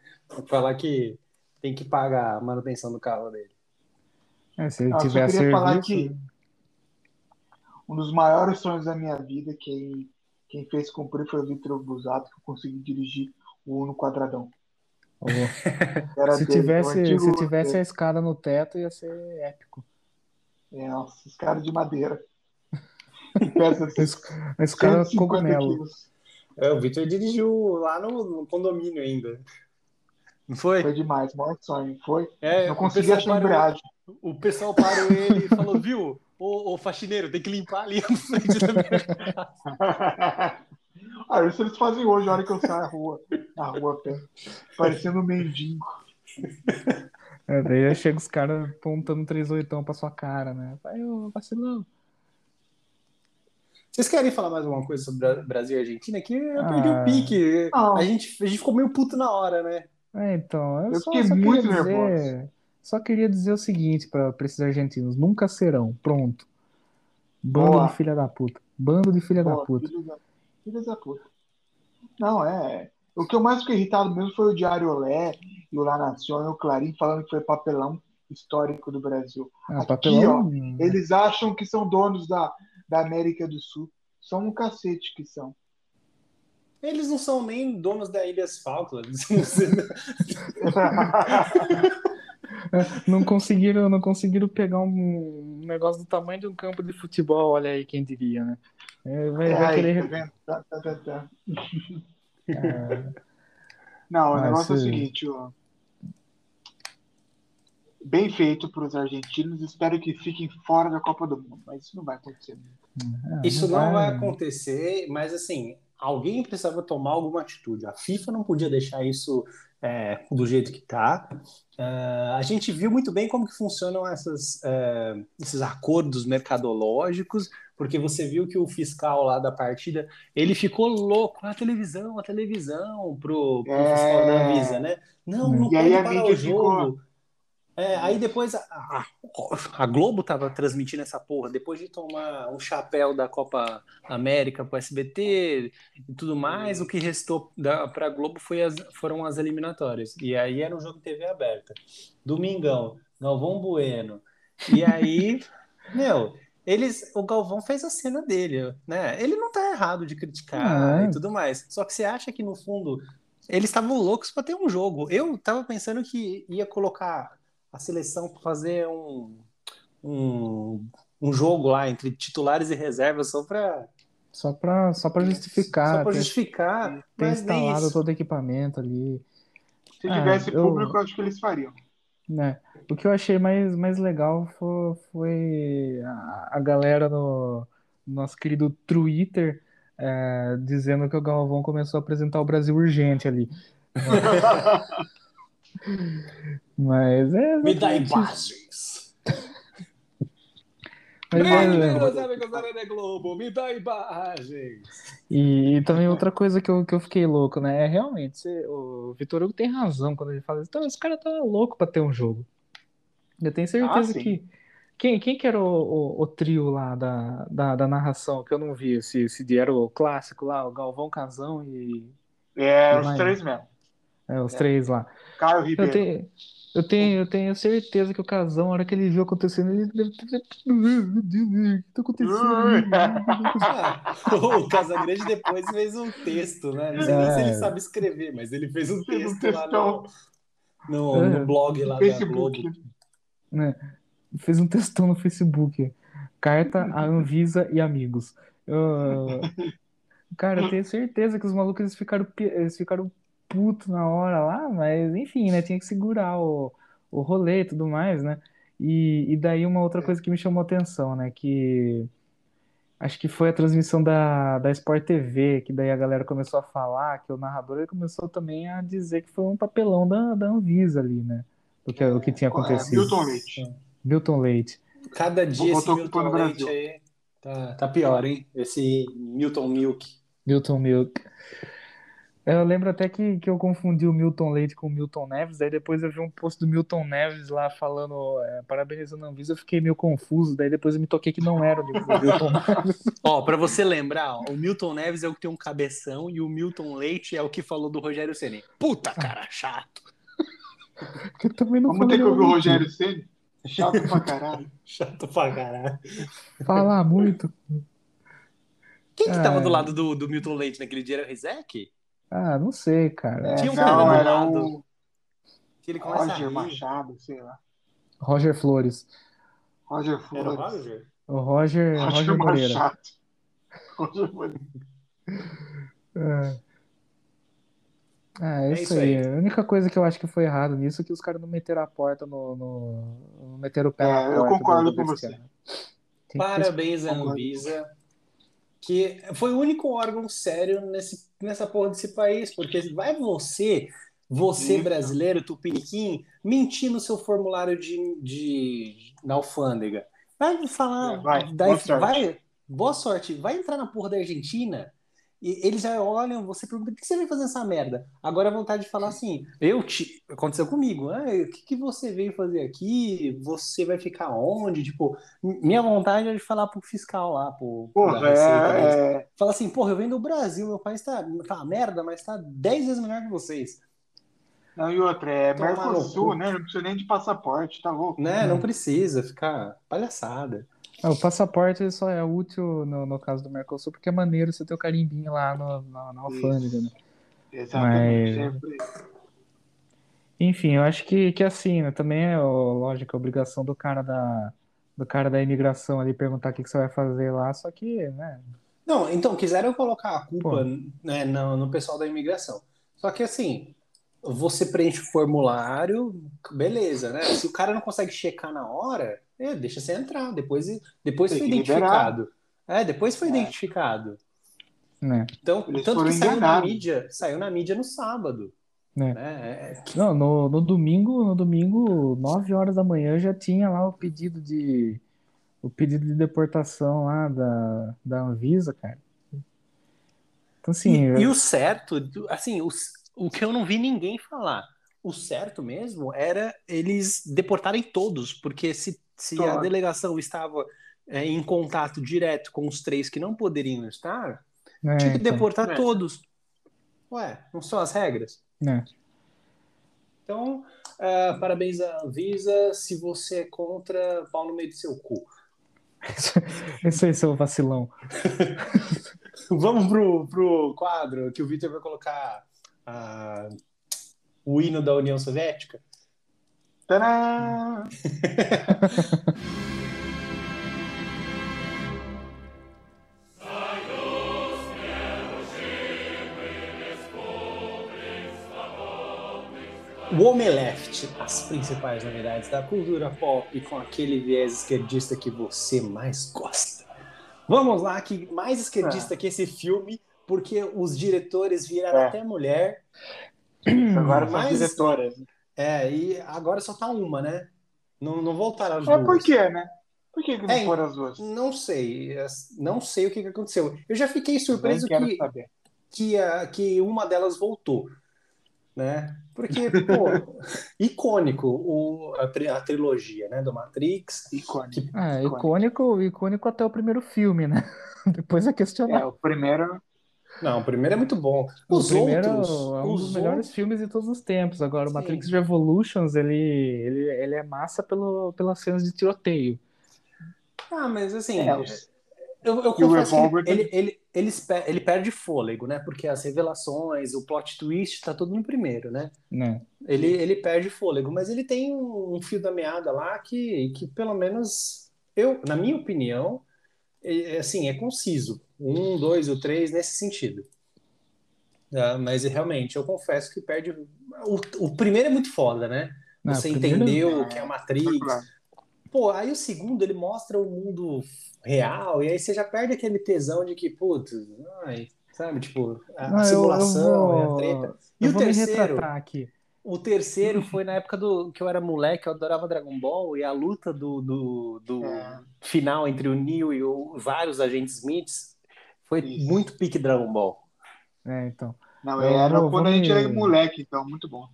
falar que tem que pagar a manutenção do carro dele. É, se ele Ah, só tiver queria falar que um dos maiores sonhos da minha vida, quem, quem fez cumprir foi o Vitor Busato, que eu consegui dirigir o Uno Quadradão. Se dele, tivesse, antigo se tivesse a escada no teto, ia ser épico. É, nossa, esse cara de madeira. Pesa A es- a escada 150 cogumelo. quilos. É, o Vitor dirigiu lá no, no condomínio ainda. Não foi? Foi demais, maior sonho. Foi. É, Não consegui achar embreagem. O pessoal parou ele e falou, viu, ô, ô faxineiro, tem que limpar ali na frente da minha casa. ah, isso eles fazem hoje, a hora que eu saio na rua, na rua pé, parecendo um mendigo. É, daí chega os caras apontando 38 pra sua cara, né? Vai, ô, vacilão. Vocês querem falar mais alguma coisa sobre Bra- Brasil e Argentina? Que eu perdi Ah. o pique. Não. A gente, a gente ficou meio puto na hora, né? É, então, eu, Eu só, fiquei só muito queria dizer, nervoso. só queria dizer o seguinte para esses argentinos, nunca serão, pronto. Bando Boa. de filha da puta. Bando de filha da Pô, puta. filhos da, da puta. Não, é. O que eu mais fiquei irritado mesmo foi o Diário Olé e o La Nación e o Clarim falando que foi papelão histórico do Brasil. Ah, Aqui, papelão. Eles acham que são donos da, da América do Sul. São um cacete que são. Eles não são nem donos da Ilhas Falklands. Não conseguiram, não conseguiram pegar um negócio do tamanho de um campo de futebol, olha aí quem diria, né? É, vai, É, vai querer. tá? Tá, tá. Ah, Não, o Mas, negócio é o eh, seguinte, ó. Bem feito para os argentinos. Espero que fiquem fora da Copa do Mundo, mas isso não vai acontecer. Ah, Isso não vai acontecer, mas assim, alguém precisava tomar alguma atitude. A FIFA não podia deixar isso é, do jeito que está. a gente viu muito bem como que funcionam essas, é, esses acordos mercadológicos, porque você viu que o fiscal lá da partida, ele ficou louco, a televisão, a televisão, pro, pro É. fiscal da Anvisa, né? Não, não E pode a parar o jogo. É, aí depois a, a, a Globo tava transmitindo essa porra, depois de tomar um chapéu da Copa América pro SBT e tudo mais, o que restou da, pra Globo foi as, foram as eliminatórias. E aí era um jogo de TV aberta. Domingão, Galvão Bueno. E aí, meu, eles, o Galvão fez a cena dele, né? Ele não tá errado de criticar Ah, e tudo mais. Só que você acha que no fundo eles estavam loucos para ter um jogo. Eu tava pensando que ia colocar a seleção para fazer um, um, um jogo lá entre titulares e reservas só para Só pra, só pra justificar, só para justificar, nem instalado isso. todo o equipamento ali, Se Ah, tivesse eu- público, eu acho que eles fariam. né? O que eu achei mais, mais legal foi, foi a, a galera no, no nosso querido Twitter é, dizendo que o Galvão começou a apresentar o Brasil urgente ali. Mas é Me dá imagens. Mas Meu é- amigos, amigos da Rede Globo, me dá imagens. E, e também outra coisa que eu, que eu fiquei louco, né? É realmente, você- o Vitor Hugo tem razão quando ele fala isso. Então, esse cara tá louco pra ter um jogo. Eu tenho certeza Ah, que. Quem, quem que era o, o, o trio lá da, da, da narração que eu não vi esse dia? Era o clássico lá, o Galvão Casão e É, E os três mesmo. é, os É. três lá. Caio Eu Ribeiro. tenho, eu tenho, eu tenho certeza que o Casão, na hora que ele viu acontecendo, ele deve ter. Meu Deus, o que tá acontecendo? Ah, o Casagrande depois fez um texto, né? Não sei nem se ele É. sabe escrever, mas ele fez um Fez um texto lá no, no, É. no blog lá da Facebook. Globo. né? Fez um textão no Facebook. Carta a Anvisa e amigos. Eu- Cara, eu tenho certeza que os malucos eles ficaram, eles ficaram putos na hora lá, mas enfim, né? Tinha que segurar o, o rolê e tudo mais, né? E, e daí uma outra coisa que me chamou a atenção, né? Que acho que foi a transmissão da, da Sport TV, que daí a galera começou a falar, que o narrador ele começou também a dizer que foi um papelão da, da Anvisa ali, né? Do que, o que tinha É, acontecido. Milton Leite. Milton Leite. Cada dia esse Milton Leite aí tá, tá pior, hein? Esse Milton Milk. Milton Milk. Eu lembro até que, que eu confundi o Milton Leite com o Milton Neves, daí depois eu vi um post do Milton Neves lá falando, é, parabenizando a Anvisa, eu fiquei meio confuso, daí depois eu me toquei que não era o Milton Neves. Ó, pra você lembrar, ó, o Milton Neves é o que tem um cabeção e o Milton Leite é o que falou do Rogério Ceni. Puta, cara, chato. eu também não Vamos ter que falei ouvir o. Rogério Ceni. Chato pra caralho. Chato pra caralho. Falar muito. Quem que tava do lado do, do Milton Leite naquele dia? Era o Rizek? Ah, não sei, cara. É, Tinha um cara do lado. o Que ele começa Roger. Machado, sei lá. Roger Flores. Roger Era o Flores. Roger? O Roger, Roger Roger Moreira. Machado. Roger Moreira. É. Ah, é É isso isso aí. aí. A única coisa que eu acho que foi errado nisso é que os caras não meteram a porta no, no- Não meteram o pé na É, eu porta concordo do- com você. Parabéns Concordo. Anvisa, que foi o único órgão sério nesse, nessa porra desse país, porque vai você, você brasileiro, tupiniquim, mentir no seu formulário de, de na alfândega. Vai falar, É, vai, daí- boa sorte. vai, boa sorte, vai entrar na porra da Argentina e eles já olham, você pergunta, o que você veio fazer essa merda? Agora a vontade de falar assim, eu te... Aconteceu comigo, ah, o que, que você veio fazer aqui? Você vai ficar onde? Tipo, minha vontade é de falar pro fiscal lá, pro, Porra, é, é, Fala assim, porra, eu venho do Brasil, meu país tá, tá uma merda, mas tá 10 vezes melhor que vocês. Não, e outra, é Mercosul, né? Não precisa nem de passaporte, tá louco? Né? Não precisa ficar palhaçada. Ah, o passaporte só é útil no, no caso do Mercosul porque é maneiro você ter o carimbinho lá no- na, na alfândega, né? Exatamente. Mas- Sempre. Enfim, eu acho que, que assim, né? Também é, ó, lógico, a obrigação do cara da, do cara da imigração ali perguntar o que, que você vai fazer lá, só que, né? Não, então, quiseram colocar a culpa Pô. né, no, no pessoal da imigração. Só que assim, você preenche o formulário, beleza, né? Se o cara não consegue checar na hora, é, deixa você entrar. Depois, depois Tem foi identificado. É, depois foi É. identificado. né? Então, Eles tanto que saiu na mídia, saiu na mídia no sábado. Né? Né? É, Não, no, no domingo, no domingo, 9 horas da manhã, já tinha lá o pedido de o pedido de deportação lá da, da Anvisa, cara. Então, assim, E, e o certo, assim, o, o que eu não vi ninguém falar, o certo mesmo era eles deportarem todos, porque se, se a delegação estava é, em contato direto com os três que não poderiam estar, é, tinha que então, deportar É. todos. Ué, não são as regras? né? Então, ah, parabéns à Anvisa. Se você é contra, pau no meio do seu cu. Esse aí, seu vacilão. Vamos pro, pro quadro que o Victor vai colocar ah, o hino da União Soviética. Tadã! O Omeleft, as principais novidades da cultura pop com aquele viés esquerdista que você mais gosta. Vamos lá, que mais esquerdista que esse filme, porque os diretores viraram É. até mulher. Agora são Mas- diretoras. É, e agora só tá uma, né? Não, não voltaram as É duas. por quê, né? Por que, que não É, foram as duas? Não sei, não sei o que, que aconteceu. Eu já fiquei surpreso que, saber. que, a, que uma delas voltou, né? Porque, pô, icônico o, a, tri- a trilogia, né? Do Matrix. Icônico. Ah, Icônico. icônico, icônico até o primeiro filme, né? Depois é É, questionar. o primeiro. Não, o primeiro é muito bom. O Os primeiro outros, é um dos os melhores outros- filmes de todos os tempos. Agora, o Sim. Matrix Revolutions, ele, ele, ele é massa pelo, pelas cenas de tiroteio. Ah, mas assim, É, Eu, eu E o confesso que Revolver ele, ele, ele, ele, perde fôlego, né? Porque as revelações, o plot twist, tá tudo no primeiro, né? Né? Ele, ele perde fôlego, mas ele tem um, um fio da meada lá que, que pelo menos, eu, na minha opinião, é, é, assim, é conciso. Um, dois, o três, nesse sentido. Ah, mas realmente, eu confesso que perde. O, o primeiro é muito foda, né? Não, Você entendeu o que é a Matrix. Pô, aí o segundo ele mostra o mundo real, e aí você já perde aquele tesão de que, putz, ai, sabe, tipo, a Não, eu- eu simulação e a vou- treta. E eu o vou terceiro, o terceiro foi na época do que eu era moleque, eu adorava Dragon Ball, e a luta do, do, do É. final entre o Neo e o, vários agentes Smiths foi Isso. muito pique Dragon Ball. É, então. Não, Eu era vou- quando a gente me- era moleque, então, muito bom.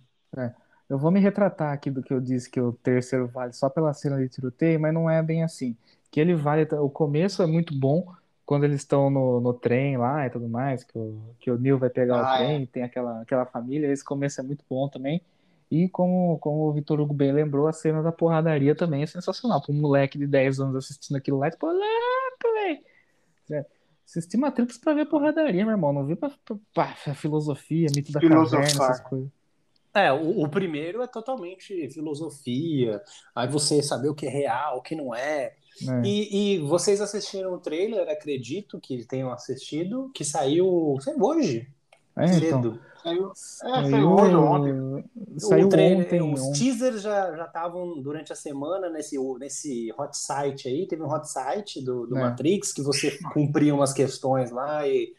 Eu vou me retratar aqui do que eu disse que o terceiro vale só pela cena de tiroteio, mas não é bem assim. Que ele vale. O começo é muito bom quando eles estão no, no trem lá e tudo mais, que o, que o Neil vai pegar o Ah, trem, tem aquela, aquela família. Esse começo é muito bom também. E como, como o Vitor Hugo bem lembrou, a cena da porradaria também é sensacional. Para um moleque de 10 anos assistindo aquilo lá, tipo, louco, velho. É, Assisti Matrix pra ver porradaria, meu irmão. Não vi pra, pra, pra filosofia, mito da Filosofar. caverna, essas coisas. É, o, o primeiro é totalmente filosofia, aí você saber o que é real, o que não é. né? E, e vocês assistiram o trailer, acredito que tenham assistido, que saiu, saiu hoje, É, então. cedo. Saiu, é, saiu hoje ontem. Saiu trailer, ontem. os ontem. teasers já já estavam durante a semana nesse, nesse hot site aí, teve um hot site do, do É. Matrix que você cumpria umas questões lá e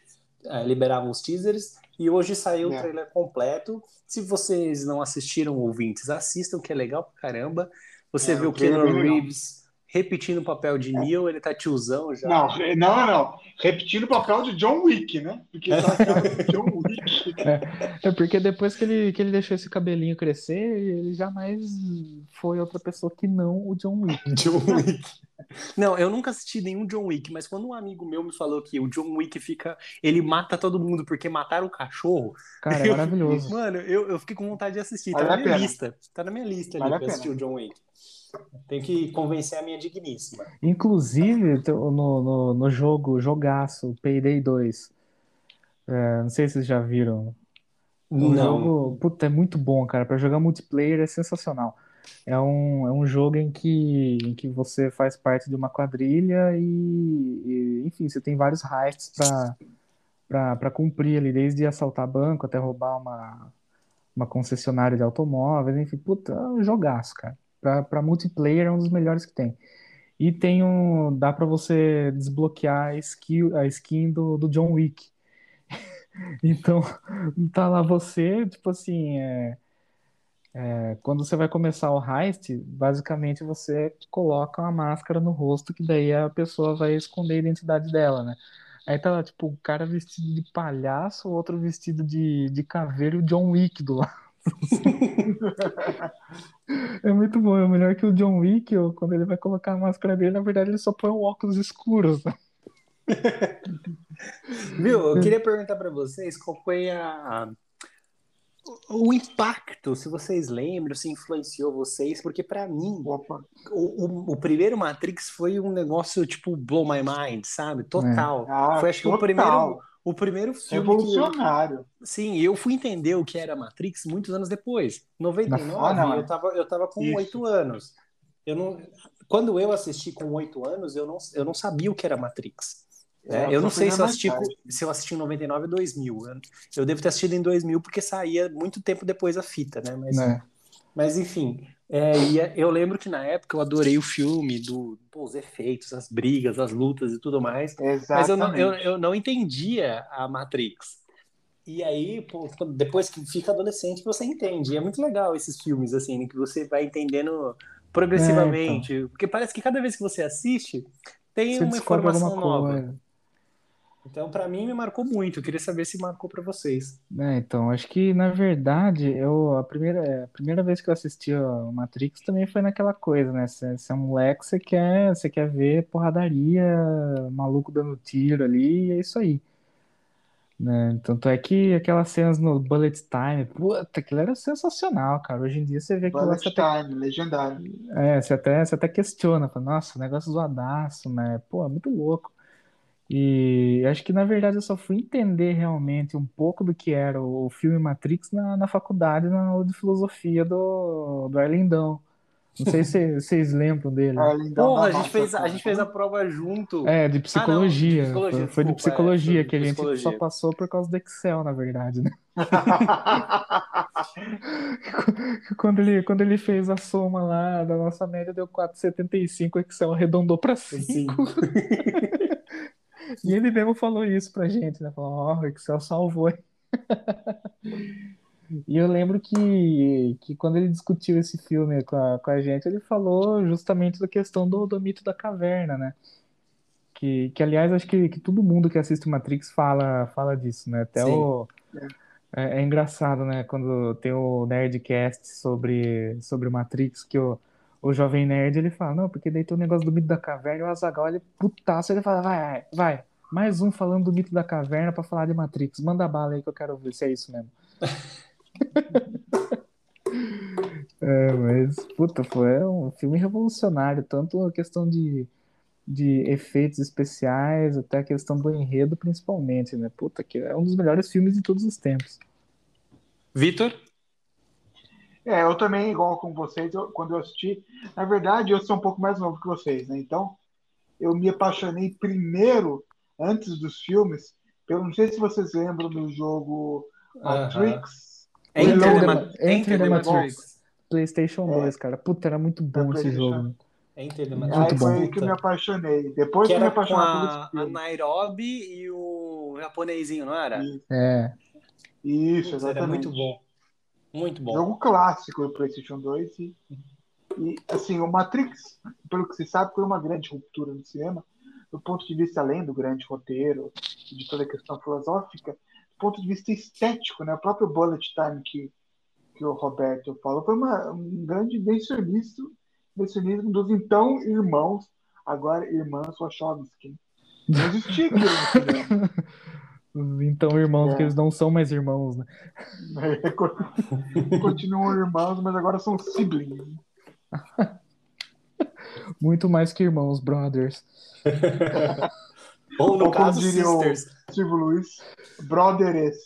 eh, liberava os teasers. E hoje saiu o É. trailer completo. Se vocês não assistiram, ouvintes, assistam, que é legal pra caramba. Você É, vê o é Keanu legal. Reeves repetindo o papel de Neo, ele tá tiozão já. Não, não, não. Repetindo o papel de John Wick, né? Porque tá John Wick. É porque depois que ele, que ele deixou esse cabelinho crescer, ele jamais foi outra pessoa que não o John Wick. John Wick. Não, eu nunca assisti nenhum John Wick, mas quando um amigo meu me falou que o John Wick fica. Ele mata todo mundo porque mataram o cachorro. Cara, é maravilhoso. Mano, eu, eu fiquei com vontade de assistir. Tá Vale na a minha pena. lista. Tá na minha lista ali Vale a pra assistir o John Wick. Tem que convencer a minha digníssima. Inclusive, no, no, no jogo, jogaço, Payday 2. É, não sei se vocês já viram. O jogo, puta, é muito bom, cara. Pra jogar multiplayer é sensacional. É um, é um jogo em que, em que você faz parte de uma quadrilha e, e, enfim, você tem vários heists pra cumprir ali, desde assaltar banco até roubar uma, uma concessionária de automóveis, enfim, puta, é um jogaço, cara. Pra multiplayer é um dos melhores que tem. E tem um, dá pra você desbloquear a skin, a skin do, do John Wick. Então, tá lá você, tipo assim, é, é, quando você vai começar o heist, basicamente você coloca uma máscara no rosto, que daí a pessoa vai esconder a identidade dela, né? Aí tá lá, tipo, o cara vestido de palhaço, outro vestido de, de caveira e o John Wick do lado. É muito bom, é melhor que o John Wick, quando ele vai colocar a máscara dele, na verdade ele só põe óculos escuros. né? Viu? Eu queria perguntar pra vocês qual foi a. O o impacto, se vocês lembram, se influenciou vocês, porque pra mim o, o, o primeiro Matrix foi um negócio tipo blow my mind, sabe? Total. Ah, Foi acho que o total. primeiro, o primeiro filme Revolucionário. Sim, eu fui entender o que era Matrix muitos anos depois. 99, Ah, não, é. eu tava, eu tava com oito anos. Eu não, quando eu assisti com oito anos, eu não, eu não sabia o que era Matrix. né? É, eu não sei se eu, assisti, se eu assisti em 99 ou 2000. Eu, eu devo ter assistido em 2000 porque saía muito tempo depois a fita, né? Mas, Né? mas enfim, é, e é- eu lembro que na época eu adorei o filme, do, pô, os efeitos, as brigas, as lutas e tudo mais. Mas eu não, eu, Exatamente. eu não entendia a Matrix. E aí, pô, depois que fica adolescente, você entende. E é muito legal esses filmes, assim, que você vai entendendo progressivamente. Porque parece que cada vez que você assiste, tem Você uma informação nova. coisa. Então, pra mim, me marcou muito. Eu queria saber se marcou pra vocês. É, então, acho que na verdade, eu a primeira, é, a primeira vez que eu assisti o Matrix também foi naquela coisa, né? Você você é um moleque, você quer, você quer ver porradaria, maluco dando tiro ali, e é isso aí. Né? Tanto é que aquelas cenas no Bullet Time, puta, aquilo era sensacional, cara. Hoje em dia você vê lá, Bullet você até, Time, legendário. é, você até, você até questiona, fala, nossa, negócio zoadaço, né? Pô, é muito louco. E acho que, na verdade, eu só fui entender realmente um pouco do que era o filme Matrix na, na faculdade, na aula de filosofia do, do Arlindão. Não sei se vocês lembram dele. Arlindão Porra, a gente, fez, a gente fez a prova junto. É, de psicologia. Ah, não, de psicologia, Foi- Foi de desculpa, é, psicologia foi de que a gente psicologia. só passou por causa do Excel, na verdade, né? Quando ele, quando ele fez a soma lá da nossa média, deu 4,75, o Excel arredondou para 5. E ele mesmo falou isso pra gente, né? Falou, ó, o Excel salvou. E eu lembro que, que quando ele discutiu esse filme com a, com a gente, ele falou justamente da questão do, do mito da caverna, né? Que, que aliás, acho que, que todo mundo que assiste Matrix fala, fala disso, né? Até Sim. o. É, é engraçado, né? Quando tem o Nerdcast sobre, sobre Matrix, que o, o Jovem Nerd ele fala, não, porque daí tem o negócio do mito da caverna, e o Azaghal ele putaço, ele fala, vai, vai, mais um falando do mito da caverna pra falar de Matrix, manda bala aí que eu quero ver se é isso mesmo. É, mas, puta, foi um filme revolucionário, tanto a questão de, de efeitos especiais, até a questão do enredo, principalmente, né? Puta, que é um dos melhores filmes de todos os tempos. Vitor? É, eu também, igual com vocês, eu- quando eu assisti, na verdade, eu sou um pouco mais novo que vocês, né? Então, eu me apaixonei primeiro, antes dos filmes, pelo, não sei se vocês lembram do jogo Matrix. Enter, Enter the, the- Ma- Enter Enter the the Matrix. Matrix. PlayStation É. 2, cara. Puta, era muito bom esse jogo. Enter the Muito Matrix. Aí bom. foi aí que eu me apaixonei. Depois Que que eu me era com apaixonei por a, a. Nairobi e o japonesinho, não era? Isso, É. Isso, Putz, era exatamente. muito bom. Muito bom. Jogo clássico do PlayStation 2. E, e, assim, o Matrix, pelo que se sabe, foi uma grande ruptura no cinema, do ponto de vista além do grande roteiro, de toda a questão filosófica, do ponto de vista estético, né? O próprio Bullet Time que, que o Roberto falou foi uma, um grande invencionismo, invencionismo dos então irmãos, agora irmãs Wachowski. Não existia aquilo no cinema. Então, irmãos, É. que eles não são mais irmãos, né? Continuam irmãos, mas agora são siblings. Muito mais que irmãos, brothers. Ou no Ou caso, Sisters. Silvio Luiz, brothers.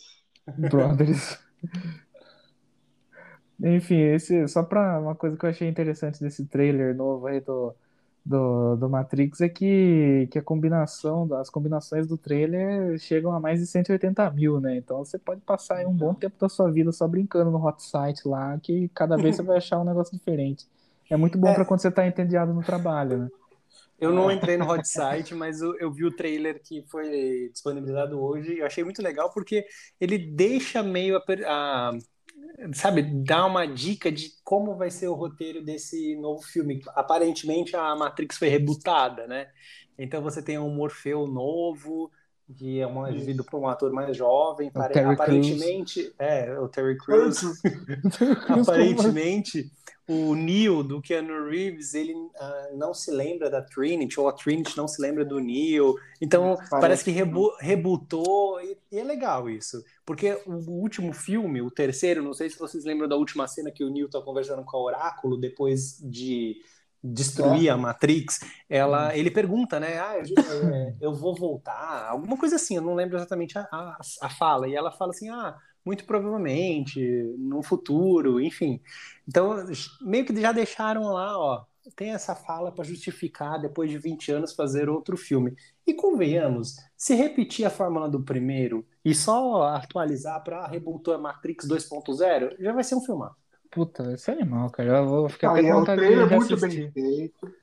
Brothers. Enfim, esse, só pra uma coisa que eu achei interessante desse trailer novo aí do, do, do Matrix é que, que a combinação, as combinações do trailer chegam a mais de 180 mil, né? Então você pode passar aí um bom tempo da sua vida só brincando no hot site lá, que cada vez você vai achar um negócio diferente. É muito bom É. pra quando você tá entediado no trabalho, né? Eu não entrei no hot site, mas eu, eu vi o trailer que foi disponibilizado hoje. Eu achei muito legal porque ele deixa meio a, a- sabe, dá uma dica de como vai ser o roteiro desse novo filme. Aparentemente a Matrix foi rebootada, né? Então você tem um Morfeu novo, que é uma, vivido por um ator mais jovem. Pare- Terry aparentemente, é, o Terry Crews. Aparentemente, o Neo do Keanu Reeves, ele ah, não se lembra da Trinity, ou a Trinity não se lembra do Neo. Então, Parece parece, que rebu rebutou, e, e é legal isso. Porque o último filme, o terceiro, não sei se vocês lembram da última cena que o Neo tá conversando com a Oráculo depois de destruir a Matrix, ela, ele pergunta, né, ah, eu, é, eu vou voltar, alguma coisa assim, eu não lembro exatamente a, a, a fala, e ela fala assim, ah, muito provavelmente, no futuro, enfim. Então, meio que já deixaram lá, ó, tem essa fala para justificar, depois de 20 anos, fazer outro filme. E convenhamos, se repetir a fórmula do primeiro e só atualizar para rebootar Matrix 2.0, já vai ser um filme. Puta, vai ser animal, cara. Eu vou ficar até e com é vontade de trailer muito reassistir. bem feito.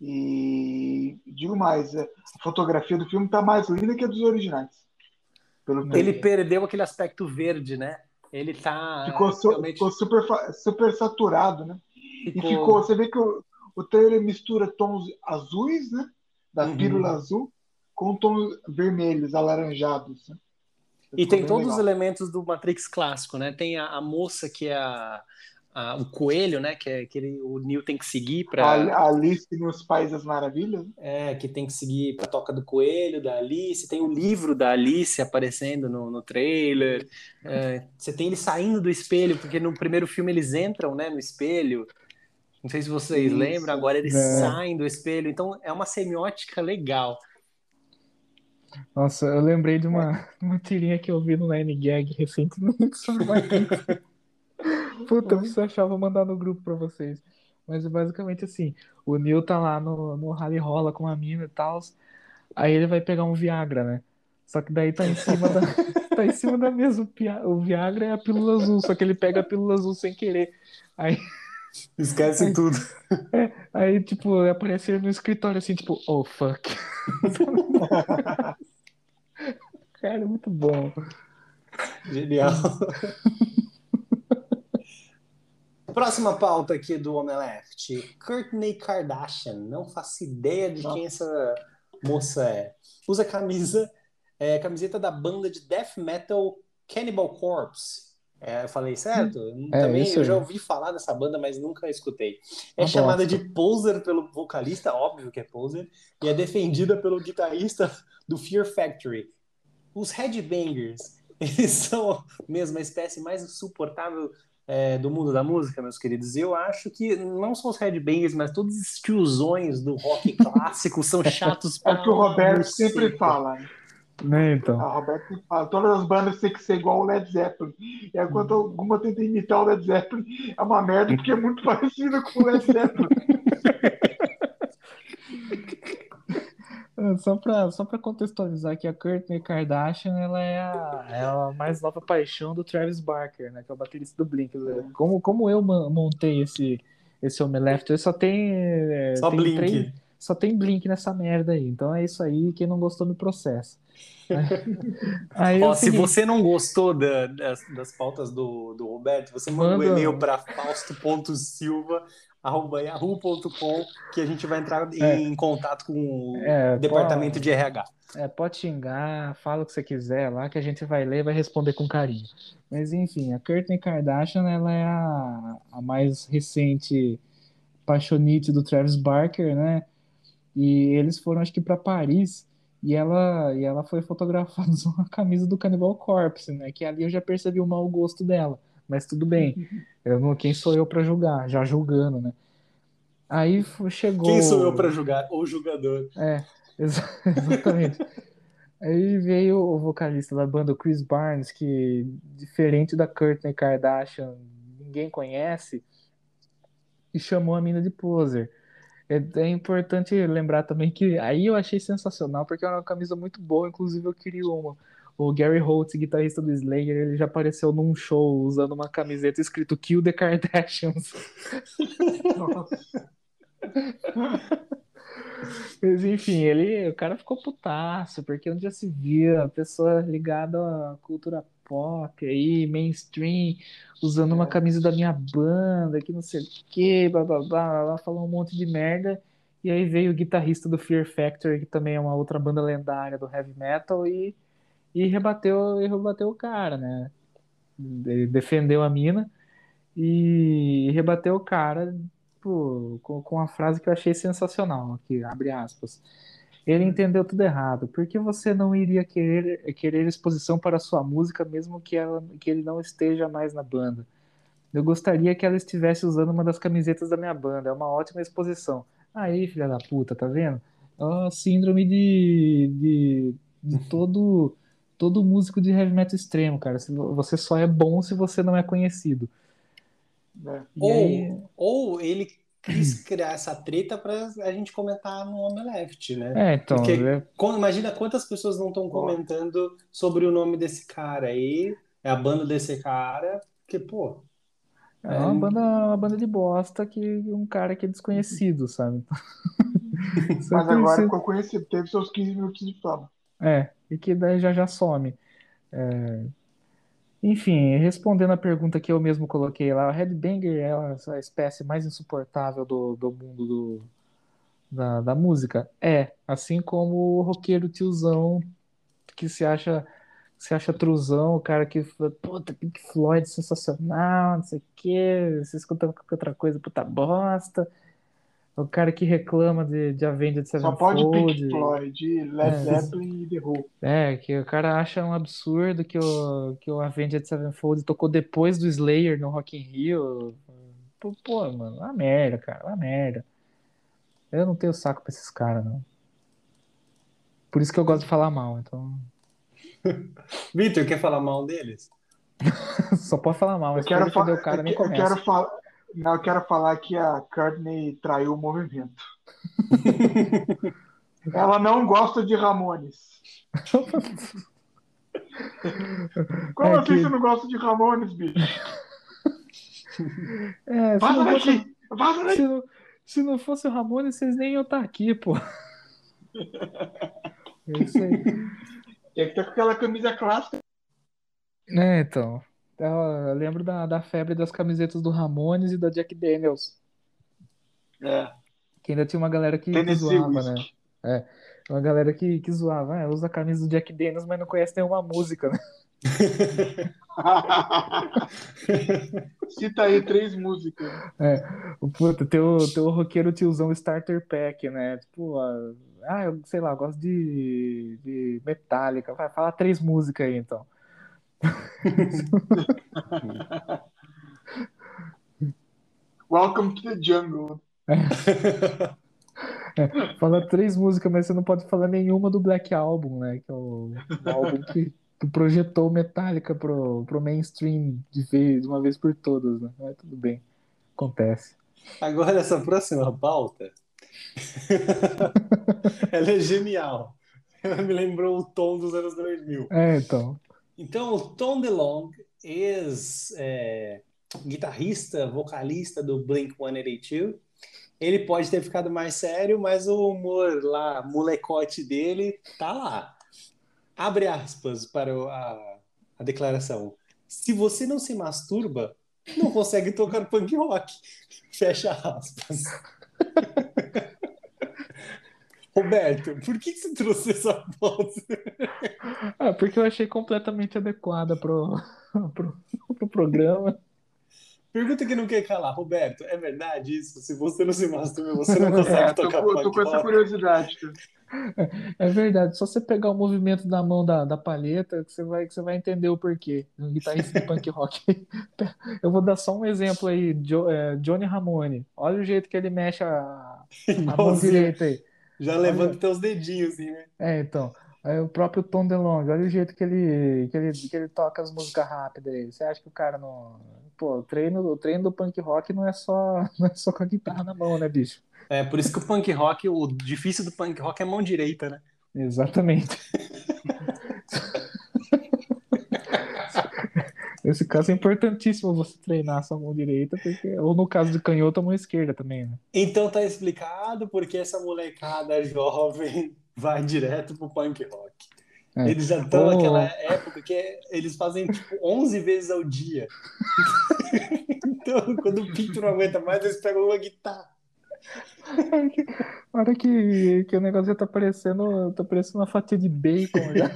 E digo mais, a fotografia do filme tá mais linda que a dos originais. Pelo Ele perdeu aquele aspecto verde, né? Ele tá. ficou, su- realmente ficou super, super saturado, né? E ficou- ficou, você vê que o, o trailer mistura tons azuis, né? Da Uhum. pílula azul, com tons vermelhos, alaranjados. Né? E tem todos os legal. elementos do Matrix clássico, né? Tem a, a moça que é a, a- o coelho, né? Que, é, que ele, o Neo tem que seguir para A Alice nos Países das Maravilhas. É, que tem que seguir para toca do coelho, da Alice. Tem o livro da Alice aparecendo no, no trailer. É, você tem ele saindo do espelho, porque no primeiro filme eles entram, né, no espelho. Não sei se vocês Isso. lembram, agora eles É. saem do espelho. Então é uma semiótica legal. Nossa, eu lembrei de uma, uma tirinha que eu vi no Nine Gag recentemente sobre uma. Puta, eu preciso achar, vou mandar no grupo pra vocês. Mas é basicamente assim, o Neil tá lá no, no rally rola com a mina e tal, aí ele vai pegar um Viagra, né? Só que daí tá em cima da, tá em cima da mesa o, Viagra é a pílula azul, só que ele pega a pílula azul sem querer. Aí, Esquece tudo. aí tipo, aparece ele no escritório assim, tipo, oh fuck. Cara, é muito bom. Genial. Próxima pauta aqui do Omeleft. Courtney Kardashian. Não faço ideia de quem essa moça é. Usa camisa, é, camiseta da banda de death metal Cannibal Corpse. É, eu falei certo? É, Também eu já ouvi falar dessa banda, mas nunca escutei. É Uma chamada bosta. de poser pelo vocalista, óbvio que é poser, e é defendida pelo guitarrista do Fear Factory. Os headbangers, eles são mesmo a espécie mais insuportável é, do mundo da música, meus queridos. E eu acho que não só os headbangers, mas todos os tiozões do rock clássico são chatos É para o que o Roberto sempre seco. fala. Né, então. Ah, O Roberto sempre fala. Todas as bandas têm que ser igual o Led Zeppelin. E aí, quando alguma tenta imitar o Led Zeppelin, é uma merda, porque é muito parecida com o Led Zeppelin. É, Só pra, só pra contextualizar que a Courtney Kardashian ela é, a, é a mais nova paixão do Travis Barker, né? Que é o baterista do Blink. Como, como eu montei esse, esse Omeleft, ele só tem. é, Só tem Blink. três- só tem Blink nessa merda aí. Então é isso aí. Quem não gostou me processa. Aí é Ó, se você não gostou da- das, das pautas do, do Roberto, você manda um Manda. e-mail para fausto.silva.yahoo.com que a gente vai entrar em contato com o É, departamento pode- de RH. É, pode xingar, fala o que você quiser lá, que a gente vai ler e vai responder com carinho. Mas enfim, a Kourtney Kardashian, ela é a, a mais recente paixonite do Travis Barker, né? E eles foram, acho que, para Paris, e ela, e ela foi fotografada usando a camisa do Cannibal Corpse, né? Que ali eu já percebi o mau gosto dela. Mas tudo bem, eu não, quem sou eu para julgar? Já julgando, né? Aí chegou. Quem sou eu para julgar? O julgador. É, exa- exatamente. Aí veio o vocalista da banda, Chris Barnes, que, diferente da Kourtney Kardashian, ninguém conhece, e chamou a mina de poser. É, é importante lembrar também que aí eu achei sensacional, porque é uma camisa muito boa, inclusive eu queria uma. O Gary Holtz, guitarrista do Slayer, ele já apareceu num show usando uma camiseta escrito Kill the Kardashians. Mas enfim, ele, o cara ficou putaço, porque onde já se via a pessoa ligada à cultura pop aí, mainstream, usando uma camisa da minha banda, que não sei o que, blá blá blá, blá, falou um monte de merda. E aí veio o guitarrista do Fear Factory, que também é uma outra banda lendária do heavy metal, e, e rebateu, e rebateu o cara, né? Ele defendeu a mina e rebateu o cara tipo, com, com uma frase que eu achei sensacional, aqui, abre aspas. Ele entendeu tudo errado. Por que você não iria querer, querer exposição para sua música, mesmo que, ela, que ele não esteja mais na banda? Eu gostaria que ela estivesse usando uma das camisetas da minha banda. É uma ótima exposição. Aí, filha da puta, tá vendo? É a síndrome de, de, de todo, todo músico de heavy metal extremo, cara. Você só é bom se você não é conhecido. É. Ou, aí, ou ele quis criar essa treta para a gente comentar no Omeleft, né? é, então, Porque- é- Imagina quantas pessoas não estão comentando sobre o nome desse cara aí, é a banda desse cara, que, pô, É uma banda, uma banda de bosta que um cara que é desconhecido, sabe? Mas agora ficou conhecido, teve seus 15 minutos de fama. É, e que daí já já some. É, Enfim, respondendo a pergunta que eu mesmo coloquei lá, o Headbanger é a a espécie mais insuportável do, do mundo do, da, da música? É, assim como o roqueiro tiozão que se acha se acha truzão, o cara que puta, Pink Floyd sensacional, não sei o quê, você escuta qualquer outra coisa, puta bosta. O cara que reclama de, de Avenged Só pode Sevenfold. Pink Floyd, Led É. Zeppelin e The Who. É, que o cara acha um absurdo que o, que o Avenged Sevenfold tocou depois do Slayer no Rock in Rio. Pô, pô, mano, uma merda, cara, uma merda. Eu não tenho saco pra esses caras, não. Por isso que eu gosto de falar mal, então. Vitor, quer falar mal deles? Só pode falar mal, Eu mas quero, quero defender fa- o cara eu nem que- eu começa. quero falar. Não, eu quero falar que a Courtney traiu o movimento. Ela não gosta de Ramones. Como É assim que- você não gosta de Ramones, bicho? É, Vaza não, fosse, daqui! Vaza daqui! se, não, se não fosse o Ramone, vocês nem iam estar aqui, pô. É isso aí. Tem que ter com aquela camisa clássica. É, então. Eu lembro da, da febre das camisetas do Ramones e da Jack Daniels. É, Que ainda tinha uma galera que, que zoava, né? Uma galera que, que zoava. Ah, usa a camisa do Jack Daniels, mas não conhece nenhuma música, né? Cita aí três músicas. O Puta, tem o roqueiro tiozão Starter Pack, né? Tipo, ah, ah, eu sei lá, eu gosto de, de Metallica. Vai, fala três músicas aí, então. Welcome to the Jungle. Fala três músicas, mas você não pode falar nenhuma do Black Album, né? Que é o, o álbum que, que projetou Metallica pro, pro mainstream de vez, de uma vez por todas, né? Mas tudo bem, acontece. Agora, essa próxima pauta. Ela é genial. Ela me lembrou o tom dos anos 2000. É, então. Então, o Tom DeLonge, ex é, vocalista do Blink-182, ele pode ter ficado mais sério, mas o humor lá, molecote dele, tá lá. Abre aspas para a, a declaração. Se você não se masturba, não consegue tocar punk rock. Fecha aspas. Roberto, por que você trouxe essa pauta? Ah, porque eu achei completamente adequada pro, pro, pro programa. Pergunta que não quer calar. Roberto, é verdade isso? Se você não se masturba, você não consegue É, tô, tocar punk tô com essa curiosidade. É verdade, só você pegar o movimento da mão da, da palheta que você vai, que você vai entender o porquê. Um guitarrista de punk rock. Eu vou dar só um exemplo aí, Jo- é, Johnny Ramone. Olha o jeito que ele mexe a, a mão direita aí. Já levanta teus dedinhos, assim, né? É, então. Aí o próprio Tom DeLonge, olha o jeito que ele, que ele, que ele toca as músicas rápidas aí. Você acha que o cara não. Pô, o treino, o treino do punk rock não é só, não é só com a guitarra na mão, né, bicho? É, por isso que o punk rock, o difícil do punk rock é mão direita, né? Exatamente. Nesse caso é importantíssimo você treinar a sua mão direita, porque, ou no caso de canhoto, a mão esquerda também, né? Então tá explicado porque essa molecada jovem vai direto pro punk rock. É. Eles já estão naquela época que eles fazem tipo 11 vezes ao dia. então, quando o pinto não aguenta mais, eles pegam uma guitarra. A hora que, que o negócio já tá parecendo, tá parecendo uma fatia de bacon já.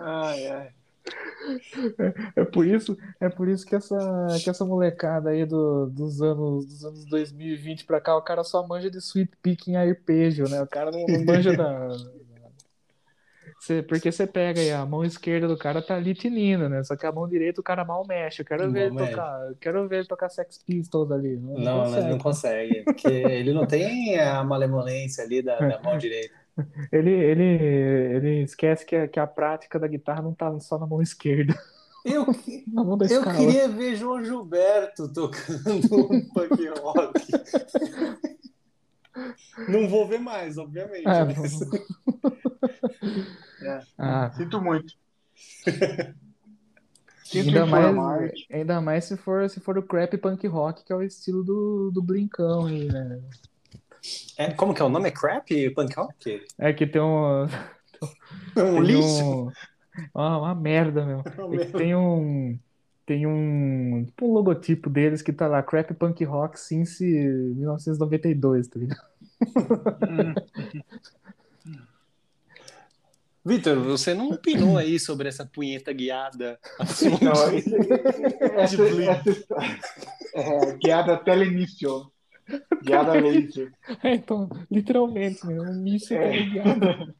Ai, ai. É por isso, é por isso que essa, que essa molecada aí do, dos anos dos anos 2020 pra cá, o cara só manja de sweet picking arpejo, né? O cara não, não manja da. Você- porque você pega aí, a mão esquerda do cara tá ali tinindo, né? Só que a mão direita o cara mal mexe. Eu quero Mal ver ele tocar, eu quero ver ele tocar Sex Pistols ali. Não, Não, mas não consegue, porque ele não tem a malemolência ali da, da mão direita. Ele, ele, ele esquece que a, que a prática da guitarra não tá só na mão esquerda, Eu, eu queria ver João Gilberto tocando um punk rock. Não vou ver mais, obviamente. Ah, mas- Ah, Sinto muito. Sinto Ainda mais, ainda mais se for, se for o crap punk rock, que é o estilo do, do Blincão aí, né? É, como que é o nome? É crap punk rock? É que tem um. É um lixo? um- Ah, uma merda, meu. É que tem um. Tem um. Tipo um logotipo deles que tá lá, Crap Punk Rock since 1992, tá ligado? Vitor, você não opinou aí sobre essa punheta guiada? Assunto. Não, esse- essa, essa é, guiada teleinício. Guiada laser. É, então, literalmente, meu, um míssil tá ligado.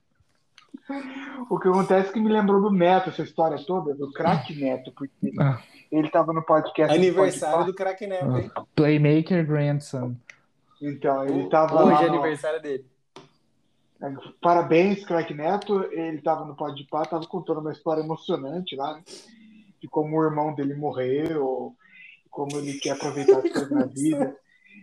O que acontece é que me lembrou do Neto, essa história toda, do craque Neto, porque Ah. ele estava no podcast. do Aniversário do craque Neto, hein? Playmaker Grandson. Então, ele estava Hoje lá. é no- aniversário dele. Parabéns, craque Neto. Ele estava no Podpah, estava contando uma história emocionante lá, né? de como o irmão dele morreu, como ele quer aproveitar as coisas na vida,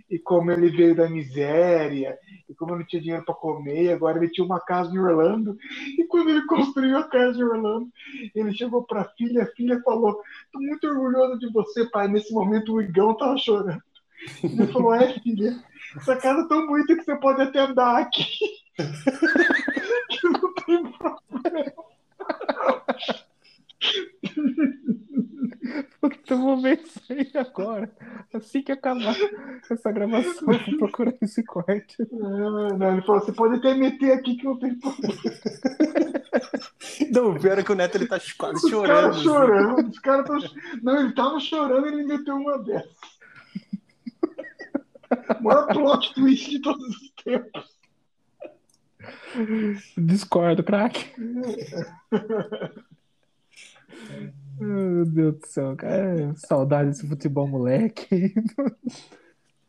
e como ele veio da miséria, e como não tinha dinheiro para comer, e agora ele tinha uma casa em Orlando, e quando ele construiu a casa em Orlando, ele chegou para a filha, a filha falou: Estou muito orgulhoso de você, pai. Nesse momento o Igão estava chorando. Ele falou: É, filha, essa casa é tão bonita que você pode até andar aqui. Que não tem problema. Puta, eu vou ver isso aí agora. Assim que acabar essa gravação, eu vou procurar esse corte. Ah, Não, ele falou: Você pode até meter aqui que não tem problema. Não, o pior é que o Neto ele tá quase Os chorando. caras assim. chorando, os caras. Não, ele tava chorando e ele meteu uma dessas. O maior plot twist de todos os tempos. Discordo, craque. Meu Deus do céu, cara. Saudade desse futebol moleque.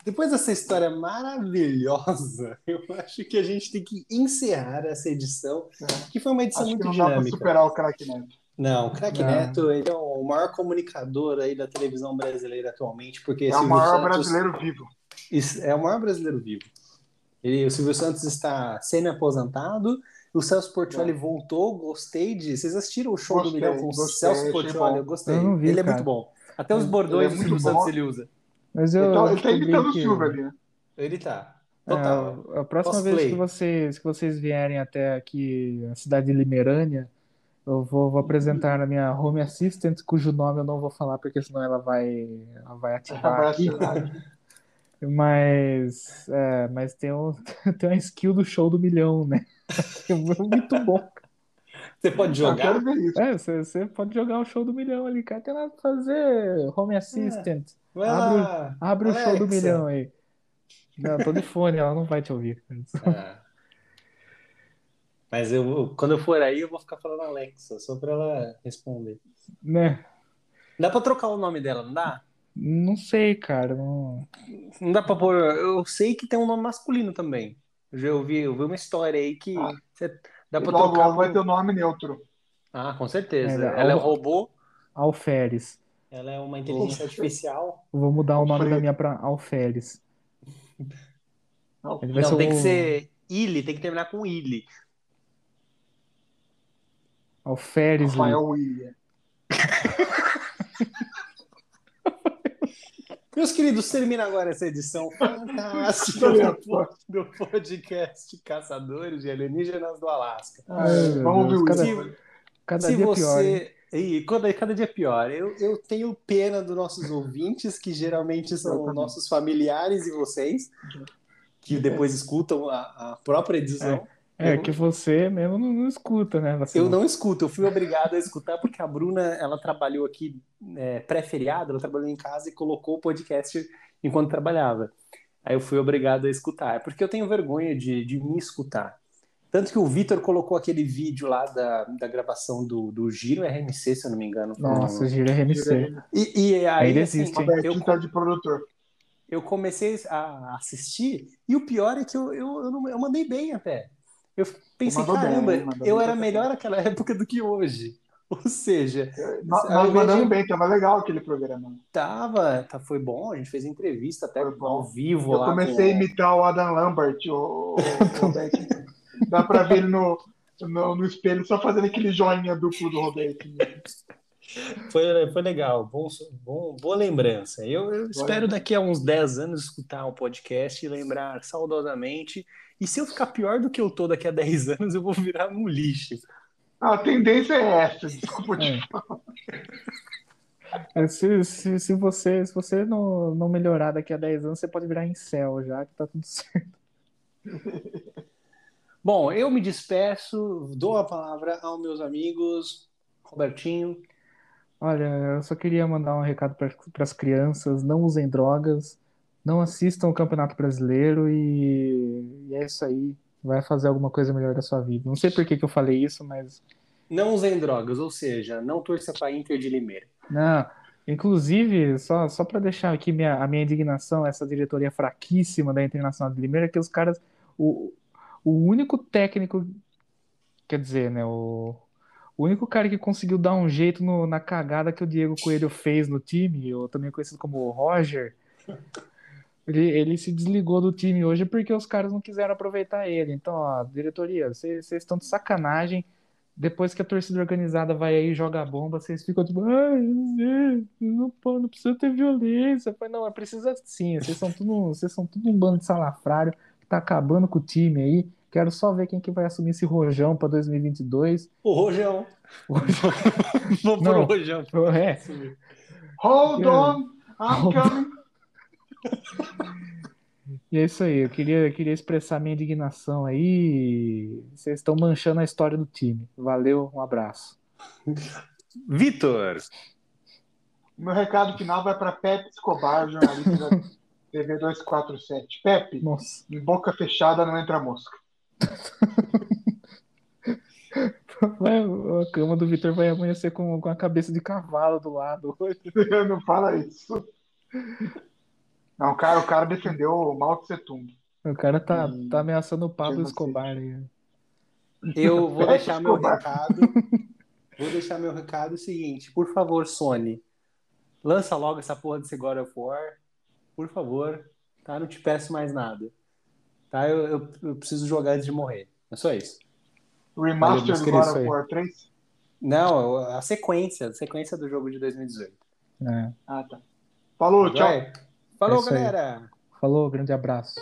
Depois dessa história maravilhosa, eu acho que a gente tem que encerrar essa edição, que foi uma edição Acho que muito não dá pra dinâmica. superar o craque Neto. Não, o Crack Não. Neto ele é o maior comunicador aí da televisão brasileira atualmente, porque É o maior Santos brasileiro vivo. Isso, é o maior brasileiro vivo. Ele, o Silvio Santos está semi-aposentado. O Celso Portioli É. voltou. Gostei de. Vocês assistiram o show do Gostei, Milhão com o Celso Portioli? Eu gostei. Eu vi, ele é cara. muito bom. Até os bordões é do Silvio bom. Santos ele usa. Mas eu. Então, ele tá imitando o Silvio ali, né? Ele tá. Total. É, a próxima Cosplay. vez que vocês, que vocês vierem até aqui, a cidade de Limerânia, eu vou, vou apresentar a minha home assistant, cujo nome eu não vou falar, porque senão ela vai, ela vai ativar aqui. Mas, é, mas tem, um, tem uma skill do show do milhão, né? É muito bom. Você pode Eu jogar? É, você, você pode jogar o show do milhão ali, cara. Tem nada pra fazer. Home assistant. Vai Abre- lá. Abre o show do milhão aí. Não, tô de fone, ela não vai te ouvir. Ah. Mas eu, quando eu for aí, eu vou ficar falando Alexa, só pra ela responder. Né? Dá pra trocar o nome dela, não dá? Não sei, cara. Não... Não dá pra pôr. Eu sei que tem um nome masculino também. Eu já ouvi, eu vi uma história aí que Ah. você- dá pra Logo, trocar. logo vai ter o nome neutro. Ah, com certeza. É, ela é um robô, Alferes. ela é uma inteligência artificial. Vou mudar o nome da minha pra Alferes. Não, Não, tem que ser Illy, tem que terminar com Illy. Alferes. Rafael William. Meus queridos, termina agora essa edição fantástica do pod- do podcast Caçadores de Alienígenas do Alasca. Ai, meu Vamos o cada, cada Se dia pior. hein? você. E cada, cada dia pior. Eu, eu tenho pena dos nossos ouvintes, que geralmente são nossos familiares e vocês, que depois escutam a, a própria edição. É, Eu- que você mesmo não, não escuta, né? Eu vacilão? não escuto, eu fui obrigado a escutar porque a Bruna, ela trabalhou aqui é, pré-feriado, ela trabalhou em casa e colocou o podcast enquanto trabalhava. Aí eu fui obrigado a escutar, é porque eu tenho vergonha de, de me escutar. Tanto que o Vitor colocou aquele vídeo lá da, da gravação do, do Giro RMC, se eu não me engano. Nossa, gira RMC. E, e aí, Ainda assim, existe, eu, tá de produtor. eu comecei a assistir e o pior é que eu, eu, eu, não- eu mandei bem até. Eu pensei, mandou bem, caramba, mandou eu bem era melhor naquela época do que hoje. Ou seja, Nós, nós mandamos de- bem, tava legal aquele programa. tava, tá, foi bom, a gente fez entrevista até ao vivo Eu lá. comecei a com- imitar o Adam Lambert, o, o, o. Dá pra ver ele no, no, no espelho só fazendo aquele joinha duplo do Robertinho. Foi, foi legal, bom, bom, boa lembrança. Eu, eu espero daqui a uns 10 anos escutar o podcast e lembrar saudosamente. E se eu ficar pior do que eu tô daqui a 10 anos, eu vou virar um lixo. A tendência é essa, desculpa te É. É, Se, se, se você, se você não, não melhorar daqui a 10 anos, você pode virar em céu já, que tá tudo certo. Bom, eu me despeço, dou a palavra aos meus amigos. Robertinho, Olha, eu só queria mandar um recado para as crianças: não usem drogas, não assistam o Campeonato Brasileiro e, e é isso aí. vai fazer alguma coisa melhor da sua vida. Não sei por que, que eu falei isso, mas. Não usem drogas, ou seja, não torça para Inter de Limeira. Não. Inclusive, só, só para deixar aqui minha, a minha indignação, essa diretoria fraquíssima da Internacional de Limeira, que os caras. O, o único técnico. Quer dizer, né? O, o único cara que conseguiu dar um jeito no, na cagada que o Diego Coelho fez no time, ou também conhecido como Roger, ele, ele se desligou do time hoje porque os caras não quiseram aproveitar ele. Então, ó, diretoria, vocês estão de sacanagem. Depois que a torcida organizada vai aí e joga bomba, vocês ficam tipo, ai, não, não, precisa ter violência. Não, é precisa sim. Vocês são tudo, vocês são tudo um bando de salafrário que tá acabando com o time aí. Quero só ver quem que vai assumir esse rojão para 2022. O rojão. Vamos pro rojão. É. Hold on, I'm coming. E é isso aí, eu queria, eu queria expressar minha indignação aí. Vocês estão manchando a história do time. Valeu, um abraço. Vitor! Meu recado final vai para Pepe Escobar, jornalista da TV 247. Pepe, Nossa. em boca fechada não entra mosca. Vai, a cama do Vitor vai amanhecer com, com a cabeça de cavalo do lado hoje. não fala isso. Não, cara, o cara defendeu o Mao Tse Tung. O cara tá, Hum, tá ameaçando o Pablo. Escobar aí. Eu vou deixar meu recado. Vou deixar meu recado seguinte. Por favor, Sony, lança logo essa porra desse God of War. Por favor. Tá? Não te peço mais nada. Tá? Eu, eu, eu preciso jogar antes de morrer. É só isso. Remaster Valeu, do querido, God of. War 3? Não, a sequência. A sequência do jogo de 2018. É. Ah, tá. Falou, tchau. Vai. Falou, É isso aí. galera! Falou, grande abraço.